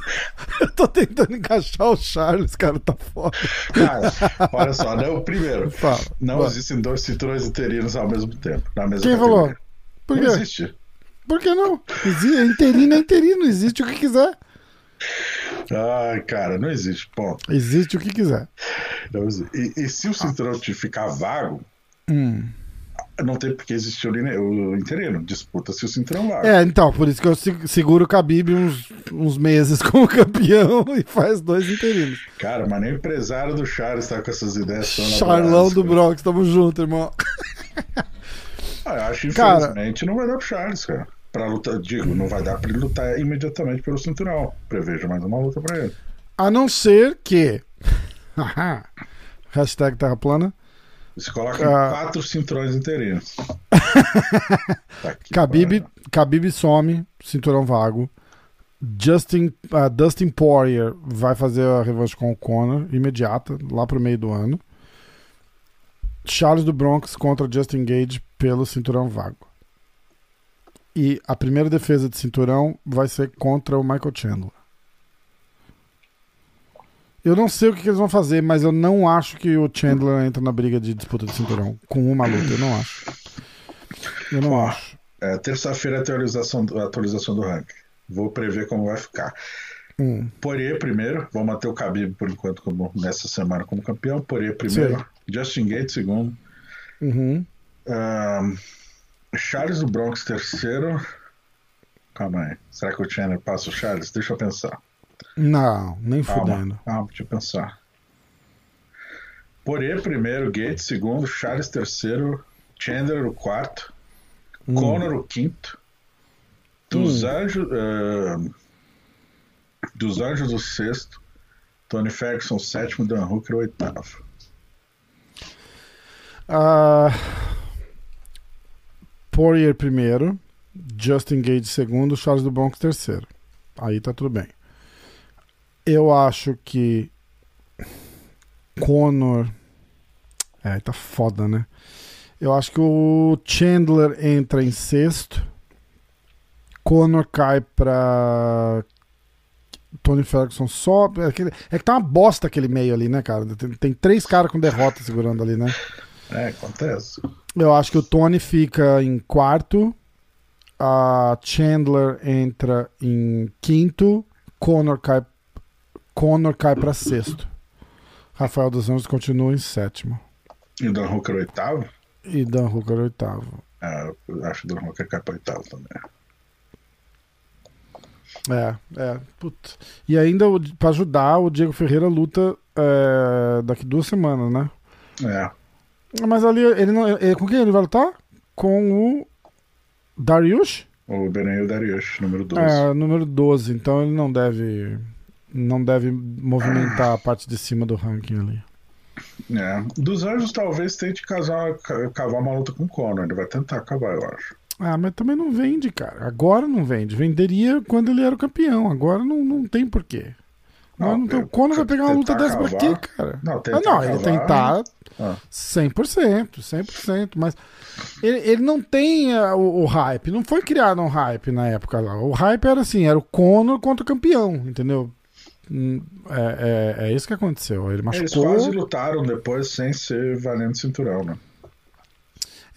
[SPEAKER 1] Eu tô tentando encaixar o Charles, cara, tá foda.
[SPEAKER 2] Cara, olha só, não, primeiro,
[SPEAKER 1] Fala.
[SPEAKER 2] não
[SPEAKER 1] vai.
[SPEAKER 2] existem dois cinturões interinos ao mesmo tempo. Na mesma
[SPEAKER 1] Quem
[SPEAKER 2] categoria.
[SPEAKER 1] falou? Por
[SPEAKER 2] Não
[SPEAKER 1] quê?
[SPEAKER 2] existe.
[SPEAKER 1] Por que não? É interino é interino, existe o que quiser.
[SPEAKER 2] Ai, cara, não existe. Ponto.
[SPEAKER 1] Existe o que quiser.
[SPEAKER 2] Não. E, e se o cinturão te ficar vago,
[SPEAKER 1] Hum.
[SPEAKER 2] Não tem porque existir o, interino. Disputa-se o cinturão vago.
[SPEAKER 1] É, então, por isso que eu se- seguro o Khabib uns, uns meses como campeão e faz dois interinos.
[SPEAKER 2] Cara, mas nem o empresário do Charles tá com essas ideias
[SPEAKER 1] Charlão do. Bronx, tamo junto, irmão.
[SPEAKER 2] Ah, eu acho que
[SPEAKER 1] Cara-
[SPEAKER 2] infelizmente não vai dar pro Charles, cara. Pra lutar, digo, não vai dar pra ele lutar imediatamente pelo cinturão. Prevejo mais uma luta pra ele.
[SPEAKER 1] A não ser que. Hashtag Terra Plana.
[SPEAKER 2] Você coloca
[SPEAKER 1] Ah.
[SPEAKER 2] quatro cinturões interinos. Tá
[SPEAKER 1] Khabib. Khabib some, cinturão vago. Justin, ah, Dustin Poirier vai fazer a revanche com o Conor imediata, lá pro meio do ano. Charles do Bronx contra Justin Gage pelo cinturão vago. E a primeira defesa de cinturão vai ser contra o Michael Chandler. Eu não sei o que, que eles vão fazer, mas eu não acho que o Chandler entra na briga de disputa de cinturão com uma luta. Eu não acho. Eu não
[SPEAKER 2] Ó,
[SPEAKER 1] acho.
[SPEAKER 2] É, Terça-feira atualização, do- atualização do ranking. Vou prever como vai ficar.
[SPEAKER 1] Hum.
[SPEAKER 2] Poirier primeiro, vou manter o Khabib por enquanto como, nessa semana como campeão. Poirier primeiro,
[SPEAKER 1] Sei.
[SPEAKER 2] Justin Gates segundo,
[SPEAKER 1] Uhum.
[SPEAKER 2] Ahn, Charles do Bronx terceiro. Calma aí, será que o Chandler passa o Charles? Deixa eu pensar.
[SPEAKER 1] Não, nem
[SPEAKER 2] Calma,
[SPEAKER 1] fudendo.
[SPEAKER 2] calma, deixa eu pensar. Poirier primeiro, Gates segundo, Charles terceiro, Chandler o quarto,
[SPEAKER 1] Hum.
[SPEAKER 2] Conor o quinto, dos
[SPEAKER 1] Hum.
[SPEAKER 2] Anjos, ahn, dos Anjos o sexto, Tony Ferguson o sétimo, Dan Hooker o oitavo.
[SPEAKER 1] Ah, Poirier primeiro, Justin Gage segundo, Charles do Bronx terceiro. Aí tá tudo bem. Eu acho que Conor. É, tá foda, né? Eu acho que o Chandler entra em sexto. Conor cai pra Tony Ferguson só. É que, é que tá uma bosta aquele meio ali, né, cara? Tem, tem três caras com derrota segurando ali, né?
[SPEAKER 2] É, acontece.
[SPEAKER 1] Eu acho que o Tony fica em quarto. A Chandler entra em quinto. Conor cai, Conor cai pra sexto. Rafael dos Anjos continua em sétimo.
[SPEAKER 2] E Dan Hooker oitavo?
[SPEAKER 1] E Dan Hooker oitavo.
[SPEAKER 2] É, eu acho que Dan Hooker cai pra oitavo também.
[SPEAKER 1] É, é. E ainda, pra ajudar, o Diego Ferreira luta é, daqui duas semanas, né?
[SPEAKER 2] É.
[SPEAKER 1] Mas ali, ele não. Ele, com quem ele vai lutar? Com o Darius?
[SPEAKER 2] O Beneil Darius, número 12.
[SPEAKER 1] É, número 12. Então ele não deve. Não deve movimentar a parte de cima do ranking ali.
[SPEAKER 2] É. Dos Anjos talvez tente casar, cavar uma luta com o Conor. Ele vai tentar acabar, eu acho.
[SPEAKER 1] Ah, mas também não vende, cara. Agora não vende. Venderia quando ele era o campeão. Agora não, não tem porquê. Não, não tem, o Conor vai pegar uma luta dessa pra quê, cara?
[SPEAKER 2] Não,
[SPEAKER 1] ah, não ele tentar
[SPEAKER 2] Ah.
[SPEAKER 1] 100%, 100%. Mas ele, ele não tem uh, o, o hype. Não foi criado um hype na época lá. O hype era assim, era o Conor contra o campeão, entendeu? Hum, É, é, é isso que aconteceu. Ele
[SPEAKER 2] Eles
[SPEAKER 1] machucou.
[SPEAKER 2] quase lutaram depois sem ser valendo cinturão, né?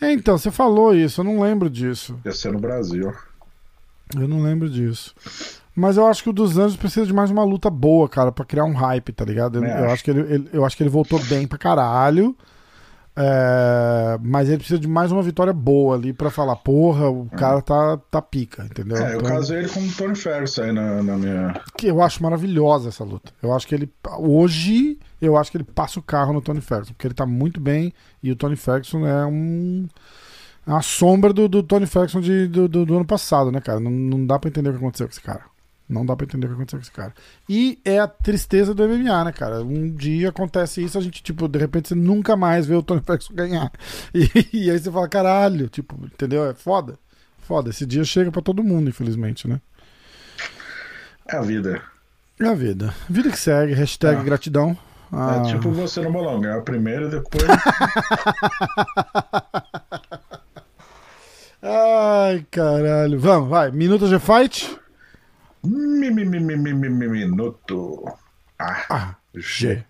[SPEAKER 1] É, então, você falou isso, eu não lembro disso.
[SPEAKER 2] Ia ser no Brasil.
[SPEAKER 1] Eu não lembro disso. Mas eu acho que o dos Anjos precisa de mais uma luta boa, cara, pra criar um hype, tá ligado? Eu,
[SPEAKER 2] Também
[SPEAKER 1] eu
[SPEAKER 2] acho.
[SPEAKER 1] acho que ele, ele- eu acho que ele voltou bem pra caralho. É, mas ele precisa de mais uma vitória boa ali pra falar, porra, o cara tá, tá pica, entendeu?
[SPEAKER 2] É, eu
[SPEAKER 1] Então,
[SPEAKER 2] casei ele com o Tony Ferguson aí na, na minha.
[SPEAKER 1] que eu acho maravilhosa essa luta. Eu acho que ele. Hoje, eu acho que ele passa o carro no Tony Ferguson, porque ele tá muito bem e o Tony Ferguson é um. É uma sombra do, do Tony Ferguson de, do, do, do ano passado, né, cara? Não, não dá pra entender o que aconteceu com esse cara. Não dá pra entender o que aconteceu com esse cara. E é a tristeza do MMA, né, cara? Um dia acontece isso, a gente, tipo, de repente você nunca mais vê o Tony Ferguson ganhar. E, e aí você fala, caralho, tipo, entendeu? É foda. Foda. Esse dia chega pra todo mundo, infelizmente, né?
[SPEAKER 2] É a vida.
[SPEAKER 1] É a vida. Vida que segue, hashtag
[SPEAKER 2] Ah.
[SPEAKER 1] gratidão. Ah,
[SPEAKER 2] É tipo você no bolão, ganhar primeiro e depois.
[SPEAKER 1] Ai, caralho. Vamos, vai. Minuto de fight.
[SPEAKER 2] Minuto. Ah,
[SPEAKER 1] Ah,
[SPEAKER 2] G.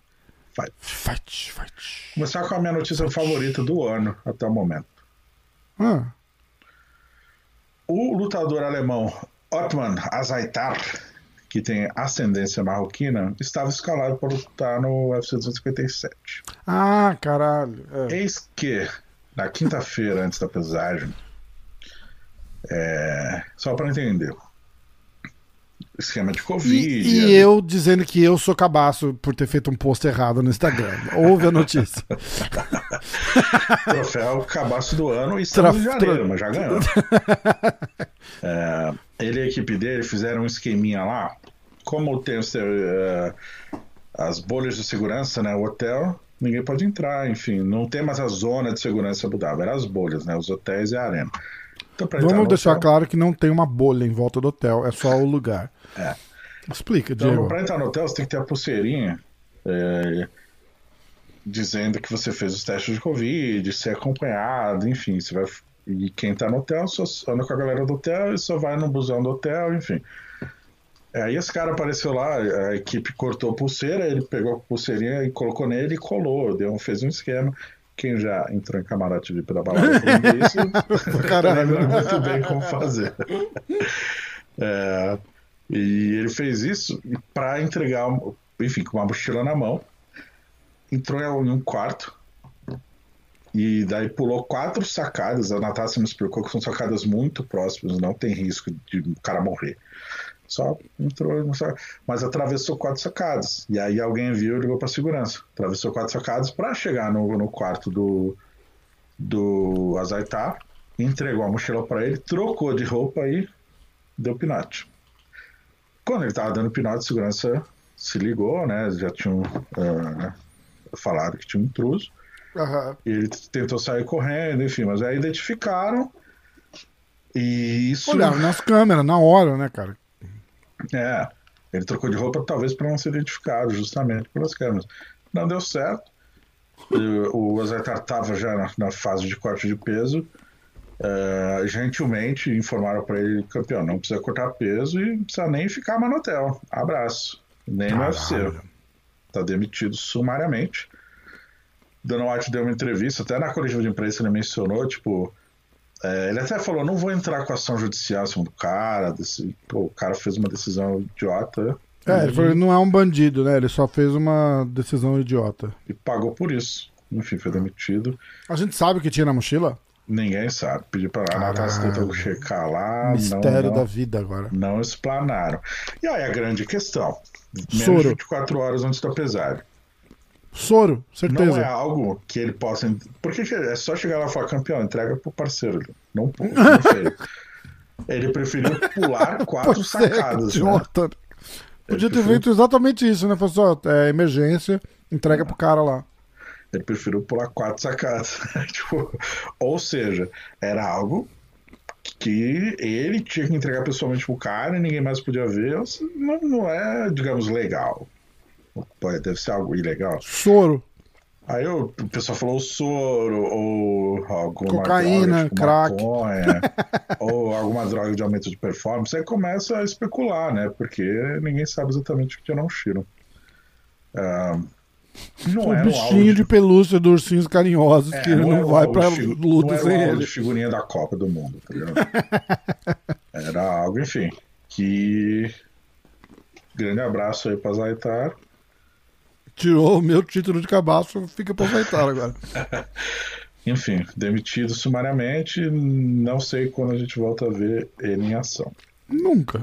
[SPEAKER 2] Vai.
[SPEAKER 1] Fight, fight.
[SPEAKER 2] Começar com a minha notícia favorita do ano até o momento.
[SPEAKER 1] Ah,
[SPEAKER 2] O lutador alemão Otman Azaitar, que tem ascendência marroquina, estava escalado para lutar no UFC 257.
[SPEAKER 1] ah caralho. É.
[SPEAKER 2] Eis que, na quinta-feira, antes da pesagem, é, só para entender, esquema de Covid.
[SPEAKER 1] E, e eu dizendo que eu sou cabaço por ter feito um post errado no Instagram. Ouve a notícia.
[SPEAKER 2] Troféu cabaço do ano e estamos em
[SPEAKER 1] Trof-
[SPEAKER 2] janeiro, mas já ganhou. É, ele e a equipe dele fizeram um esqueminha lá. Como tem os, eh, as bolhas de segurança, né? O hotel, ninguém pode entrar, enfim. Não tem mais a zona de segurança Abu Dhabi, eram as bolhas, né? Os hotéis e a arena. Então,
[SPEAKER 1] Vamos deixar
[SPEAKER 2] hotel-
[SPEAKER 1] claro que não tem uma bolha em volta do hotel, é só o lugar.
[SPEAKER 2] É.
[SPEAKER 1] Explica,
[SPEAKER 2] Então,
[SPEAKER 1] Diego.
[SPEAKER 2] pra entrar no hotel, você tem que ter a pulseirinha é, dizendo que você fez os testes de Covid, ser acompanhado, enfim. Você vai, e quem tá no hotel só anda com a galera do hotel e só vai no busão do hotel, enfim. É, Aí esse cara apareceu lá, a equipe cortou a pulseira, ele pegou a pulseirinha e colocou nele e colou, deu, fez um esquema. Quem já entrou em camarote VIP da balada falando isso, lembra muito bem como fazer. É, e ele fez isso para entregar, enfim, com uma mochila na mão. Entrou em um quarto e daí pulou quatro sacadas. A Natácia me explicou que são sacadas muito próximas, não tem risco de o cara morrer. Só entrou, mas atravessou quatro sacadas. E aí alguém viu e ligou para segurança. Atravessou quatro sacadas para chegar no, no quarto do, do Azaitar, entregou a mochila para ele, trocou de roupa e deu pinote. Quando ele estava dando pinote, a segurança se ligou, né? Já tinham ah, falado que tinha um intruso.
[SPEAKER 1] Aham.
[SPEAKER 2] E ele tentou sair correndo, enfim, mas aí identificaram. E isso.
[SPEAKER 1] Olharam nas câmeras, na hora, né, cara?
[SPEAKER 2] É, ele trocou de roupa talvez para não ser identificado, justamente pelas câmeras. Não deu certo. O Azaitar estava já na, na fase de corte de peso Uh, gentilmente informaram para ele, campeão, não precisa cortar peso e não precisa nem ficar mais no hotel. Abraço. Nem no UFC. Tá demitido sumariamente. Dana White deu uma entrevista, até na coletiva de imprensa ele mencionou, tipo, é, ele até falou, não vou entrar com ação judicial em cima do cara, desse, pô, o cara fez uma decisão idiota.
[SPEAKER 1] É, ele falou, não é um bandido, né? Ele só fez uma decisão idiota.
[SPEAKER 2] E pagou por isso. Enfim, foi demitido.
[SPEAKER 1] A gente sabe o que tinha na mochila?
[SPEAKER 2] Ninguém sabe. Pedi pra a Natasha tentou checar lá.
[SPEAKER 1] Mistério
[SPEAKER 2] não,
[SPEAKER 1] da vida agora.
[SPEAKER 2] Não explanaram. E aí a grande questão: menos Soro. de 24 horas antes da pesagem.
[SPEAKER 1] Soro, certeza.
[SPEAKER 2] Não é algo que ele possa. Porque é só chegar lá e falar, campeão, entrega pro parceiro. Não, não sei. ele preferiu pular quatro sacadas. Né?
[SPEAKER 1] Podia ter feito exatamente isso, né? Falou só, é emergência, entrega pro cara lá.
[SPEAKER 2] Ele preferiu pular quatro sacadas. tipo, ou seja, era algo que ele tinha que entregar pessoalmente pro cara e ninguém mais podia ver. Não, não é, digamos, legal. Pode, deve ser algo ilegal.
[SPEAKER 1] Soro.
[SPEAKER 2] Aí o, o pessoal falou soro, ou alguma
[SPEAKER 1] cocaína, droga, tipo crack.
[SPEAKER 2] Maconha, ou alguma droga de aumento de performance. Aí começa a especular, né? Porque ninguém sabe exatamente o que não Shiro. Uh,
[SPEAKER 1] não o bichinho de... de pelúcia dos ursinhos carinhosos é, que não, não vai pra luta sem ele. de
[SPEAKER 2] figurinha da Copa do Mundo, tá ligado? era algo, enfim, que. Grande abraço aí pra Zaitar.
[SPEAKER 1] Tirou o meu título de cabaço, fica Zaitar agora.
[SPEAKER 2] enfim, demitido sumariamente. Não sei quando a gente volta a ver ele em ação.
[SPEAKER 1] Nunca.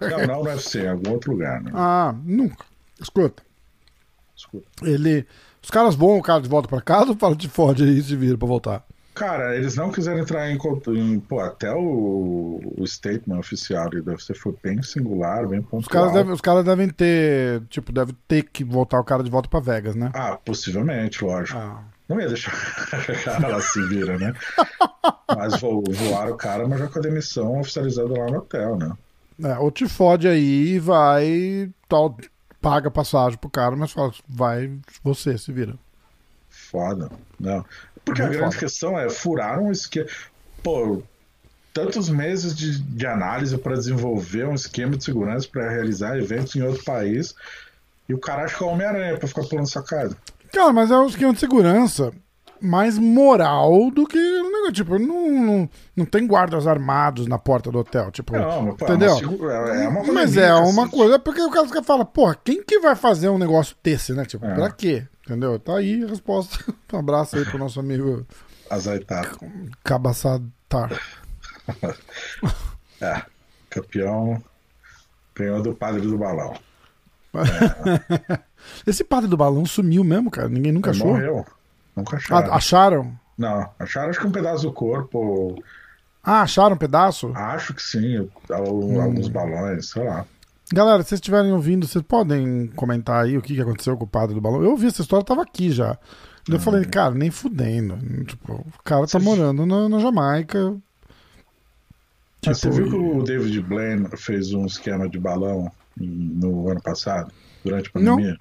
[SPEAKER 2] não, não no UFC, em algum outro lugar. Né?
[SPEAKER 1] Ah, nunca. Escuta. Ele. Os caras vão o cara de volta para casa ou fala de fode aí se vira pra voltar?
[SPEAKER 2] Cara, eles não quiseram entrar em. em pô, até o, o statement oficial deve ser foi bem singular, bem pontual.
[SPEAKER 1] Os caras, devem, os caras devem ter. Tipo, deve ter que voltar o cara de volta pra Vegas, né?
[SPEAKER 2] Ah, possivelmente, lógico. Ah. Não ia deixar o cara lá se vira, né? mas voaram o cara, mas já com a demissão oficializada lá no hotel, né?
[SPEAKER 1] É, ou te fode aí e vai. Tal, paga passagem pro cara, mas fala, vai, você se vira.
[SPEAKER 2] Foda. Não. Porque Muito a grande foda. questão é, furaram um esquema. Pô, tantos meses de, de análise para desenvolver um esquema de segurança para realizar eventos em outro país. E o cara acha que é Homem-Aranha pra ficar pulando sacada.
[SPEAKER 1] Cara, mas é um esquema de segurança mais moral do que tipo não, não, não tem guardas armados na porta do hotel tipo não, entendeu é uma, é uma mas é uma assim. coisa é porque o cara fala porra quem que vai fazer um negócio desse né tipo é. pra quê entendeu tá aí a resposta um abraço aí pro nosso amigo
[SPEAKER 2] Azaitar
[SPEAKER 1] Cabaçatar
[SPEAKER 2] é campeão ganhou do padre do balão
[SPEAKER 1] é. esse padre do balão sumiu mesmo cara ninguém nunca Ele achou
[SPEAKER 2] morreu Nunca acharam.
[SPEAKER 1] Ah, acharam?
[SPEAKER 2] Não, acharam acho que um pedaço do corpo.
[SPEAKER 1] Ah, acharam um pedaço?
[SPEAKER 2] Acho que sim, hum. alguns balões, sei lá.
[SPEAKER 1] Galera, se vocês estiverem ouvindo, vocês podem comentar aí o que aconteceu com o padre do balão. Eu ouvi essa história, tava aqui já. Eu falei, hum. cara, nem fudendo. Tipo, o cara tá morando na, na Jamaica.
[SPEAKER 2] Tipo, você viu que o David Blaine fez um esquema de balão no ano passado, durante a pandemia?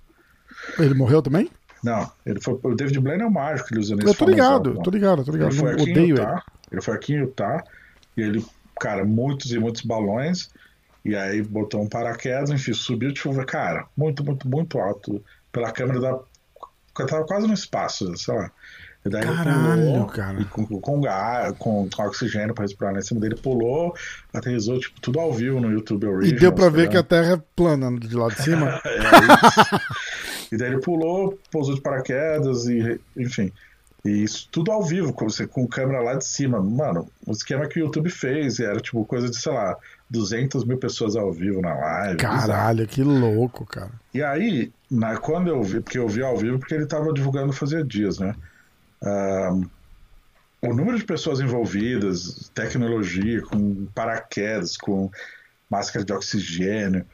[SPEAKER 1] Não. Ele morreu também?
[SPEAKER 2] Não, ele foi. O David Blaine é o mágico que ele usa nesse
[SPEAKER 1] Eu tô ligado, tô ligado, tô ligado.
[SPEAKER 2] Ele foi aqui odeio em Utah, ele. ele foi aqui em Utah e ele, cara, muitos e muitos balões. E aí botou um paraquedas, enfim, subiu, tipo, cara, muito, muito, muito alto. Pela câmera da. Tava quase no espaço, sei lá.
[SPEAKER 1] E daí Caralho, ele pulou, cara.
[SPEAKER 2] E com, com, gás, com, com oxigênio pra respirar lá em cima dele, pulou, aterrizou, tipo, tudo ao vivo no YouTube
[SPEAKER 1] Originals. E deu pra ver que a Terra é plana de lá de cima.
[SPEAKER 2] é isso. e daí ele pulou, pousou de paraquedas e, enfim. E isso tudo ao vivo, com, com câmera lá de cima. Mano, o esquema que o YouTube fez era tipo coisa de, sei lá, 200 mil pessoas ao vivo na live.
[SPEAKER 1] Caralho, que louco, cara.
[SPEAKER 2] E aí, na, quando eu vi, porque eu vi ao vivo porque ele tava divulgando fazia dias, né? o número de pessoas envolvidas, tecnologia, com paraquedas, com máscara de oxigênio,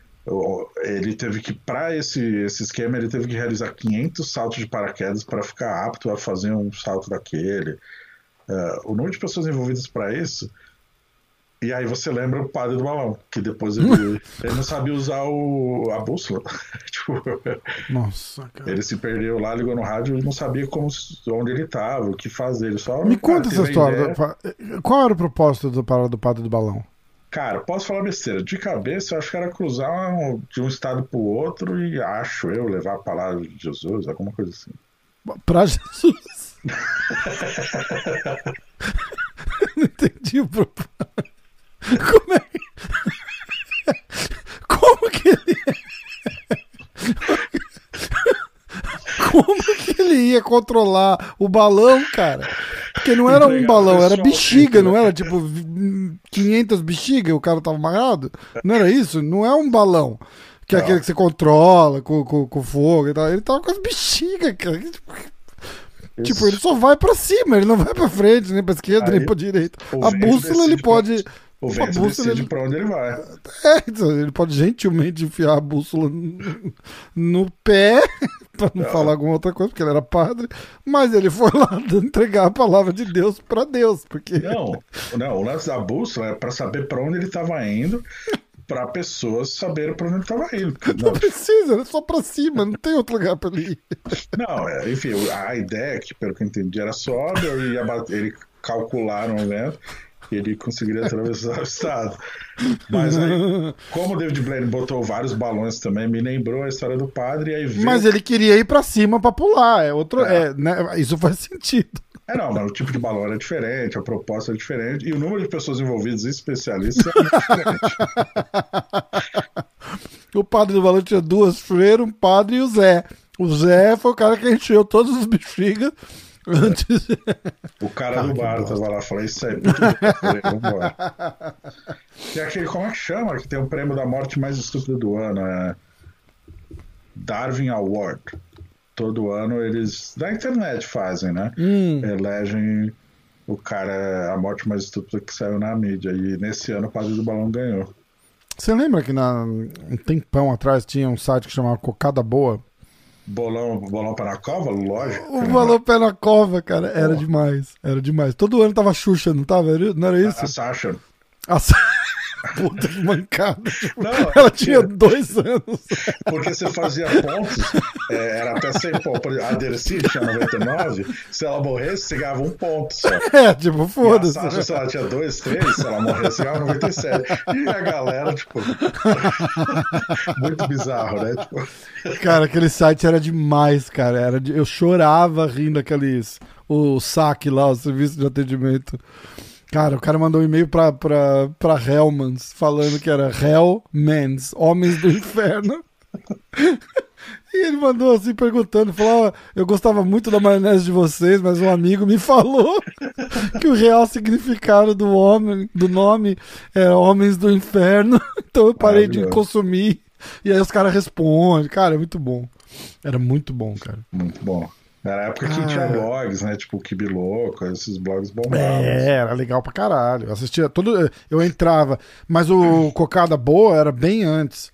[SPEAKER 2] ele teve que, para esse, esse esquema, ele teve que realizar 500 saltos de paraquedas para ficar apto a fazer um salto daquele. Uh, o número de pessoas envolvidas para isso E aí você lembra o padre do balão, que depois ele, ele não sabia usar o, a bússola. tipo,
[SPEAKER 1] Nossa, cara.
[SPEAKER 2] ele se perdeu lá, ligou no rádio e não sabia como, onde ele estava, o que fazer. Ele só,
[SPEAKER 1] Me
[SPEAKER 2] cara,
[SPEAKER 1] conta essa história. do Qual era o propósito do, para- do padre do balão?
[SPEAKER 2] Cara, posso falar besteira. De cabeça, eu acho que era cruzar um- de um estado pro outro e acho eu levar a palavra de Jesus, alguma coisa assim.
[SPEAKER 1] Pra Jesus. Não entendi o propósito. Como é que... Como que ele... Como que ele ia controlar o balão, cara? Porque não era um balão, era bexiga, não era tipo vi- 500 bexigas, o cara tava amarrado? Não era isso? Não é um balão. Que é aquele que você controla com, com, com fogo e tal. Ele tava com as bexigas, cara. Tipo, ele só vai pra cima, ele não vai pra frente, nem pra esquerda,
[SPEAKER 2] Aí,
[SPEAKER 1] nem pra direita. A bússola ele pode.
[SPEAKER 2] O
[SPEAKER 1] a
[SPEAKER 2] vento
[SPEAKER 1] bússola
[SPEAKER 2] decide
[SPEAKER 1] ele,
[SPEAKER 2] pra onde ele vai.
[SPEAKER 1] é, então, ele pode gentilmente enfiar a bússola no, no pé, pra não falar alguma outra coisa, porque ele era padre, mas ele foi lá entregar a palavra de Deus pra Deus, porque.
[SPEAKER 2] Não, não, o lance da bússola é pra saber pra onde ele tava indo, pra pessoas saberem pra onde ele tava indo.
[SPEAKER 1] Não
[SPEAKER 2] Não,
[SPEAKER 1] precisa, é só pra cima, não tem outro lugar pra ele ir.
[SPEAKER 2] não é, enfim, a ideia, que pelo que eu entendi, era só ele, ele calcularam o vento ele conseguiria atravessar o estado. Mas aí, como o David Blaine botou vários balões também, me lembrou a história do padre, e aí veio...
[SPEAKER 1] Mas ele queria ir pra cima pra pular, é outro.
[SPEAKER 2] É.
[SPEAKER 1] É, né, isso faz sentido.
[SPEAKER 2] É, não, mas o tipo de balão era diferente, a proposta era diferente, e o número de pessoas envolvidas e especialistas era muito diferente.
[SPEAKER 1] O padre do balão tinha duas freiras, um padre e o Zé. O Zé foi o cara que encheu todos os bexigas antes.
[SPEAKER 2] O cara do bar tava lá e falou, isso aí é muito bom. Falei, Vambora. E aquele, como é que chama? Que tem o prêmio da morte mais estúpida do ano, é Darwin Award. Todo ano eles, da internet fazem, né?
[SPEAKER 1] Hum,
[SPEAKER 2] Elegem o cara, a morte mais estúpida que saiu na mídia. E nesse ano o Padre do Balão ganhou.
[SPEAKER 1] você lembra que na, um tempão atrás tinha um site que chamava Cocada Boa?
[SPEAKER 2] Bolão, bolão para a cova? Lógico.
[SPEAKER 1] O
[SPEAKER 2] né?
[SPEAKER 1] valor pé na cova, cara, era demais. Era demais. Todo ano tava Xuxa, não tava? Não era isso?
[SPEAKER 2] A Sasha.
[SPEAKER 1] A Sa- Puta que mancada.
[SPEAKER 2] Não,
[SPEAKER 1] Ela tinha dois anos.
[SPEAKER 2] Porque você fazia pontos, é, era até 100 pontos. A Dercy tinha 99, se ela morresse, você ganhava um ponto só.
[SPEAKER 1] É, tipo,
[SPEAKER 2] a
[SPEAKER 1] foda-se.
[SPEAKER 2] Sasha, se ela tinha dois, três, se ela morresse, ganhava 97. E a galera, tipo. muito bizarro, né? Tipo,
[SPEAKER 1] Cara, aquele site era demais, cara. Era de- Eu chorava rindo aqueles. O saque lá, o serviço de atendimento. Cara, o cara mandou um e-mail pra, pra, pra Hellmans falando que era Hellmans, Homens do Inferno. E ele mandou assim perguntando, falou: "Ó, eu gostava muito da maionese de vocês, mas um amigo me falou que o real significado do homem, do nome é Homens do Inferno, então eu parei de consumir. E aí os caras respondem, cara, é muito bom. Era muito bom, cara.
[SPEAKER 2] muito bom. Era a época que
[SPEAKER 1] Ah.
[SPEAKER 2] tinha blogs, né? Tipo, Kibi Louco, esses blogs bombavam.
[SPEAKER 1] É, era legal pra caralho. Eu assistia todo. Eu entrava. Mas o Cocada Boa era bem antes.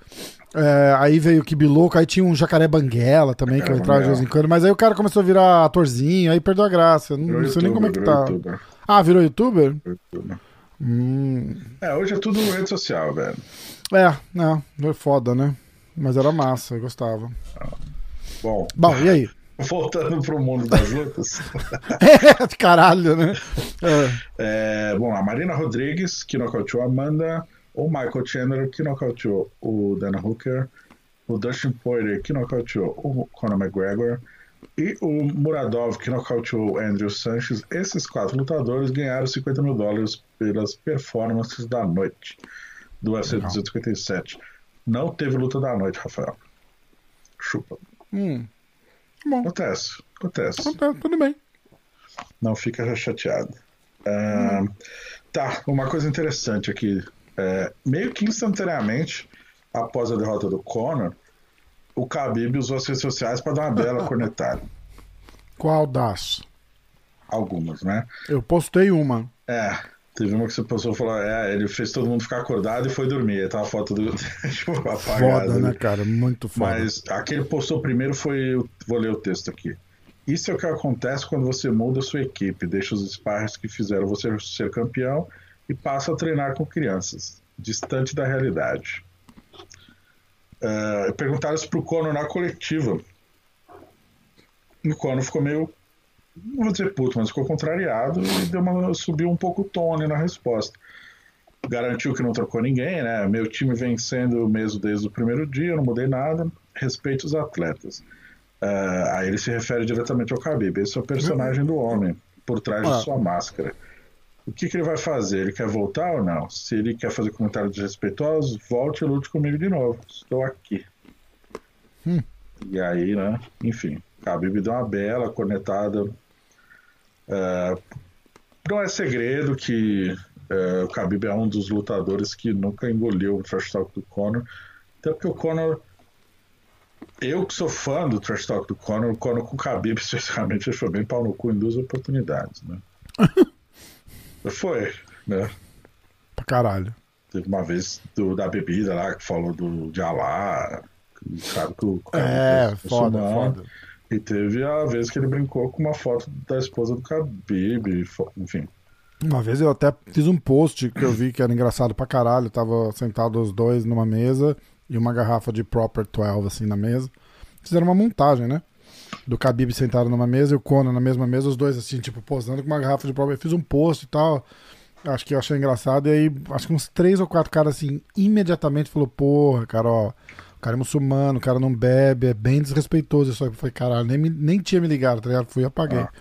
[SPEAKER 1] É, aí veio o Kibiloco, aí tinha um Jacaré Banguela também, que eu entrava de vez em quando. Mas aí o cara começou a virar atorzinho, aí perdeu a graça. Não, não sei nem como é que tá.
[SPEAKER 2] youtuber,
[SPEAKER 1] Ah, virou youtuber?
[SPEAKER 2] youtuber.
[SPEAKER 1] Hum.
[SPEAKER 2] É, hoje é tudo rede social, velho.
[SPEAKER 1] É, não, foi foda, né? Mas era massa, eu gostava.
[SPEAKER 2] Bom,
[SPEAKER 1] Bom, e aí?
[SPEAKER 2] Voltando pro mundo das lutas.
[SPEAKER 1] É, caralho, né? É.
[SPEAKER 2] É, bom, a Marina Rodrigues, que nocauteou a Amanda, o Michael Chandler, que nocauteou o Dana Hooker, o Dustin Poirier, que nocauteou o Conor McGregor, e o Muradov, que nocauteou o Andrew Sanches. Esses quatro lutadores ganharam 50 mil dólares pelas performances da noite do UFC
[SPEAKER 1] Legal.
[SPEAKER 2] 257. Não teve luta da noite, Rafael. Chupa.
[SPEAKER 1] Hum. Bom,
[SPEAKER 2] Acontece, acontece.
[SPEAKER 1] tá, tudo bem.
[SPEAKER 2] Não fica chateado. Ah, Tá, uma coisa interessante aqui. É, meio que instantaneamente, após a derrota do Conor, o Khabib usou as redes sociais para dar uma bela cornetada.
[SPEAKER 1] Qual das?
[SPEAKER 2] Algumas, né?
[SPEAKER 1] Eu postei uma.
[SPEAKER 2] É, teve uma que você passou e falou: é, ele fez todo mundo ficar acordado e foi dormir. Aí tava a foto do. tipo, apagada.
[SPEAKER 1] Foda, né,
[SPEAKER 2] ali.
[SPEAKER 1] cara? Muito foda.
[SPEAKER 2] Mas a que ele postou primeiro foi. Vou ler o texto aqui. Isso é o que acontece quando você muda a sua equipe, deixa os sparrers que fizeram você ser campeão e passa a treinar com crianças, distante da realidade. Uh, perguntaram isso pro Conor na coletiva. E o Conor ficou meio, não vou dizer puto, mas ficou contrariado e deu uma, subiu um pouco o tone na resposta. Garantiu que não trocou ninguém, né? Meu time vem sendo mesmo desde o primeiro dia, não mudei nada, respeito os atletas. Uh, aí ele se refere diretamente ao Khabib. Esse é o personagem do homem, por trás ah. de sua máscara. O que, que, ele vai fazer? Ele quer voltar ou não? Se ele quer fazer comentários desrespeitosos, volte e lute comigo de novo. Estou aqui. Hum. E aí, né? Enfim, Khabib deu uma bela cornetada. Uh, não é segredo que uh, o Khabib é um dos lutadores que nunca engoliu o trash talk do Conor. Até porque o Conor eu que sou fã do trash talk do Conor, o Conor com o Khabib, especialmente, ele foi bem pau no cu em duas oportunidades, né? foi, né?
[SPEAKER 1] Pra caralho.
[SPEAKER 2] Teve uma vez do, da bebida lá, que falou do, de Alá, sabe que o
[SPEAKER 1] Khabib É, foda, foda.
[SPEAKER 2] E teve a vez que ele brincou com uma foto da esposa do Khabib, enfim.
[SPEAKER 1] Uma vez eu até fiz um post que eu vi que era engraçado pra caralho. Tava sentado os dois numa mesa e uma garrafa de Proper 12 assim na mesa. Fizeram uma montagem, né? Do Khabib sentado numa mesa e o Conan na mesma mesa, os dois assim, tipo, posando com uma garrafa de Proper. Eu fiz um post e tal. Acho que eu achei engraçado. E aí, acho que uns três ou quatro caras assim, imediatamente falou: Porra, cara, ó. Cara é muçulmano, o cara não bebe, é bem desrespeitoso isso aí. Eu falei, caralho, nem, nem tinha me ligado, tá ligado? Fui e apaguei. Ah,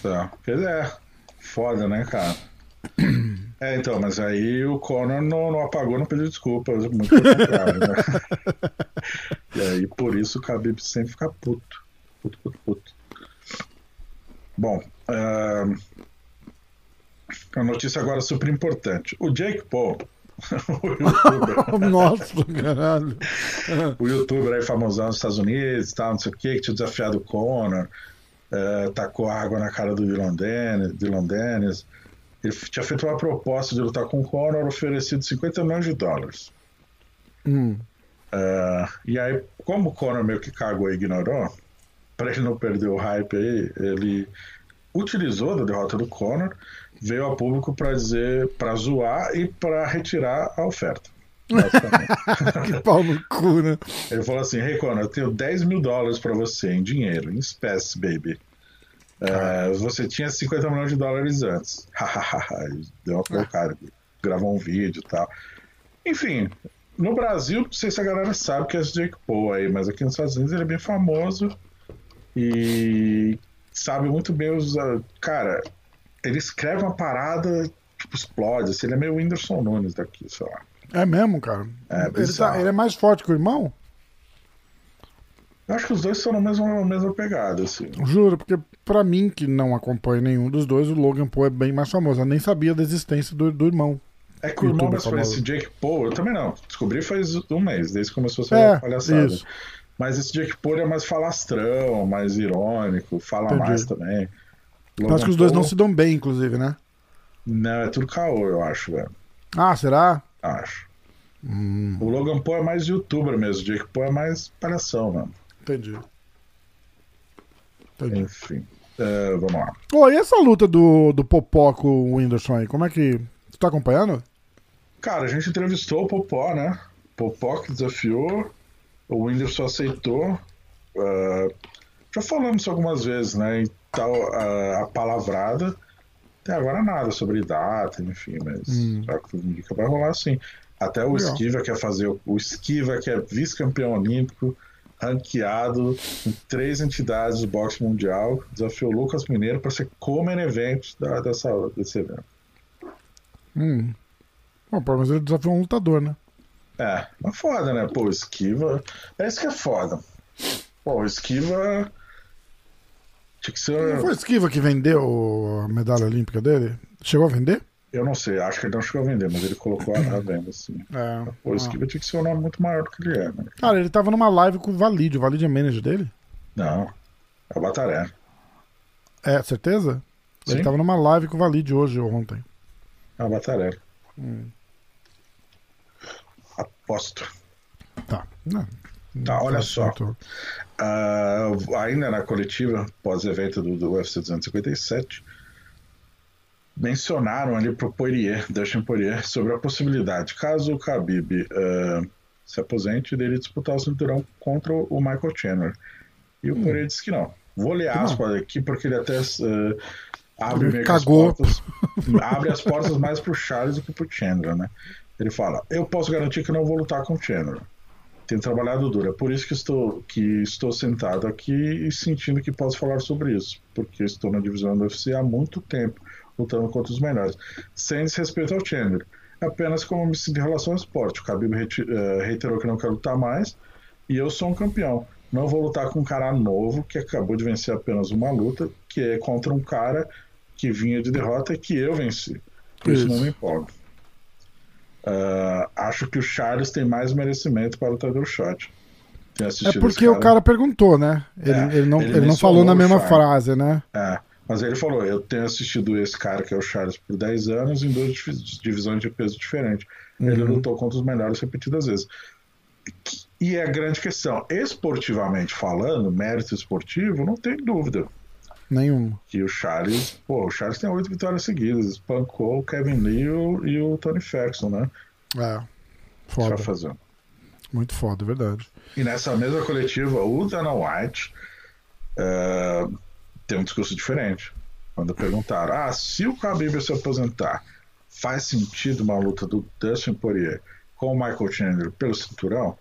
[SPEAKER 2] tá. Pois é, foda, né, cara? É, então, mas aí o Conor não, não apagou, não pediu desculpas, muito claro, né? e aí, por isso, o Khabib sempre fica puto. Puto, puto, puto. Bom, uh, a notícia agora super importante. O Jake Paul,
[SPEAKER 1] o youtuber. Nossa, caralho.
[SPEAKER 2] o youtuber aí famosão nos Estados Unidos, tal, não sei o que, que tinha desafiado o Conor, uh, tacou água na cara do Dylan Dennis, Dylan Dennis ele tinha feito uma proposta de lutar com o Conor, oferecido 50 milhões de dólares.
[SPEAKER 1] Hum.
[SPEAKER 2] Uh, e aí, como o Conor meio que cagou e ignorou, para ele não perder o hype aí, ele utilizou da derrota do Conor, veio ao público para dizer, para zoar e para retirar a oferta.
[SPEAKER 1] que pau no cu, né?
[SPEAKER 2] Ele falou assim: Hey Conor, eu tenho 10 mil dólares para você em dinheiro, em espécie, baby. É, você tinha 50 milhões de dólares antes. Deu uma colocada, gravou um vídeo e tal. Enfim, no Brasil, não sei se a galera sabe que é esse Jake Paul aí, mas aqui nos Estados Unidos ele é bem famoso e sabe muito bem os. Ah, cara, ele escreve uma parada, tipo, explode. Assim, ele é meio Whindersson Nunes daqui, sei lá.
[SPEAKER 1] É mesmo, cara?
[SPEAKER 2] É,
[SPEAKER 1] ele, tá, ele é mais forte que o irmão?
[SPEAKER 2] Eu acho que os dois são na mesma, na mesma pegada, assim.
[SPEAKER 1] Juro, porque pra mim, que não acompanha nenhum dos dois, o Logan Paul é bem mais famoso. Eu nem sabia da existência do, do irmão.
[SPEAKER 2] É que o irmão mais conhece esse Jake Paul, eu também não. Descobri faz um mês, desde que começou a ser é, palhaçada. Isso. Mas esse Jake Paul é mais falastrão, mais irônico, fala Entendi. mais também.
[SPEAKER 1] Logan acho que os dois Paul... não se dão bem, inclusive, né?
[SPEAKER 2] Não, é tudo caô, eu acho, velho.
[SPEAKER 1] Ah, será?
[SPEAKER 2] Acho.
[SPEAKER 1] Hum.
[SPEAKER 2] O Logan Paul é mais youtuber mesmo, o Jake Paul é mais palhação, mano.
[SPEAKER 1] Entendi. Entendi.
[SPEAKER 2] Enfim. Uh, vamos lá.
[SPEAKER 1] Oh, e essa luta do, do Popó com o Whindersson aí? Como é que. Você tá acompanhando?
[SPEAKER 2] Cara, a gente entrevistou o Popó, né? Popó que desafiou, o Whindersson aceitou. Uh, já falamos isso algumas vezes, né? Tal, uh, a palavrada. Até agora nada sobre data, enfim, mas hum. já que vai rolar assim. Até o Legal. Esquiva quer fazer. O Esquiva, que é vice-campeão olímpico, ranqueado em três entidades do boxe mundial, desafiou Lucas Mineiro para ser comer evento da, dessa, desse evento.
[SPEAKER 1] Hum. Bom, pelo menos ele desafiou um lutador, né?
[SPEAKER 2] É, mas foda, né? Pô, esquiva. É isso que é foda. Pô, esquiva. Tinha que ser.
[SPEAKER 1] Não foi esquiva que vendeu a medalha olímpica dele? Chegou a vender?
[SPEAKER 2] Eu não sei, acho que ele não chegou a vender, mas ele colocou a, venda, assim.
[SPEAKER 1] É,
[SPEAKER 2] o ah. Esquiva tinha que ser um nome muito maior do que ele é, né?
[SPEAKER 1] Cara, ele tava numa live com o Valide. O Valide é manager dele?
[SPEAKER 2] Não, é o Bataré.
[SPEAKER 1] É, certeza? Sim. Ele tava numa live com o Valide hoje ou ontem.
[SPEAKER 2] É o Bataré.
[SPEAKER 1] Hum.
[SPEAKER 2] Aposto.
[SPEAKER 1] Tá. Não,
[SPEAKER 2] tá, olha só. Uh, ainda na coletiva, pós-evento do, do UFC 257, mencionaram ali pro Poirier, Dustin Poirier, sobre a possibilidade, caso o Khabib uh, se aposente, dele disputar o cinturão contra o Michael Chandler. E o hum. Poirier disse que não. Vou ler aspas aqui, porque ele até uh, abre
[SPEAKER 1] Cagou.
[SPEAKER 2] as portas. abre as portas mais pro Charles do que pro Chandler, né? Ele fala: Eu posso garantir que não vou lutar com o Chandler. Tenho trabalhado duro. É por isso que estou, que estou sentado aqui e sentindo que posso falar sobre isso. Porque estou na divisão do UFC há muito tempo, lutando contra os melhores. Sem desrespeito ao Chandler. Apenas como me sinto em relação ao esporte. O Khabib uh, reiterou que não quer lutar mais. E eu sou um campeão. Não vou lutar com um cara novo que acabou de vencer apenas uma luta, que é contra um cara que vinha de derrota e que eu venci. Por isso, isso não me importa. Uh, acho que o Charles tem mais merecimento para o title shot.
[SPEAKER 1] É porque o cara perguntou, né? Ele, é, ele não, ele, ele não falou na mesma Charles. frase, né?
[SPEAKER 2] É, mas ele falou: Eu tenho assistido esse cara, que é o Charles, por 10 anos, em duas divisões de peso diferentes. Uhum. Ele lutou contra os melhores repetidas vezes. E é a grande questão, esportivamente falando, mérito esportivo, não tem dúvida.
[SPEAKER 1] Nenhuma.
[SPEAKER 2] Que o Charles, pô, o Charles tem oito vitórias seguidas, espancou o Kevin Lee e o Tony Ferguson, né?
[SPEAKER 1] É, foda. Fazendo. Muito foda, é verdade.
[SPEAKER 2] E nessa mesma coletiva, o Dana White uh, tem um discurso diferente. Quando perguntaram, ah, se o Khabib se aposentar, faz sentido uma luta do Dustin Poirier com o Michael Chandler pelo cinturão?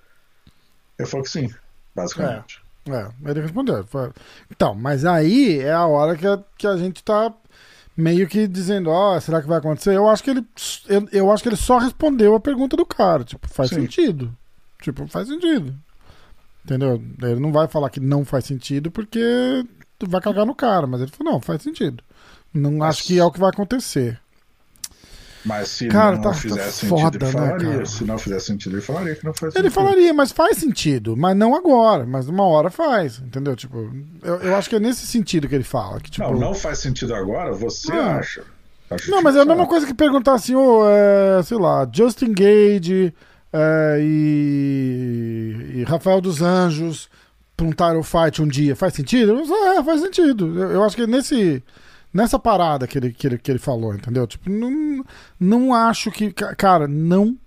[SPEAKER 2] Eu falo que sim, basicamente.
[SPEAKER 1] É, é ele respondeu. Então, mas aí é a hora que a, que a gente tá meio que dizendo, ó, oh, será que vai acontecer? Eu acho que ele eu, eu acho que ele só respondeu a pergunta do cara, tipo, faz sim. sentido. Tipo, faz sentido. Entendeu? Ele não vai falar que não faz sentido porque tu vai cagar no cara, mas ele falou, não, faz sentido. Não acho que é o que vai acontecer.
[SPEAKER 2] Mas se cara, não tá, fizesse tá sentido, ele né, falaria. Né, se não fizesse sentido, ele falaria que não faz
[SPEAKER 1] sentido. Ele falaria, mas faz sentido. Mas não agora. Mas uma hora faz. Entendeu? Tipo, eu, eu acho que é nesse sentido que ele fala. Que, tipo,
[SPEAKER 2] não, não faz sentido agora, você acha.
[SPEAKER 1] Acho não, mas é a mesma coisa que perguntar assim, oh, é, sei lá, Justin Gage é, e, e, Rafael dos Anjos pra um title fight um dia. Faz sentido? É, faz sentido. Eu, eu acho que é nesse nessa parada que ele, que ele, que ele falou, entendeu? Tipo, não, não acho que. Cara, não.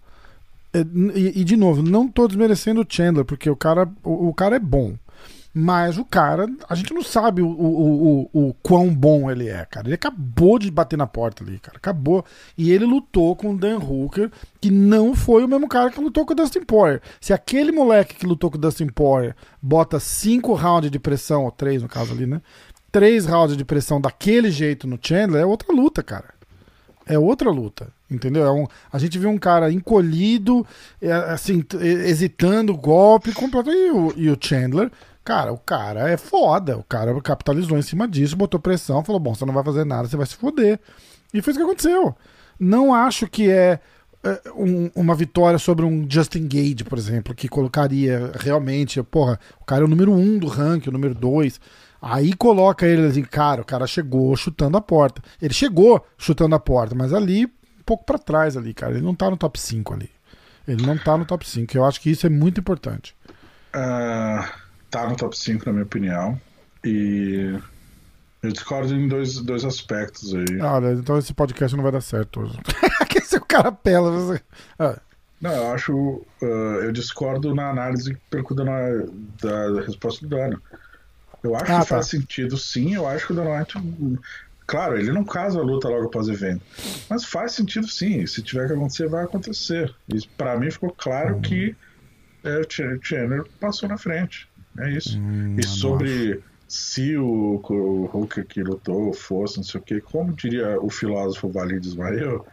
[SPEAKER 1] É, e, e, de novo, não tô desmerecendo o Chandler, porque o cara, o, o, cara é bom. Mas o cara, a gente não sabe o, o, o, o quão bom ele é, cara. Ele acabou de bater na porta ali, cara. Acabou. E ele lutou com o Dan Hooker, que não foi o mesmo cara que lutou com o Dustin Poirier. Se aquele moleque que lutou com o Dustin Poirier bota cinco rounds de pressão, ou três no caso ali, né? Três rounds de pressão daquele jeito no Chandler é outra luta, cara. É outra luta, entendeu? É um, a gente viu um cara encolhido, é, assim, hesitando golpe completo. E o, e o Chandler, cara, o cara é foda. O cara capitalizou em cima disso, botou pressão, falou: bom, você não vai fazer nada, você vai se foder. E foi isso que aconteceu. Não acho que é, é um, uma vitória sobre um Justin Gage, por exemplo, que colocaria realmente, porra, o cara é o número um do ranking, o número dois. Aí coloca ele assim, cara, o cara chegou chutando a porta. Ele chegou chutando a porta, mas ali, um pouco para trás ali, cara. Ele não tá no top 5 ali. Ele não tá no top 5. Eu acho que isso é muito importante.
[SPEAKER 2] Uh, tá no top 5, na minha opinião. E eu discordo em dois, dois aspectos aí.
[SPEAKER 1] Olha, então esse podcast não vai dar certo hoje. que se o cara pela. Você...
[SPEAKER 2] Ah. Não, eu acho. Uh, eu discordo na análise da, da resposta do Dano. Eu acho ah, que tá. faz sentido, sim. Eu acho que o Dana White. Claro, ele não casa a luta logo após o evento. Mas faz sentido sim. Se tiver que acontecer, vai acontecer. E para mim ficou claro hum. que é, o Chandler passou na frente. É isso. Hum, e sobre se o, o Hulk que lutou fosse, não sei o que, como diria o filósofo Valide Ismael,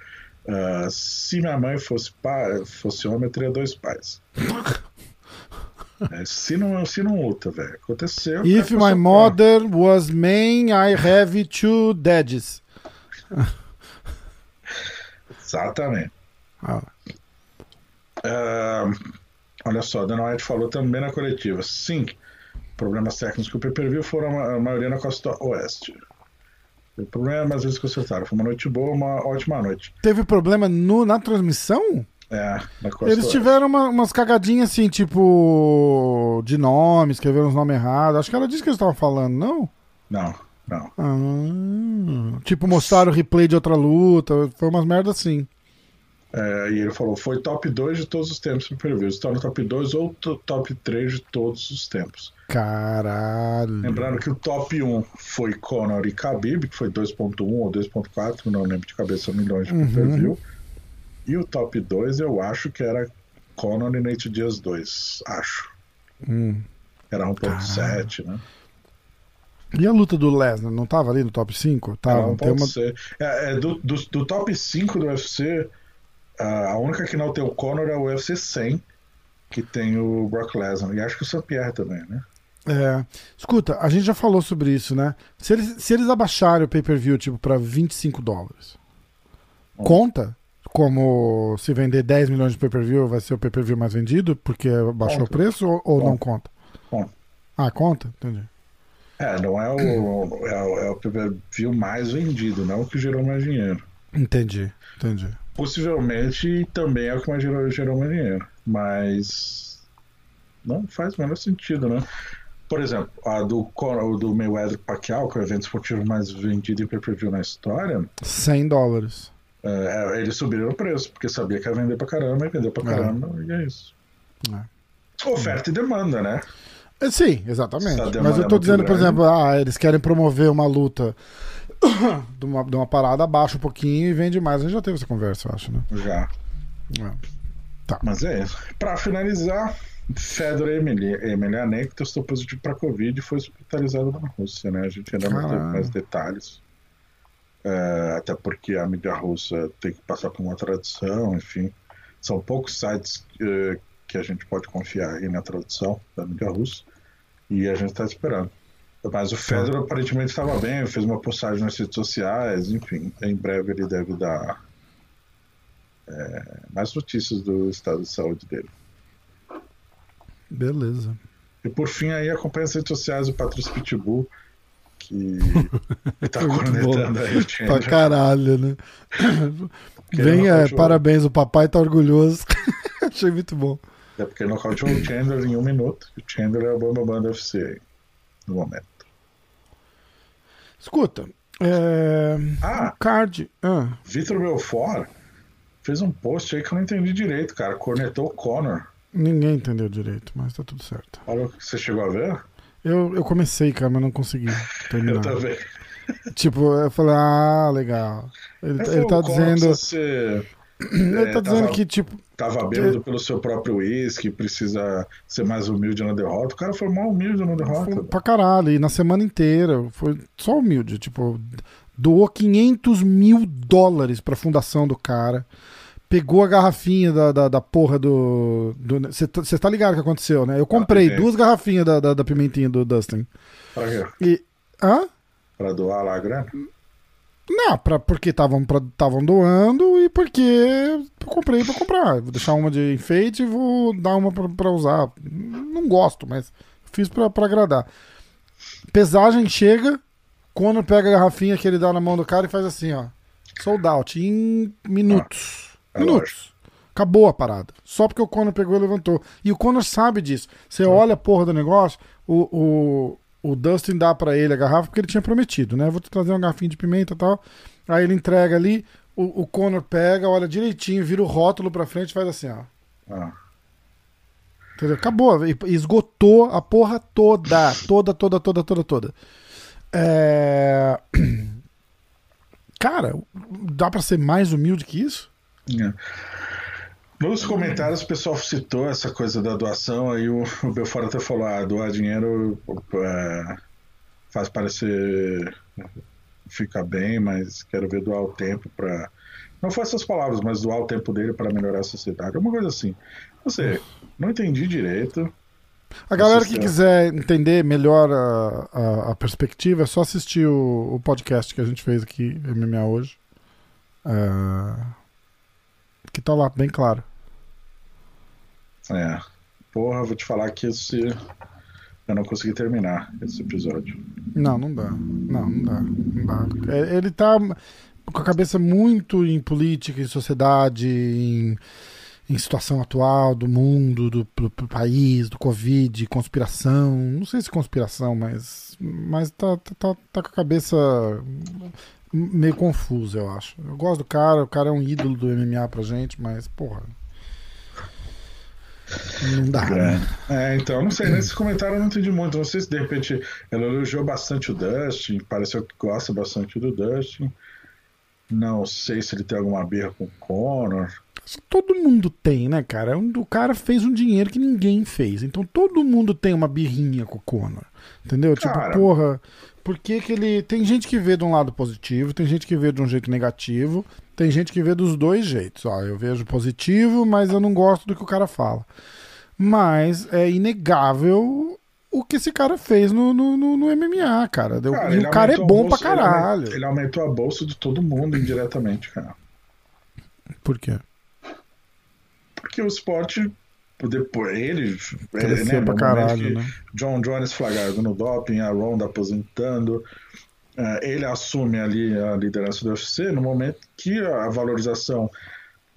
[SPEAKER 2] uh, se minha mãe fosse, pai, fosse homem, eu teria dois pais. É, se, não, se não luta, velho. Aconteceu.
[SPEAKER 1] If my mother was man, I have two dads.
[SPEAKER 2] Exatamente. Ah. Uh, olha só, Dana White falou também na coletiva. Sim, problemas técnicos que o pay-per-view foram a maioria na costa oeste. Teve problema, mas eles consertaram. Foi uma noite boa, uma ótima noite.
[SPEAKER 1] Teve problema no, na transmissão?
[SPEAKER 2] É,
[SPEAKER 1] Eles tiveram uma, umas cagadinhas assim, tipo. de nome, escreveram os nomes errados. Acho que era disso que eles estavam falando, não?
[SPEAKER 2] Não. Não.
[SPEAKER 1] Ah, tipo, mostraram o replay de outra luta. Foi umas merdas assim.
[SPEAKER 2] É, e ele falou, foi top 2 de todos os tempos pro preview. Está no top 2 ou to- top 3 de todos os tempos.
[SPEAKER 1] Caralho.
[SPEAKER 2] Lembrando que o top 1 foi Conor e Khabib, que foi 2.1 ou 2.4, não lembro de cabeça, milhões de
[SPEAKER 1] Uhum.
[SPEAKER 2] E o top 2 eu acho que era Conor e Nate Diaz 2, acho.
[SPEAKER 1] Hum.
[SPEAKER 2] Era 1.7, né?
[SPEAKER 1] E a luta do Lesnar, não tava ali no top 5?
[SPEAKER 2] Era
[SPEAKER 1] Tava. Tem uma...
[SPEAKER 2] 1.7. É, é, do, do, do top 5 do UFC, a única que não tem o Conor é o UFC 100, que tem o Brock Lesnar. E acho que o St. Pierre também, né?
[SPEAKER 1] É. Escuta, a gente já falou sobre isso, né? Se eles, se eles abaixarem o pay-per-view, tipo, pra 25 dólares,
[SPEAKER 2] Hum.
[SPEAKER 1] conta? Como se vender 10 milhões de pay-per-view, vai ser o pay-per-view mais vendido, porque baixou o
[SPEAKER 2] Conta.
[SPEAKER 1] preço, ou, ou não
[SPEAKER 2] Conta.
[SPEAKER 1] conta?
[SPEAKER 2] Conta.
[SPEAKER 1] Ah, conta? Entendi.
[SPEAKER 2] É, não é o, é o, é o pay-per-view mais vendido, não o que gerou mais dinheiro.
[SPEAKER 1] Entendi, entendi.
[SPEAKER 2] Possivelmente também é o que mais gerou, gerou mais dinheiro. Mas não faz o menor sentido, né? Por exemplo, a do, do Mayweather Pacquiao, que é o evento esportivo mais vendido em pay-per-view na história,
[SPEAKER 1] 100 dólares.
[SPEAKER 2] É, eles subiram o preço, porque sabia que ia vender pra caramba, e vendeu pra
[SPEAKER 1] É.
[SPEAKER 2] caramba, e é isso.
[SPEAKER 1] É.
[SPEAKER 2] Oferta e demanda, né?
[SPEAKER 1] É, Sim, exatamente. Mas eu
[SPEAKER 2] é
[SPEAKER 1] tô
[SPEAKER 2] muito
[SPEAKER 1] dizendo, por
[SPEAKER 2] grande.
[SPEAKER 1] exemplo, ah, eles querem promover uma luta de uma, de uma parada, abaixa um pouquinho e vende mais. A gente já teve essa conversa, eu acho, né?
[SPEAKER 2] Já.
[SPEAKER 1] É.
[SPEAKER 2] Mas é isso. Pra finalizar, Fedor Emeli- Emelianenko testou positivo para Covid e foi hospitalizado na Rússia, né? A gente ainda não teve mais detalhes. É, até porque a mídia russa tem que passar por uma tradução, enfim. São poucos sites eh, que a gente pode confiar aí na tradução da mídia russa. E a gente está esperando. Mas o Fedor aparentemente estava bem, fez uma postagem nas redes sociais, enfim. Em breve ele deve dar é, mais notícias do estado de saúde dele.
[SPEAKER 1] Beleza.
[SPEAKER 2] E por fim aí acompanha as redes sociais do Patrício Pitbull, que tá cornetando aí o
[SPEAKER 1] Pra
[SPEAKER 2] Chandler.
[SPEAKER 1] caralho, né? Vem, é, parabéns, o papai tá orgulhoso. Achei muito bom.
[SPEAKER 2] É porque nocauteou o Chandler em um minuto. O Chandler é o do UFC aí, no momento.
[SPEAKER 1] Escuta, é...
[SPEAKER 2] Ah,
[SPEAKER 1] o card. Ah,
[SPEAKER 2] Vitor Belfort fez um post aí que eu não entendi direito, cara. Cornetou o Conor.
[SPEAKER 1] ninguém entendeu direito, mas tá tudo certo.
[SPEAKER 2] Olha, você chegou a ver?
[SPEAKER 1] Eu, eu comecei, cara, mas não consegui terminar.
[SPEAKER 2] Eu também.
[SPEAKER 1] Tipo, eu falei, ah, legal. Ele,
[SPEAKER 2] Mas
[SPEAKER 1] ele tá dizendo.
[SPEAKER 2] ser-
[SPEAKER 1] Ele
[SPEAKER 2] é,
[SPEAKER 1] tá dizendo
[SPEAKER 2] tava-
[SPEAKER 1] que, tipo,
[SPEAKER 2] Tava bêbado pelo seu próprio uísque, precisa ser mais humilde na derrota. O cara foi mal humilde na derrota.
[SPEAKER 1] Foi pra caralho. E na semana inteira foi só humilde. Tipo, doou 500 mil dólares pra fundação do cara. Pegou a garrafinha da, da, da porra do. Você tá ligado o que aconteceu, né? Eu comprei
[SPEAKER 2] peguei.
[SPEAKER 1] duas garrafinhas da, da, da pimentinha do Dustin.
[SPEAKER 2] Pra quê?
[SPEAKER 1] E. Hã?
[SPEAKER 2] Pra doar lá a grana?
[SPEAKER 1] Não, pra, porque estavam doando e porque eu comprei pra comprar. Vou deixar uma de enfeite e vou dar uma pra, pra usar. Não gosto, mas fiz pra, pra agradar. Pesagem chega, quando pega a garrafinha que ele dá na mão do cara e faz assim, ó. Sold out em minutos.
[SPEAKER 2] É
[SPEAKER 1] minutos. Acabou a parada. Só porque o Conor pegou e levantou. E o Conor sabe disso. Você olha a porra do negócio, o, o, o Dustin dá pra ele a garrafa porque ele tinha prometido, né? Vou te trazer uma garrafinha de pimenta e tal. Aí ele entrega ali, o, o Conor pega, olha direitinho, vira o rótulo pra frente e faz assim, ó.
[SPEAKER 2] Ah.
[SPEAKER 1] Entendeu? Acabou. Esgotou a porra toda. Toda, toda, toda, toda, toda. É... Cara, dá pra ser mais humilde que isso?
[SPEAKER 2] É. Nos comentários o pessoal citou essa coisa da doação, aí o, o Belfort até falou, ah, doar dinheiro é, faz parecer ficar bem, mas quero ver doar o tempo para Não foi essas palavras, mas doar o tempo dele para melhorar a sociedade. Uma coisa assim. Não sei, não entendi direito.
[SPEAKER 1] A galera que quiser entender melhor a, a, a perspectiva, é só assistir o, o podcast que a gente fez aqui, MMA Hoje. É, que tá lá, bem claro.
[SPEAKER 2] É. Porra, vou te falar que esse. Eu não consegui terminar esse episódio.
[SPEAKER 1] Não, não dá. Não, não dá. Não dá. É, Ele tá com a cabeça muito em política, em sociedade, em, em situação atual do mundo, do, do, do, país, do Covid, conspiração. Não sei se conspiração, mas, mas tá, tá, tá, tá com a cabeça meio confusa, eu acho. Eu gosto do cara, o cara é um ídolo do MMA pra gente, mas, porra. Não dá.
[SPEAKER 2] É, né? é então, não sei, nesse comentário eu não entendi muito. Não sei se de repente ela elogiou bastante o Dustin, pareceu que gosta bastante do Dustin. Não sei se ele tem alguma birra com o Conor.
[SPEAKER 1] Todo mundo tem, né, cara? O cara fez um dinheiro que ninguém fez. Então todo mundo tem uma birrinha com o Conor. Entendeu? Tipo, cara... Tipo, porra, por que, que ele. Tem gente que vê de um lado positivo, tem gente que vê de um jeito negativo, tem gente que vê dos dois jeitos. Ó, eu vejo positivo, mas eu não gosto do que o cara fala. Mas é inegável o que esse cara fez no, no, no, no MMA, cara. cara e o cara é bom bolsa, pra caralho.
[SPEAKER 2] Ele, ele aumentou a bolsa de todo mundo indiretamente, cara.
[SPEAKER 1] Por quê?
[SPEAKER 2] Porque o esporte depois ele
[SPEAKER 1] é, né, pra caralho, né?
[SPEAKER 2] John Jones flagrado no doping, a Ronda aposentando, uh, ele assume ali a liderança do UFC no momento que a valorização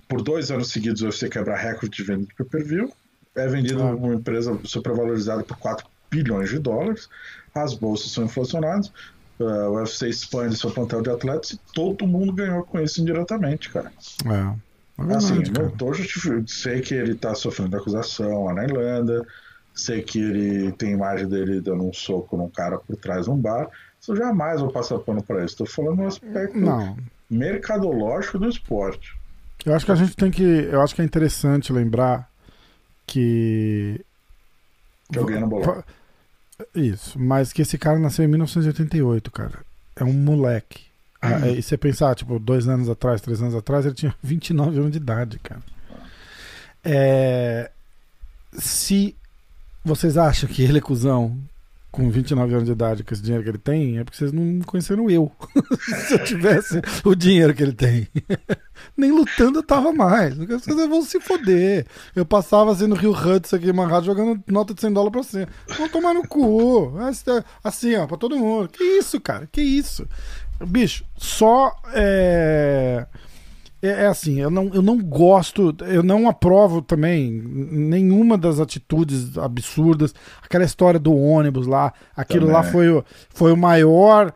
[SPEAKER 2] por dois anos seguidos o UFC quebra recorde de venda de pay-per-view, é vendido ah. uma empresa supervalorizada por 4 bilhões de dólares, as bolsas são inflacionadas, uh, o UFC expande seu plantel de atletas e todo mundo ganhou com isso indiretamente, cara.
[SPEAKER 1] É.
[SPEAKER 2] Assim, não tô justificando. Sei que ele tá sofrendo acusação lá na Irlanda. Sei que ele tem imagem dele dando um soco num cara por trás de um bar. Isso eu jamais vou passar pano para isso. Tô falando no aspecto
[SPEAKER 1] não.
[SPEAKER 2] mercadológico do esporte.
[SPEAKER 1] Eu acho que a gente tem que. Eu acho que é interessante lembrar que.
[SPEAKER 2] Que alguém não bolou.
[SPEAKER 1] Isso, mas que esse cara nasceu em 1988, cara. É um moleque. Ah, é, e você pensar, tipo, dois anos atrás, três anos atrás, ele tinha 29 anos de idade, cara. É, se vocês acham que ele é cuzão com 29 anos de idade, com esse dinheiro que ele tem, é porque vocês não conheceram eu. se eu tivesse o dinheiro que ele tem. Nem lutando eu tava mais. Vocês vão se foder. Eu passava assim no Rio Hudson aqui em Manhattan jogando nota de 100 dólares pra cima. Vão tomar no cu. Assim, ó, pra todo mundo. Que isso, cara? Que isso? Bicho, só. É... é... É, assim, eu não, eu não gosto, eu não aprovo também nenhuma das atitudes absurdas. Aquela história do ônibus lá, aquilo também. lá foi o, foi o maior.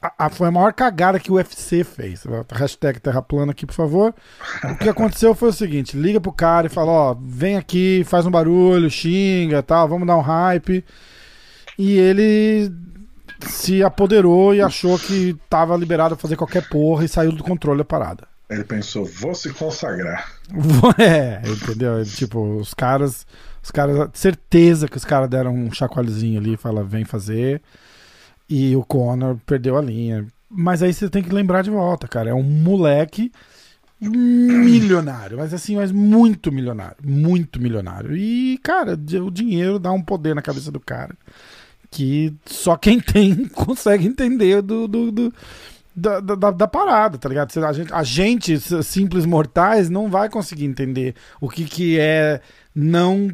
[SPEAKER 1] A, a, foi a maior cagada que o UFC fez. Hashtag Terra Plana aqui, por favor. O que aconteceu foi o seguinte: liga pro cara e fala: Ó, vem aqui, faz um barulho, xinga tal, vamos dar um hype. E ele se apoderou e achou que tava liberado a fazer qualquer porra e saiu do controle da parada.
[SPEAKER 2] Ele pensou, vou se consagrar.
[SPEAKER 1] É, entendeu? Tipo, os caras. Os caras. Certeza que os caras deram um chacoalhozinho ali e fala, vem fazer. E o Conor perdeu a linha. Mas aí você tem que lembrar de volta, cara. É um moleque milionário, mas assim, mas muito milionário, muito milionário. E, cara, o dinheiro dá um poder na cabeça do cara que só quem tem consegue entender do, do, do da, da, da, parada, tá ligado? A gente, a gente, simples mortais, não vai conseguir entender o que, que é não.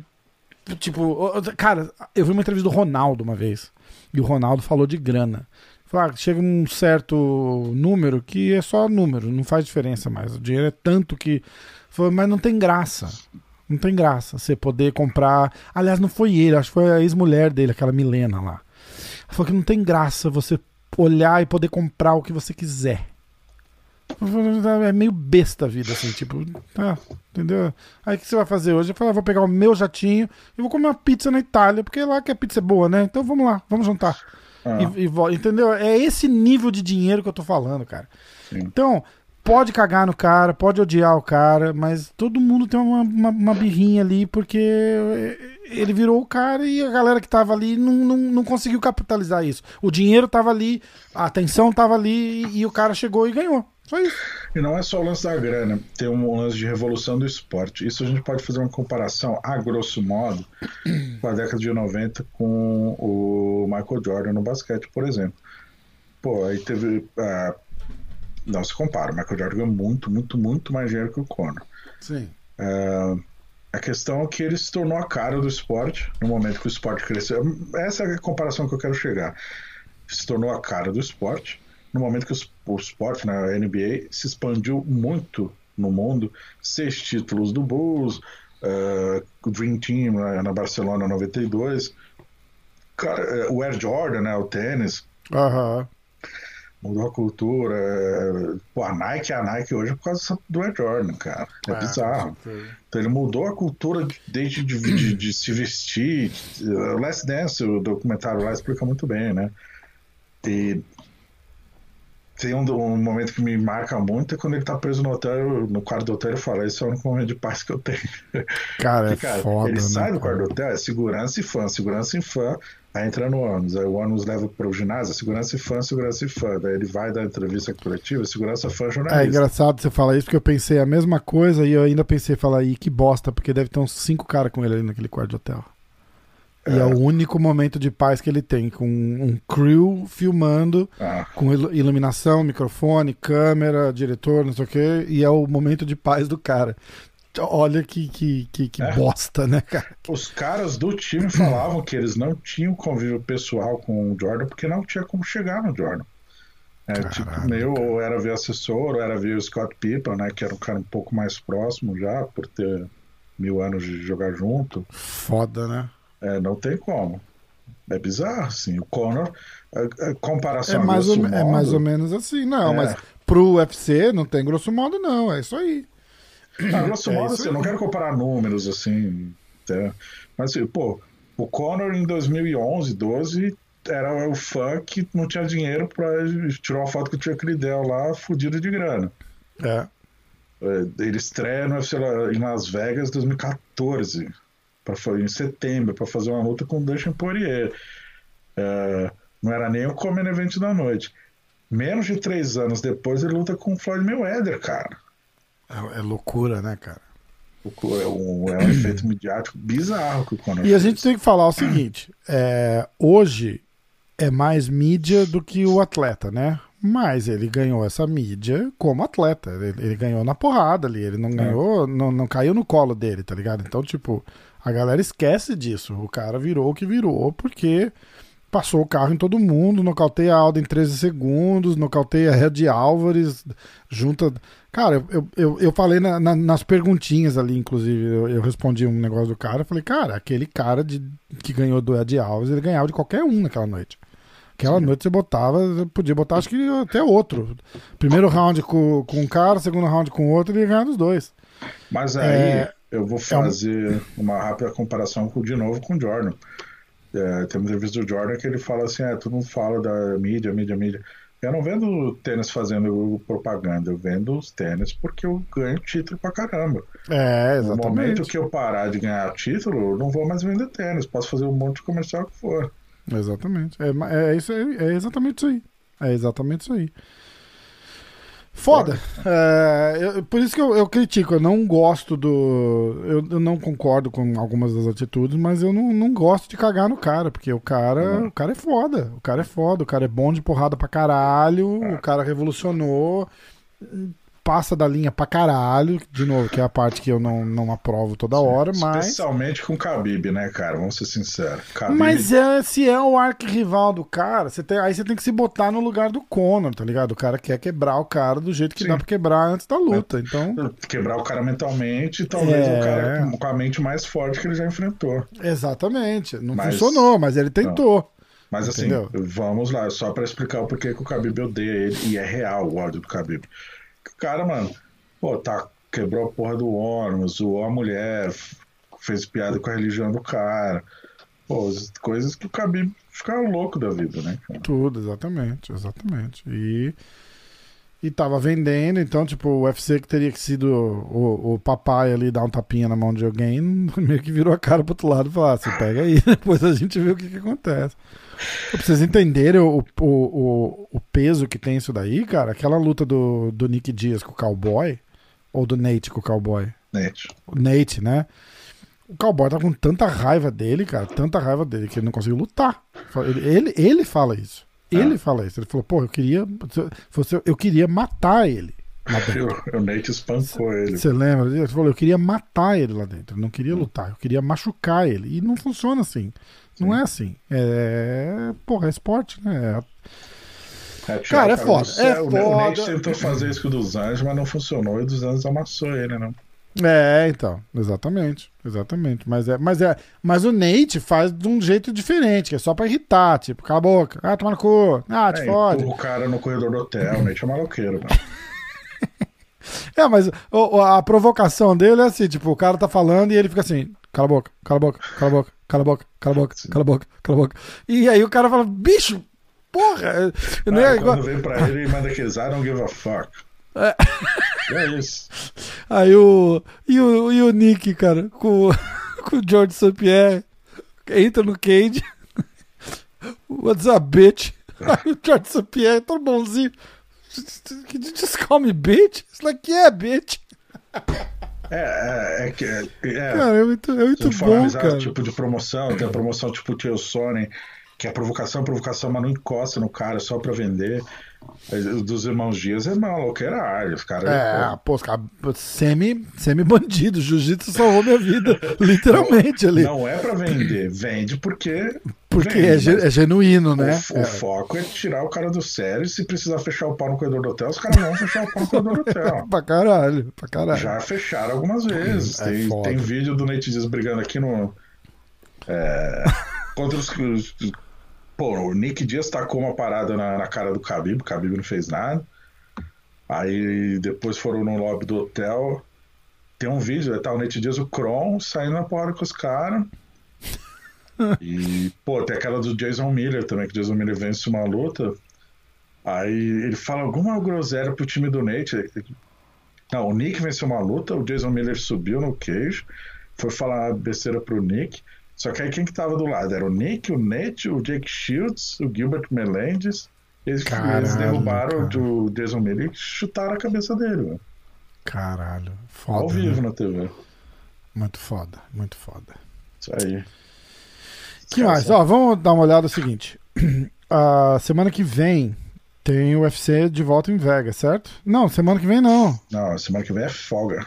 [SPEAKER 1] Tipo, cara, eu vi uma entrevista do Ronaldo uma vez. E o Ronaldo falou de grana. Falou, ah, chega um certo número que é só número, não faz diferença mais. O dinheiro é tanto que. Falou, mas não tem graça. Não tem graça você poder comprar. Aliás, não foi ele, acho que foi a ex-mulher dele, aquela Milena lá. Ela falou que não tem graça você olhar e poder comprar o que você quiser. É meio besta a vida, assim, tipo, tá, entendeu? Aí o que você vai fazer hoje? Eu falo, ah, vou pegar o meu jatinho e vou comer uma pizza na Itália, porque lá que a pizza é boa, né? Então vamos lá, vamos jantar. Ah. E, e, entendeu? É esse nível de dinheiro que eu tô falando, cara. Sim. Então, pode cagar no cara, pode odiar o cara, mas todo mundo tem uma, uma, uma, birrinha ali porque ele virou o cara e a galera que tava ali não, não, não conseguiu capitalizar isso. O dinheiro tava ali, a atenção tava ali e, e o cara chegou e ganhou. Só isso.
[SPEAKER 2] E não é só o lance da grana, tem um lance de revolução do esporte. Isso a gente pode fazer uma comparação, a grosso modo, com a década de 90 com o Michael Jordan no basquete, por exemplo. Pô, aí teve. Uh, não se compara. O Michael Jordan ganhou muito, muito, muito mais dinheiro que o Conor.
[SPEAKER 1] Sim.
[SPEAKER 2] É, a questão é que ele se tornou a cara do esporte no momento que o esporte cresceu. Essa é a comparação que eu quero chegar. Se tornou a cara do esporte no momento que o, esporte, na né, NBA, se expandiu muito no mundo, seis títulos do Bulls, uh, o Dream Team né, na Barcelona 92. Cara, é, o Air Jordan, né, o tênis.
[SPEAKER 1] Aham.
[SPEAKER 2] Mudou a cultura. é, Pô, a Nike é a Nike hoje por causa do Air Jordan, cara. É,
[SPEAKER 1] É,
[SPEAKER 2] bizarro. Então ele mudou a cultura de- desde de, de- de se vestir. O Last Dance, o documentário lá explica muito bem, né? E tem um, um momento que me marca muito é quando ele tá preso no hotel, no quarto do hotel, e fala, esse é o único momento de paz que eu tenho.
[SPEAKER 1] Cara, é
[SPEAKER 2] Porque, cara,
[SPEAKER 1] foda,
[SPEAKER 2] ele
[SPEAKER 1] né?
[SPEAKER 2] sai do quarto do hotel, é segurança e fã, segurança e fã, aí entra no ônibus, aí o ônibus leva pro ginásio, segurança e fã, segurança e fã, daí ele vai dar entrevista coletiva, segurança fã,
[SPEAKER 1] É
[SPEAKER 2] jornalista.
[SPEAKER 1] engraçado você falar isso, porque eu pensei a mesma coisa e eu ainda pensei, falar, aí que bosta, porque deve ter uns cinco caras com ele ali naquele quarto de hotel. E é o único momento de paz que ele tem, com um crew filmando,
[SPEAKER 2] Ah,
[SPEAKER 1] com ilu- iluminação, microfone, câmera, diretor, não sei o quê, e é o momento de paz do cara. Olha que, que, que, que
[SPEAKER 2] É.
[SPEAKER 1] bosta, né, cara?
[SPEAKER 2] Os caras do time falavam que eles não tinham convívio pessoal com o Jordan porque não tinha como chegar no Jordan. É,
[SPEAKER 1] Caralho,
[SPEAKER 2] tipo, meio, ou era via assessor, ou era via o Scott Pippen, né, que era um cara um pouco mais próximo já, por ter mil anos de jogar junto.
[SPEAKER 1] Foda, né?
[SPEAKER 2] É, não tem como. É bizarro, assim. O Conor, a, a comparação
[SPEAKER 1] É mais, ou,
[SPEAKER 2] grosso
[SPEAKER 1] é
[SPEAKER 2] modo,
[SPEAKER 1] mais ou menos assim, não,
[SPEAKER 2] É.
[SPEAKER 1] mas pro UFC não tem grosso modo, não, é isso aí.
[SPEAKER 2] A grosso
[SPEAKER 1] É
[SPEAKER 2] modo,
[SPEAKER 1] isso
[SPEAKER 2] assim, eu não quero comparar números, assim, tá? mas, assim, pô, o Conor em 2011, 12, era o fã que não tinha dinheiro pra tirar uma foto com o Chuck Liddell lá, fudido de grana.
[SPEAKER 1] É.
[SPEAKER 2] É, Ele estreia no UFC em Las Vegas 2014, pra, em setembro, para fazer uma luta com o Dustin Poirier. É, não era nem o Common Event da noite. Menos de três anos depois, ele luta com o Floyd Mayweather, cara.
[SPEAKER 1] É, é loucura, né, cara?
[SPEAKER 2] É um, é um efeito midiático bizarro que o
[SPEAKER 1] E a
[SPEAKER 2] fez.
[SPEAKER 1] gente tem que falar o seguinte: é, hoje é mais mídia do que o atleta, né? Mas ele ganhou essa mídia como atleta. Ele, ele ganhou na porrada ali. Ele não ganhou, não, não caiu no colo dele, tá ligado? Então, tipo, a galera esquece disso. O cara virou o que virou porque passou o carro em todo mundo, nocauteia a Alda em 13 segundos, nocauteia a Red Álvares, junta. Cara, eu, eu, eu, falei na- na- nas perguntinhas ali, inclusive, eu, eu respondi um negócio do cara, eu falei, cara, aquele cara de, que ganhou do Ed Alves, ele ganhava de qualquer um naquela noite. Aquela noite você botava, podia botar acho que até outro. Primeiro round com, com um cara, segundo round com outro, ele ia ganhar dos dois.
[SPEAKER 2] Mas aí
[SPEAKER 1] É,
[SPEAKER 2] eu vou fazer uma rápida comparação com, de novo com o Jordan. É, tem uma entrevista do Jordan que ele fala assim: é, tu não fala da mídia, mídia, mídia. Eu não vendo tênis fazendo propaganda, eu vendo os tênis porque eu ganho título pra caramba.
[SPEAKER 1] É,
[SPEAKER 2] No momento
[SPEAKER 1] exatamente.
[SPEAKER 2] que eu parar de ganhar título, eu não vou mais vender tênis, posso fazer um monte de comercial que for.
[SPEAKER 1] Exatamente. É, é, isso aí, é exatamente isso aí. É exatamente isso aí. Foda. É, eu- por isso que eu, eu critico. Eu não gosto do. Eu, eu não concordo com algumas das atitudes, mas eu não, não gosto de cagar no cara, porque o cara, o cara é foda. O cara é foda. O cara é bom de porrada pra caralho. O cara revolucionou. Passa da linha pra caralho. De novo, que é a parte que eu não, não aprovo toda hora, mas.
[SPEAKER 2] Especialmente com o Khabib, né, cara? Vamos ser sinceros. Khabib,
[SPEAKER 1] Mas é, se é o arquirrival do cara, você tem, aí você tem que se botar no lugar do Conor, tá ligado? O cara quer quebrar o cara do jeito que
[SPEAKER 2] Sim.
[SPEAKER 1] dá pra quebrar antes da luta. Então,
[SPEAKER 2] quebrar o cara mentalmente e talvez
[SPEAKER 1] É.
[SPEAKER 2] o cara com- com a mente mais forte que ele já enfrentou.
[SPEAKER 1] exatamente. Não
[SPEAKER 2] Mas-
[SPEAKER 1] funcionou, mas ele tentou.
[SPEAKER 2] Mas assim,
[SPEAKER 1] Entendeu?
[SPEAKER 2] vamos lá, só pra explicar o porquê que o Khabib odeia ele, e é real o ódio do Khabib. Cara, mano, pô, tá, quebrou a porra do ônibus, zoou a mulher, fez piada com a religião do cara. Pô, as coisas que o Khabib fica louco da vida, né? cara?
[SPEAKER 1] Tudo, exatamente, exatamente. E, e tava vendendo, então, tipo, o UFC que teria que sido o, o papai ali dar um tapinha na mão de alguém, meio que virou a cara pro outro lado e falou: ah, você pega aí, depois a gente vê o que, que acontece. Pra vocês entenderem o, o, o, o peso que tem isso daí, cara, aquela luta do, do Nick Diaz com o cowboy, ou do Nate com o cowboy,
[SPEAKER 2] Net.
[SPEAKER 1] o Nate, né? O cowboy tá com tanta raiva dele, cara, tanta raiva dele, que ele não conseguiu lutar. Ele, ele, ele fala isso. Ele
[SPEAKER 2] Ah.
[SPEAKER 1] fala isso. Ele falou, pô, eu queria. Você, eu queria matar ele lá dentro.
[SPEAKER 2] O, Nate espancou ele.
[SPEAKER 1] Você lembra? Ele falou, eu queria matar ele lá dentro. Eu não queria lutar, eu queria machucar ele. E não funciona assim. Não é assim. É. Porra, é esporte, né?
[SPEAKER 2] É, tirar
[SPEAKER 1] Cara, é foda, é
[SPEAKER 2] O Nate
[SPEAKER 1] foda.
[SPEAKER 2] tentou fazer isso com o dos anjos, mas não funcionou e o dos anjos amassou ele, né?
[SPEAKER 1] É, então, exatamente, exatamente. Mas é, mas é, mas o Nate faz de um jeito diferente, que é só pra irritar, tipo, cala a boca, ah, toma no cu, ah, te
[SPEAKER 2] É,
[SPEAKER 1] fode.
[SPEAKER 2] o cara no corredor do hotel, o Nate é maloqueiro, mano.
[SPEAKER 1] É, mas o- a provocação dele é assim, tipo, o cara tá falando e ele fica assim, cala a boca, cala a boca, cala a boca, cala a boca, cala a boca, cala a boca, cala a boca. E aí o cara fala, bicho, porra, não é igual...
[SPEAKER 2] quando vem pra ele, ele manda I don't give a fuck.
[SPEAKER 1] É.
[SPEAKER 2] É isso.
[SPEAKER 1] Aí o. E o, e o Nick, cara, com, com o George St. Pierre, entra no cage. What's up, bitch? Aí o George St. Pierre, todo bonzinho. Can you just call me bitch? It's like, yeah, bitch.
[SPEAKER 2] É, é, é que. É, é,
[SPEAKER 1] Cara, é muito, é muito bom, cara.
[SPEAKER 2] tipo de promoção, tem a promoção tipo Tio Sony, que é provocação, provocação, mas não encosta no cara, só pra vender. Os Dos irmãos Dias é maloqueira Os caras.
[SPEAKER 1] É, pô, os caras semi, semi-bandido. Jiu-jitsu salvou minha vida, literalmente ali.
[SPEAKER 2] Não é pra vender, vende porque.
[SPEAKER 1] porque
[SPEAKER 2] vende,
[SPEAKER 1] é, é genuíno, né?
[SPEAKER 2] o
[SPEAKER 1] É.
[SPEAKER 2] foco é tirar o cara do sério. e Se precisar fechar o pau no corredor do hotel, os caras vão fechar o pau no corredor do hotel.
[SPEAKER 1] Pra caralho, pra caralho.
[SPEAKER 2] Já fecharam algumas vezes.
[SPEAKER 1] É
[SPEAKER 2] tem, tem vídeo do Nate Diaz brigando aqui no. É, contra os. Pô, o Nick Diaz tacou uma parada na, na cara do Khabib, o Khabib não fez nada. Aí depois foram no lobby do hotel. Tem um vídeo, tá o Nate Diaz, o Kron, saindo na porrada com os caras. E, pô, tem aquela do Jason Miller também, que o Jason Miller vence uma luta. Aí ele fala alguma groselha pro time do Nate. Não, o Nick venceu uma luta, o Jason Miller subiu no queijo, foi falar besteira pro Nick. Só que aí quem que tava do lado? Era o Nick, o Nate, o Jake Shields, o Gilbert Melendez. Eles,
[SPEAKER 1] Caralho,
[SPEAKER 2] eles derrubaram
[SPEAKER 1] cara.
[SPEAKER 2] o Jason Miller e chutaram a cabeça dele, velho.
[SPEAKER 1] Caralho, foda.
[SPEAKER 2] Ao
[SPEAKER 1] né?
[SPEAKER 2] vivo na TV.
[SPEAKER 1] Muito foda, muito foda.
[SPEAKER 2] Isso aí.
[SPEAKER 1] que mais? Ó, vamos dar uma olhada no seguinte. A semana que vem tem o UFC de volta em Vegas, certo? Não, semana que vem não.
[SPEAKER 2] Não, semana que vem é folga.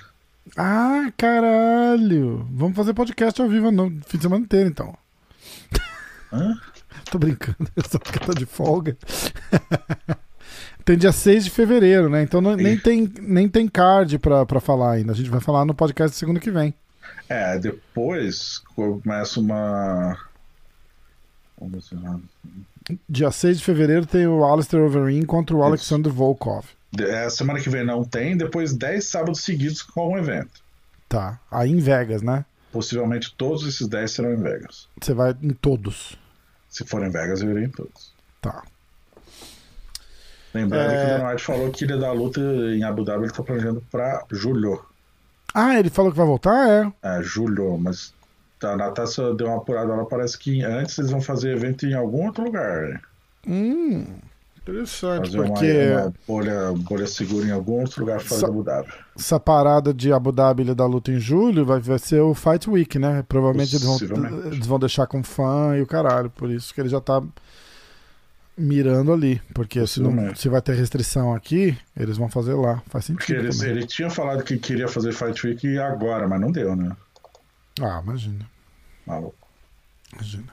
[SPEAKER 1] Ah, caralho. Vamos fazer podcast ao vivo no fim de semana inteiro, então.
[SPEAKER 2] Hã?
[SPEAKER 1] Tô brincando, só porque tá de folga. tem dia 6 de fevereiro, né? Então não- nem, tem, nem tem card pra, pra falar ainda. A gente vai falar no podcast segunda que vem.
[SPEAKER 2] É, depois começa uma.
[SPEAKER 1] Dia 6 de fevereiro tem o Alistair Overeem contra o Alexander Volkov.
[SPEAKER 2] É, semana que vem não tem, depois 10 sábados seguidos com um evento.
[SPEAKER 1] Tá. Aí em Vegas, né?
[SPEAKER 2] Possivelmente todos esses 10 serão em Vegas.
[SPEAKER 1] Você vai em todos.
[SPEAKER 2] Se for em Vegas, eu irei em todos.
[SPEAKER 1] Tá.
[SPEAKER 2] Lembrando
[SPEAKER 1] É.
[SPEAKER 2] que o Dana White falou que ele da luta em Abu Dhabi ele tá planejando pra julho.
[SPEAKER 1] Ah, ele falou que vai voltar? É.
[SPEAKER 2] É, julho, mas a Natasha deu uma apurada lá, parece que antes eles vão fazer evento em algum outro lugar.
[SPEAKER 1] Hum. Interessante,
[SPEAKER 2] Fazer
[SPEAKER 1] porque
[SPEAKER 2] uma, uma bolha, bolha segura em algum outro lugar fora da Abu Dhabi.
[SPEAKER 1] essa parada de Abu Dhabi ele da luta em julho vai, vai ser o Fight Week, né? Provavelmente eles vão, eles vão deixar com fã e o caralho. Por isso que ele já tá mirando ali. Porque se, não, se vai ter restrição aqui, eles vão fazer lá. Faz
[SPEAKER 2] Porque
[SPEAKER 1] sentido.
[SPEAKER 2] ele,
[SPEAKER 1] também.
[SPEAKER 2] ele tinha falado que queria fazer Fight Week agora, mas não deu, né?
[SPEAKER 1] Ah, imagina.
[SPEAKER 2] Maluco.
[SPEAKER 1] Imagina.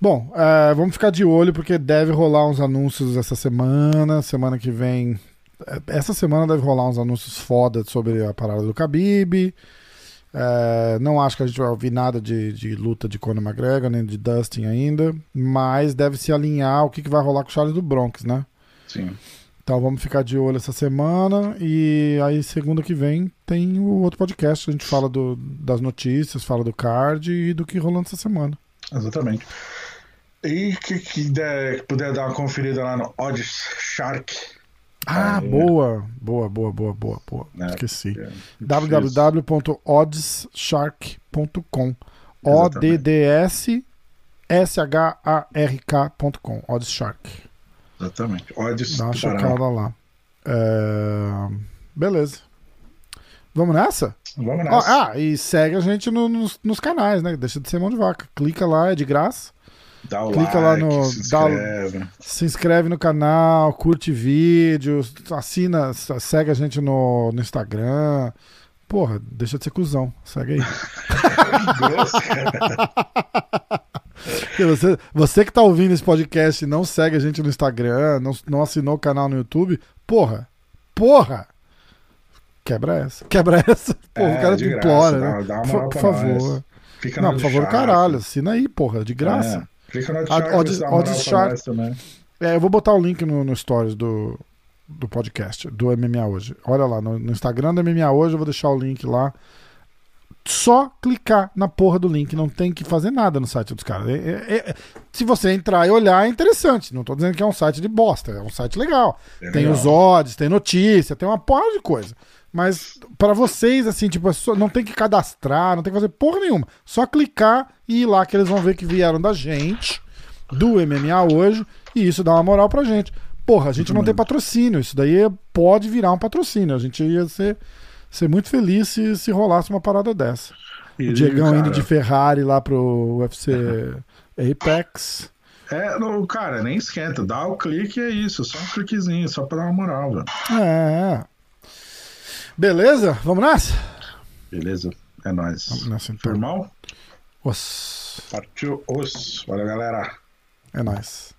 [SPEAKER 1] Bom, é, vamos ficar de olho porque deve rolar uns anúncios essa semana. Semana que vem. é, Essa semana deve rolar uns anúncios foda sobre a parada do Khabib. É, não acho que a gente vai ouvir nada de, de luta de Conor McGregor, nem de Dustin ainda. Mas deve se alinhar o que, que vai rolar com o Charles do Bronx, né?
[SPEAKER 2] Sim.
[SPEAKER 1] Então vamos ficar de olho essa semana. E aí, segunda que vem, tem o outro podcast. A gente fala do- das notícias, fala do card e do que rolou essa semana.
[SPEAKER 2] Exatamente. E que, que der, puder dar uma conferida lá no Odds Shark.
[SPEAKER 1] Ah, boa, boa, boa, boa, boa, boa.
[SPEAKER 2] É,
[SPEAKER 1] Esqueci.
[SPEAKER 2] é,
[SPEAKER 1] www.oddsshark.com O D D S S H A R K.com Odds Shark.
[SPEAKER 2] Exatamente. Odds
[SPEAKER 1] Dá uma checada lá. É, Beleza. Vamos nessa?
[SPEAKER 2] Vamos
[SPEAKER 1] Ó,
[SPEAKER 2] nessa.
[SPEAKER 1] ah, e segue a gente no- nos, nos canais, né? Deixa de ser mão de vaca. Clica lá, é de graça.
[SPEAKER 2] Dá o
[SPEAKER 1] clica
[SPEAKER 2] like,
[SPEAKER 1] lá no-
[SPEAKER 2] se
[SPEAKER 1] dá
[SPEAKER 2] inscreve.
[SPEAKER 1] Se inscreve no canal, curte vídeos, assina, segue a gente no, no Instagram. Porra, deixa de ser cuzão. Segue aí.
[SPEAKER 2] Grosso, cara.
[SPEAKER 1] Você, você que tá ouvindo esse podcast e não segue a gente no Instagram, não, não assinou o canal no YouTube, porra, porra! Quebra essa. Quebra essa. Porra,
[SPEAKER 2] É,
[SPEAKER 1] o cara te
[SPEAKER 2] graça,
[SPEAKER 1] implora,
[SPEAKER 2] dá-
[SPEAKER 1] né?
[SPEAKER 2] dá
[SPEAKER 1] Por, por favor.
[SPEAKER 2] Clica
[SPEAKER 1] Não, por favor,
[SPEAKER 2] chat.
[SPEAKER 1] caralho. Assina aí, porra, de graça.
[SPEAKER 2] É, clica no
[SPEAKER 1] Shark-
[SPEAKER 2] também.
[SPEAKER 1] É, eu vou botar o link no, no stories do, do podcast, do MMA Hoje. Olha lá, no, no Instagram do MMA Hoje, eu vou deixar o link lá. Só clicar na porra do link, não tem que fazer nada no site dos caras. É- é- é- se você entrar e olhar, é interessante. Não tô dizendo que é um site de bosta, é um site legal.
[SPEAKER 2] É
[SPEAKER 1] tem
[SPEAKER 2] legal.
[SPEAKER 1] os odds, tem notícia, tem uma porra de coisa. Mas pra vocês, assim, tipo, é não tem que cadastrar, não tem que fazer porra nenhuma. Só clicar e ir lá que eles vão ver que vieram da gente, do MMA hoje, e isso dá uma moral pra gente. Porra, a gente não tem patrocínio, isso daí é- pode virar um patrocínio. A gente ia ser, ser muito feliz se, se rolasse uma parada dessa.
[SPEAKER 2] E,
[SPEAKER 1] o Diegão
[SPEAKER 2] cara,
[SPEAKER 1] indo de Ferrari lá pro UFC Apex.
[SPEAKER 2] É, não, cara, nem esquenta. Dá o clique e é isso. Só um cliquezinho, só pra dar uma moral, velho.
[SPEAKER 1] É. Beleza? Vamos nessa?
[SPEAKER 2] Beleza? É nóis.
[SPEAKER 1] Vamos nessa então.
[SPEAKER 2] Firmão?
[SPEAKER 1] Os.
[SPEAKER 2] Partiu os. Valeu, galera.
[SPEAKER 1] É nóis.